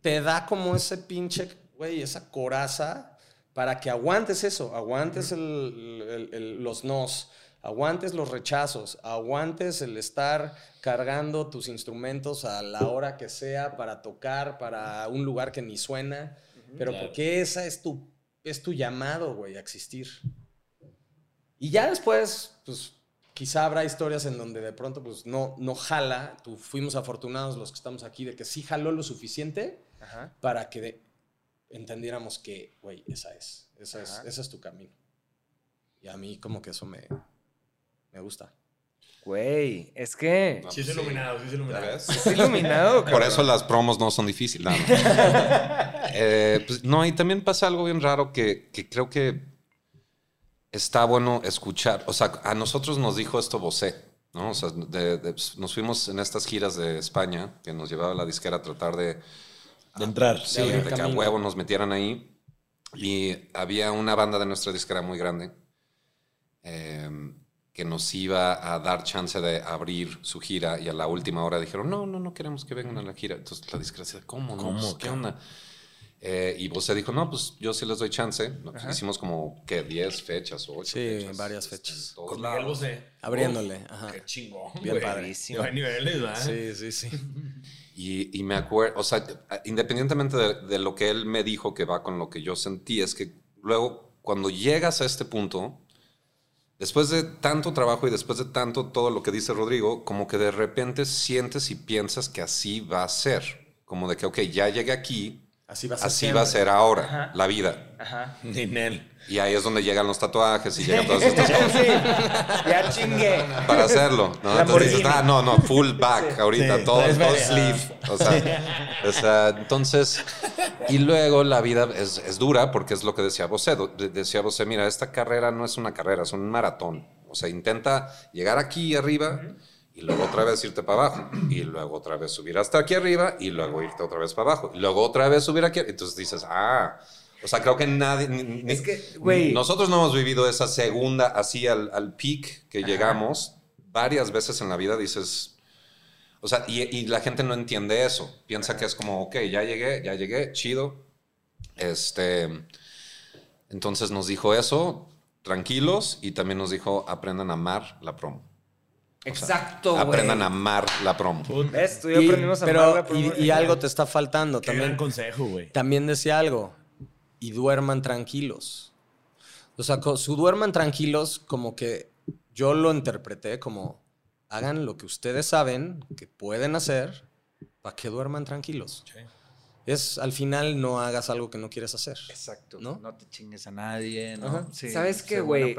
te da como ese pinche, güey, esa coraza para que aguantes eso, aguantes el- el- el- los nos, aguantes los rechazos, aguantes el estar cargando tus instrumentos a la hora que sea para tocar, para un lugar que ni suena, pero Claro. porque esa es tu, es tu llamado, güey, a existir. Y ya después, pues quizá habrá historias en donde de pronto pues no, no jala, tú fuimos afortunados los que estamos aquí de que sí jaló lo suficiente Ajá. para que de- entendiéramos que, güey, esa es, esa es, ese es tu camino. Y a mí como que eso me, me gusta. Güey, es que No, Sí, es pues iluminado, sí es ¿Ya iluminado. es iluminado, Por eso las promos no son difíciles. más. Eh, pues, no, y también pasa algo bien raro que, que creo que está bueno escuchar. O sea, a nosotros nos dijo esto Bosé, ¿no? O sea, de- de- pues, nos fuimos en estas giras de España que nos llevaba la disquera a tratar de, De entrar. sí, abrir de que a huevo nos metieran ahí. Y había una banda de nuestra disquera muy grande eh, que nos iba a dar chance de abrir su gira y a la última hora dijeron, no, no, no queremos que vengan a la gira. Entonces la disquera decía, ¿cómo? No? ¿Cómo, Pues, ¿Qué onda? Eh, y Bosé dijo, no, pues yo sí les doy chance. Nos hicimos como, ¿qué? 10 fechas o 8 Sí, fechas. varias fechas. Con Miguel. Bosé. Abriéndole, Uf, ajá. Qué chingón. Bien güey. padre. Buenísimo. Hay niveles, ¿verdad? Sí, sí, sí. Y, y me acuerdo, o sea, independientemente de, de lo que él me dijo que va con lo que yo sentí, es que luego cuando llegas a este punto, después de tanto trabajo y después de tanto todo lo que dice Rodrigo, como que de repente sientes y piensas que así va a ser. Como de que, ok, ya llegué aquí, Así va a ser. así va a siempre. ser ahora, Ajá. la vida. Ajá. Ni Nel. Y ahí es donde llegan los tatuajes y llegan todas estas cosas. Sí, ya chingué. para hacerlo. ¿no? Entonces dices, ah, no, no, full back ahorita, Sí, todo, todo sleeve. O sea, o sea, entonces, y luego la vida es, es dura porque es lo que decía Bosé. Decía Bosé, mira, esta carrera no es una carrera, es un maratón. O sea, intenta llegar aquí arriba y luego otra vez irte para abajo, y luego otra vez subir hasta aquí arriba, y luego irte otra vez para abajo, y luego otra vez subir aquí. Entonces dices, ah, o sea, creo que nadie. ni- Es que, güey. Nosotros no hemos vivido esa segunda así al, al peak que llegamos varias veces en la vida, dices. O sea, y, y la gente no entiende eso. Piensa que es como, ok, ya llegué, ya llegué, chido. Este. Entonces nos dijo eso, tranquilos, y también nos dijo, aprendan a amar la promo. Exacto, güey. Aprendan a amar la promo. ¿Ves? Tú y yo Y- aprendimos a pero, amar la promo. y, y algo te está faltando Qué gran también. consejo, güey. También decía algo. Y duerman tranquilos. O sea, su duerman tranquilos, como que yo lo interpreté como hagan lo que ustedes saben que pueden hacer para que duerman tranquilos. Es al final no hagas algo que no quieres hacer. Exacto. ¿No? ¿No? te chingues a nadie, ¿no? Sí, ¿Sabes qué, güey?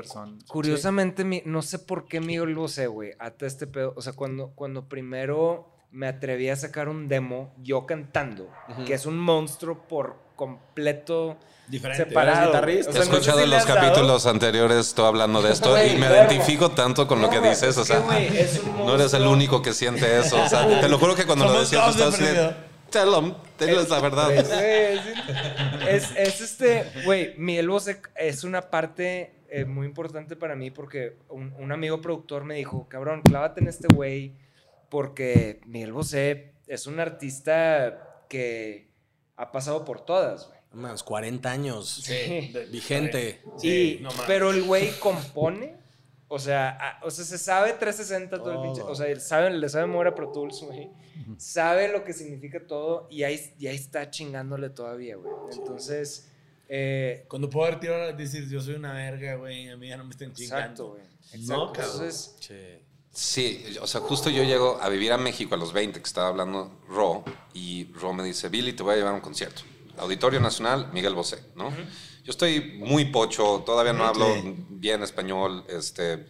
Curiosamente, mi- no sé por qué Miguel Bosé, güey, hasta este pedo. O sea, cuando, cuando primero me atreví a sacar un demo, yo cantando, que es un monstruo por completo Diferente. separado. ¿Eres guitarrista? O He no sé escuchado si le los capítulos anteriores tú hablando de esto y me verga. identifico tanto con lo que No, dices. es O sea, no eres el único que siente eso. O sea, te lo juro que cuando lo decías, tú Tell them, diles la verdad. Es, es- es este, güey, Bosé es una parte eh, muy importante para mí porque un, un amigo productor me dijo, cabrón, clávate en este güey porque Miguel Bosé es un artista que ha pasado por todas, güey. Más 40 años. Sí. Vigente. y, no mames. pero el güey compone, o sea, a- o sea, se sabe 360 todo el pinche, o sea, sabe, le sabe mover a Pro Tools, güey. Sabe lo que significa todo y ahí, y ahí está chingándole todavía, güey. Entonces, eh, Cuando puedo haber tirado decir, yo soy una verga, güey, a mí ya no me estén exacto, chingando. güey. No, Exacto. cabrón. Entonces, Che. Sí, o sea, justo yo llego a vivir a México a los 20, que estaba hablando Ro, y Ro me dice, Billy, te voy a llevar a un concierto. Auditorio Nacional, Miguel Bosé, ¿no? Yo estoy muy pocho, todavía no hablo bien español, este...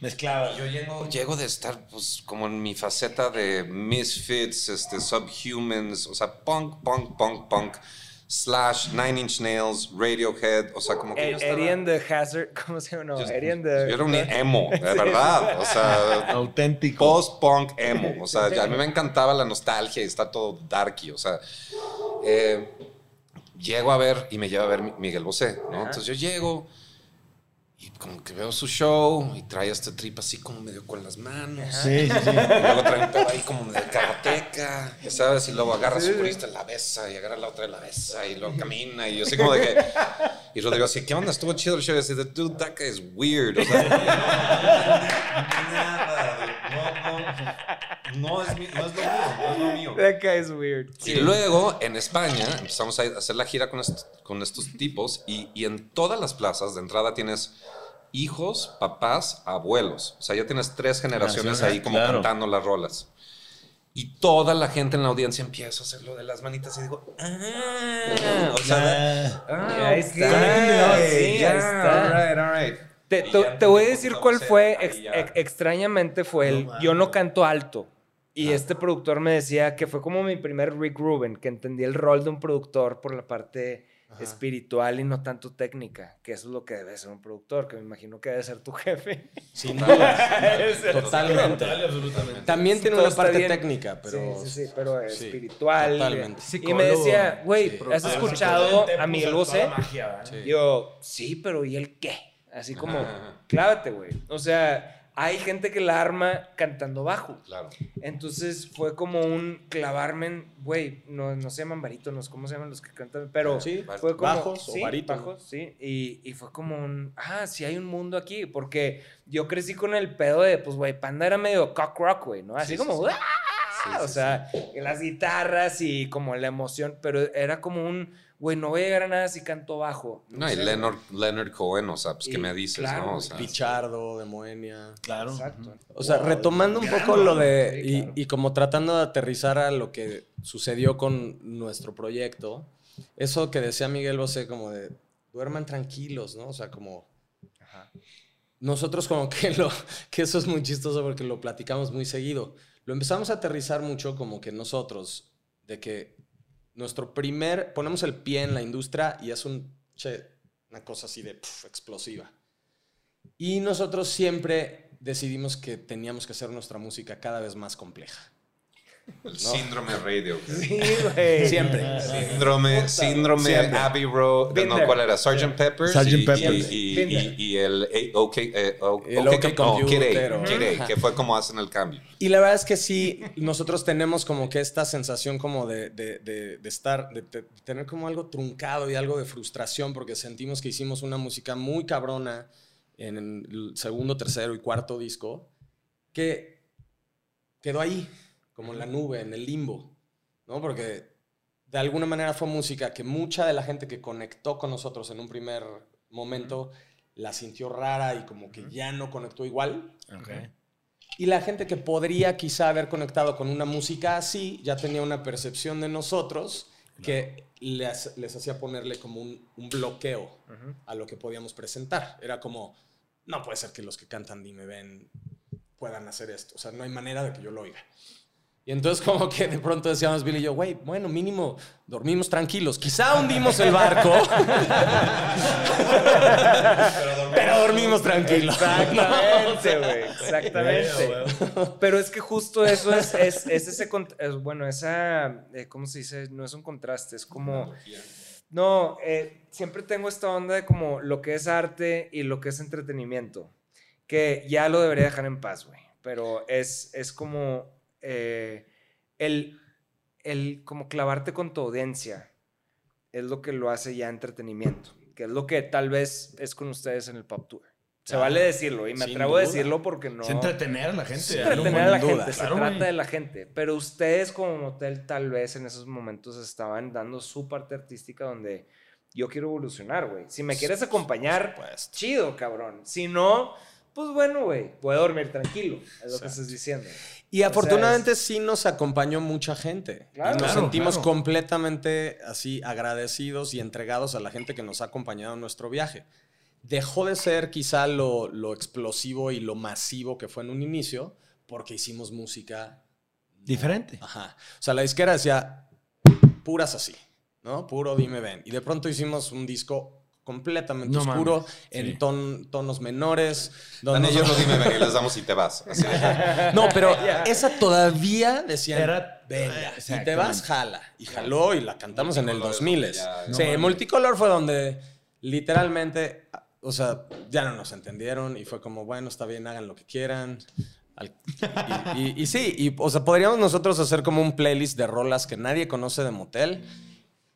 Mezclaba. Yo llego, llego de estar pues como en mi faceta de misfits, este, subhumans, o sea, punk, punk, punk, punk, slash, Nine Inch Nails, Radiohead, o sea, como que yo estaba... Eddie and the Hazard, ¿cómo se llama? No, yo- Eddie and yo the... era un emo, de verdad, o sea, Auténtico. post-punk emo. O sea, ya a mí me encantaba la nostalgia y está todo darky. O sea, eh, llego a ver y me lleva a ver Mi- Miguel Bosé, ¿no? Entonces yo llego y como que veo su show y trae este trip así como medio con las manos. Sí, sí, sí. Y luego trae un pedo ahí como de karateca, ya sabes, y luego agarra a su corista y la besa, y agarra a la otra y la besa, y luego camina, y yo así como de que... Y Rodrigo así, ¿qué onda? Estuvo chido el show, y así de, dude, that guy is weird, o sea... nada, no, es, mi- no es lo mío, no es lo mío. That guy is weird. Y luego en España empezamos a hacer la gira con, est- con estos tipos y, y en todas las plazas de entrada tienes hijos, papás, abuelos. O sea, ya tienes tres generaciones ahí como claro. cantando las rolas. Y toda la gente en la audiencia empieza a hacer lo de las manitas y digo, ah, o sea, Ah, ah, Ahí ok, está, sí, ya, ahí está. all right, all right. Te, te- te voy a decir cuál fue, ex- ex- extrañamente fue el, No yo no canto alto. Y Ah. este productor me decía que fue como mi primer Rick Rubin, que entendí el rol de un productor por la parte espiritual y no tanto técnica, que eso es lo que debe ser un productor, que me imagino que debe ser tu jefe. Sin duda. Totalmente. Total y absolutamente. También tiene Todo una parte bien. técnica, pero. sí, sí, sí, pero sí, espiritual. totalmente. Y me decía, güey, Sí. ¿has escuchado a Miguel Bosé? Sí. Yo, sí, pero ¿y el qué? Así como, clávate, güey. O sea, hay gente que la arma cantando bajo. Claro. Entonces fue como un clavarme en, güey, no, no se llaman barítonos, ¿cómo se llaman los que cantan? Pero Sí, fue como, bajos o sí, barítonos. bajos, sí. Y, y fue como un, ah, sí hay un mundo aquí. Porque yo crecí con el pedo de, pues, güey, Panda era medio cock rock, güey, ¿no? Así Sí, como, sí, sí. ¡ah! o sea, las guitarras y como la emoción, pero era como un, güey, no voy a llegar a nada si canto bajo. No, y sé, Leonard, Leonard Cohen, o sea, pues, ¿qué Y me dices, claro, no? O sea, Pichardo, de Moenia. Claro. Exacto. O sea, Wow, retomando un poco lo de. Y, claro. y como tratando de aterrizar a lo que sucedió con nuestro proyecto, eso que decía Miguel Bosé, como de duerman tranquilos, ¿no? O sea, como. Nosotros, como que lo. que eso es muy chistoso porque lo platicamos muy seguido. Lo empezamos a aterrizar mucho, como que nosotros, de que nuestro primer. ponemos el pie en la industria y es un. che, una cosa así de explosiva. Y nosotros siempre decidimos que teníamos que hacer nuestra música cada vez más compleja. El síndrome radio. Sí, güey. Siempre. Síndrome, síndrome Siempre. Abbey Road. Been No, there. ¿cuál era? Sgt. Pepper. Sgt. y, Peppers. Y, y- there. y el OK, eh, o- El OK OK Com- no, A, o- Kid A, Ajá. que fue como hacen el cambio. Y la verdad es que sí, nosotros tenemos como que esta sensación como de, de- de- de estar, de, de tener como algo truncado y algo de frustración porque sentimos que hicimos una música muy cabrona en el segundo, tercero y cuarto disco que quedó ahí, como en la nube, en el limbo, ¿no? Porque de alguna manera fue música que mucha de la gente que conectó con nosotros en un primer momento la sintió rara y como que ya no conectó igual. Y la gente que podría quizá haber conectado con una música así ya tenía una percepción de nosotros que les, les hacía ponerle como un, un bloqueo a lo que podíamos presentar. Era como, no puede ser que los que cantan Dime Ven puedan hacer esto. O sea, no hay manera de que yo lo oiga. Y entonces como que de pronto decíamos Billy y yo, güey, bueno, mínimo dormimos tranquilos. Quizá hundimos el barco, pero dormimos tranquilos. Exactamente, güey. Exactamente. Pero es que justo eso es, es, es ese, es, bueno, esa, eh, ¿cómo se dice? No es un contraste, es como, no, eh, siempre tengo esta onda de como lo que es arte y lo que es entretenimiento, que ya lo debería dejar en paz, güey. Pero es, es como eh, el, el como clavarte con tu audiencia es lo que lo hace ya entretenimiento, que es lo que tal vez es con ustedes en el Pop Tour. Se vale decirlo y me atrevo a decirlo porque no... Es entretener a la gente. Algo entretener a la duda. gente, se Claro, trata güey. de la gente. Pero ustedes como motel tal vez en esos momentos estaban dando su parte artística donde yo quiero evolucionar, güey. Si me quieres acompañar, chido, cabrón. Si no, pues bueno, güey, puedo dormir tranquilo, es lo que estás diciendo. Y O sea, afortunadamente sí nos acompañó mucha gente. Claro. y nos Claro, sentimos claro. completamente así agradecidos y entregados a la gente que nos ha acompañado en nuestro viaje. Dejó de ser quizá lo, lo explosivo y lo masivo que fue en un inicio porque hicimos música. Diferente. Ajá. O sea, la disquera decía puras así, ¿no? Puro dime ven. Y de pronto hicimos un disco completamente No oscuro, mames. en Sí. ton- tonos menores. Donde ellos lo nosotros- dime, ven, y les damos y te vas. Así no, pero esa todavía decían, Era- venga, si te vas, jala. Y jaló y la cantamos en el Multicolor es 2000. donde ya- sí, No mames. Multicolor fue donde literalmente, o sea, ya no nos entendieron y fue como, bueno, está bien, hagan lo que quieran. Y- y sí, y, o sea, podríamos nosotros hacer como un playlist de rolas que nadie conoce de motel,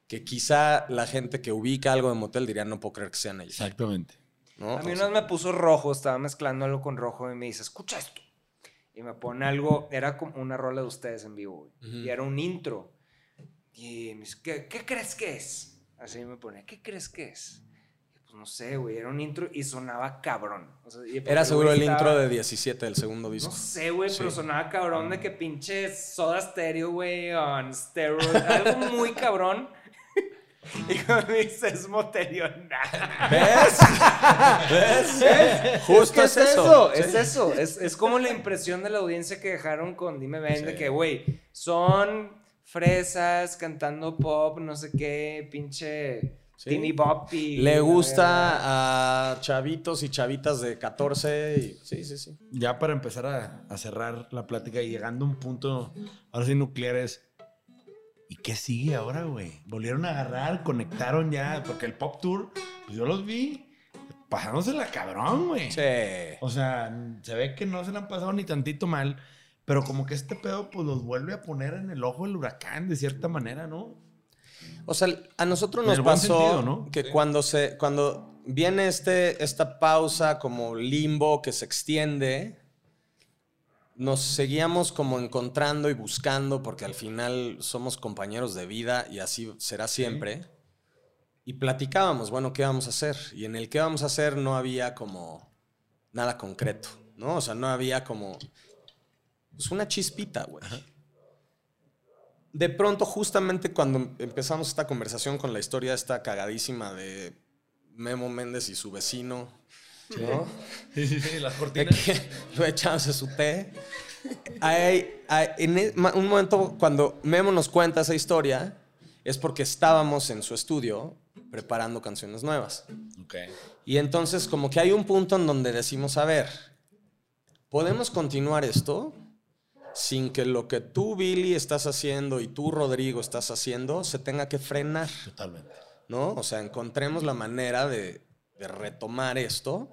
que quizá la gente que ubica algo de motel diría, no puedo creer que sean ellos. Exactamente. ¿no? A mí una vez me puso rojo, estaba mezclando algo con rojo y me dice, escucha esto. Y me pone algo, era como una rola de ustedes en vivo, güey. Ujú. Y era un intro. Y me dice, ¿qué, qué crees que es? Así me pone, ¿qué crees que es? Y pues no sé, güey, era un intro y sonaba cabrón. O sea, y Era seguro el estaba- intro de 17 del segundo disco. No sé, güey, pero Sí. sonaba cabrón de que pinche soda stereo, güey, on steroids. Algo muy cabrón. Y cuando me dice, es motelio, nada. ¿Ves? ¿Ves? Justo ¿Qué es eso. Es Sí. eso. Es, es como la impresión de la audiencia que dejaron con Dime Ven, de que, güey, son fresas cantando pop, no sé qué, pinche Sí. teeny bop y... Le gusta a chavitos y chavitas de 14 y sí, sí, sí. Ya para empezar a, a cerrar la plática y llegando a un punto, ahora sí nuclear es, ¿y qué sigue ahora, güey? Volvieron a agarrar, conectaron ya, porque el Pop Tour, pues yo los vi pasándosela cabrón, güey. Sí. O sea, se ve que no se le han pasado ni tantito mal, pero como que este pedo pues los vuelve a poner en el ojo del huracán de cierta manera, ¿no? O sea, a nosotros nos pasó sentido, ¿no? que cuando se cuando viene este esta pausa como limbo que se extiende nos seguíamos como encontrando y buscando porque al final somos compañeros de vida y así será siempre. Y platicábamos, bueno, ¿qué vamos a hacer? Y en el qué vamos a hacer no había como nada concreto, ¿no? O sea, no había como pues una chispita, güey. De pronto, justamente cuando empezamos esta conversación con la historia esta cagadísima de Memo Méndez y su vecino, ¿no? Sí, sí, sí, las cortinas. que lo echamos a su té. Hay- hay- en e- un momento cuando Memo nos cuenta esa historia es porque estábamos en su estudio preparando canciones nuevas. Ok. Y entonces como que hay un punto en donde decimos, a ver, podemos continuar esto sin que lo que tú, Billy, estás haciendo y tú, Rodrigo, estás haciendo se tenga que frenar. Totalmente. ¿No? O sea, encontremos la manera de, de retomar esto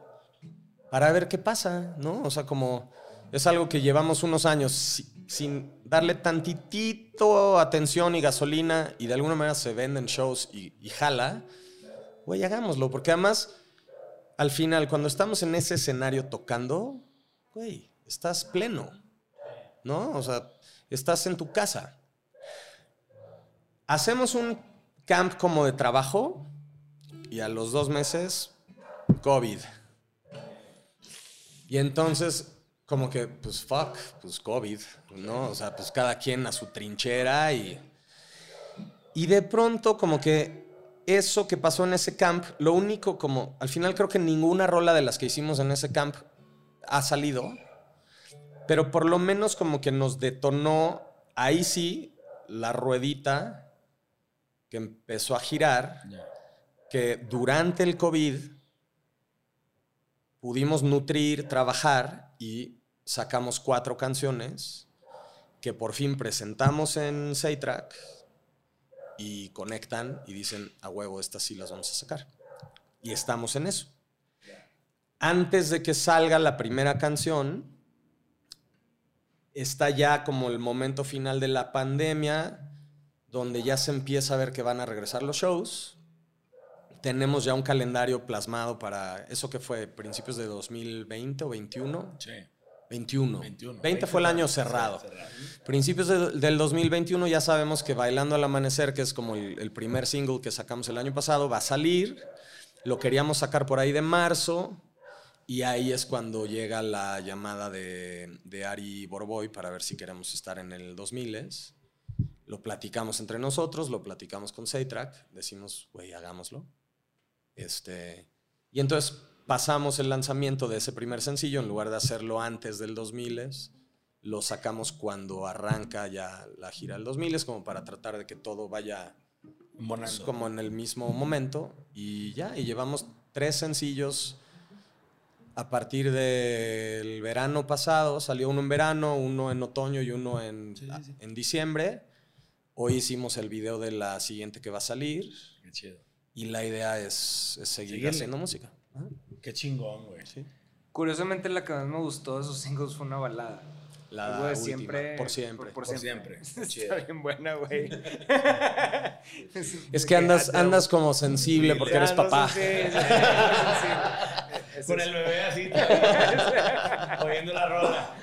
para ver qué pasa, ¿no? O sea, como es algo que llevamos unos años sin darle tantitito atención y gasolina y de alguna manera se venden shows y, jala, güey, hagámoslo, porque además, al final, cuando estamos en ese escenario tocando, güey, estás pleno, ¿no? O sea, estás en tu casa. Hacemos un camp como de trabajo y a los dos meses, COVID. Y entonces como que, pues fuck, pues COVID, ¿no? O sea, pues cada quien a su trinchera y... Y de pronto como que eso que pasó en ese camp, lo único como, al final creo que ninguna rola de las que hicimos en ese camp ha salido, pero por lo menos como que nos detonó ahí sí la ruedita que empezó a girar, que durante el COVID pudimos nutrir, trabajar y sacamos cuatro canciones que por fin presentamos en Saytrack y conectan y dicen, a huevo, estas sí las vamos a sacar. Y estamos en eso. Antes de que salga la primera canción, está ya como el momento final de la pandemia, donde ya se empieza a ver que van a regresar los shows. Tenemos ya un calendario plasmado para eso que fue principios de 2020 o 21. Sí. 21. 20 fue el año cerrado. Principios del 2021 ya sabemos que Bailando al Amanecer, que es como el, primer single que sacamos el año pasado, va a salir. Lo queríamos sacar por ahí de marzo. Y ahí es cuando llega la llamada de, de Ari Borboy para ver si queremos estar en el 2000. Lo platicamos entre nosotros, lo platicamos con Saytrack, decimos, güey, hagámoslo. Este, y entonces pasamos el lanzamiento de ese primer sencillo, en lugar de hacerlo antes del 2000, lo sacamos cuando arranca ya la gira del 2000, como para tratar de que todo vaya pues, como en el mismo momento. Y ya, y llevamos tres sencillos a partir del verano pasado. Salió uno en verano, uno en otoño y uno en, en diciembre. Hoy hicimos el video de la siguiente que va a salir. Y la idea es, seguir haciendo música. Qué chingón, güey. Curiosamente, la que más me gustó de esos singles fue una balada. La de siempre. Por siempre. Por, siempre. Está bien buena, güey. es que andas, andas como sensible porque eres papá. con el bebé así, oyendo la rola.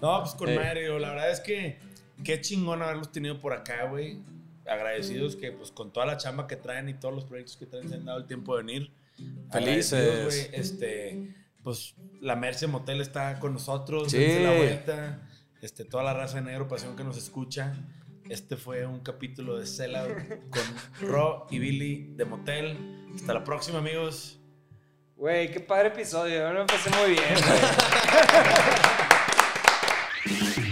no, pues con Mario, la verdad es que qué chingón haberlos tenido por acá, güey. Agradecidos que, pues, con toda la chamba que traen y todos los proyectos que traen, se han dado el tiempo de venir. Felices. Este, pues la Merce Motel está con nosotros. Sí. la vuelta. Este, toda la raza de Negro Pasión que nos escucha. Este fue un capítulo de Sellout con Ro y Billy de Motel. Hasta la próxima, amigos. Güey, qué padre episodio. Me empecé muy bien,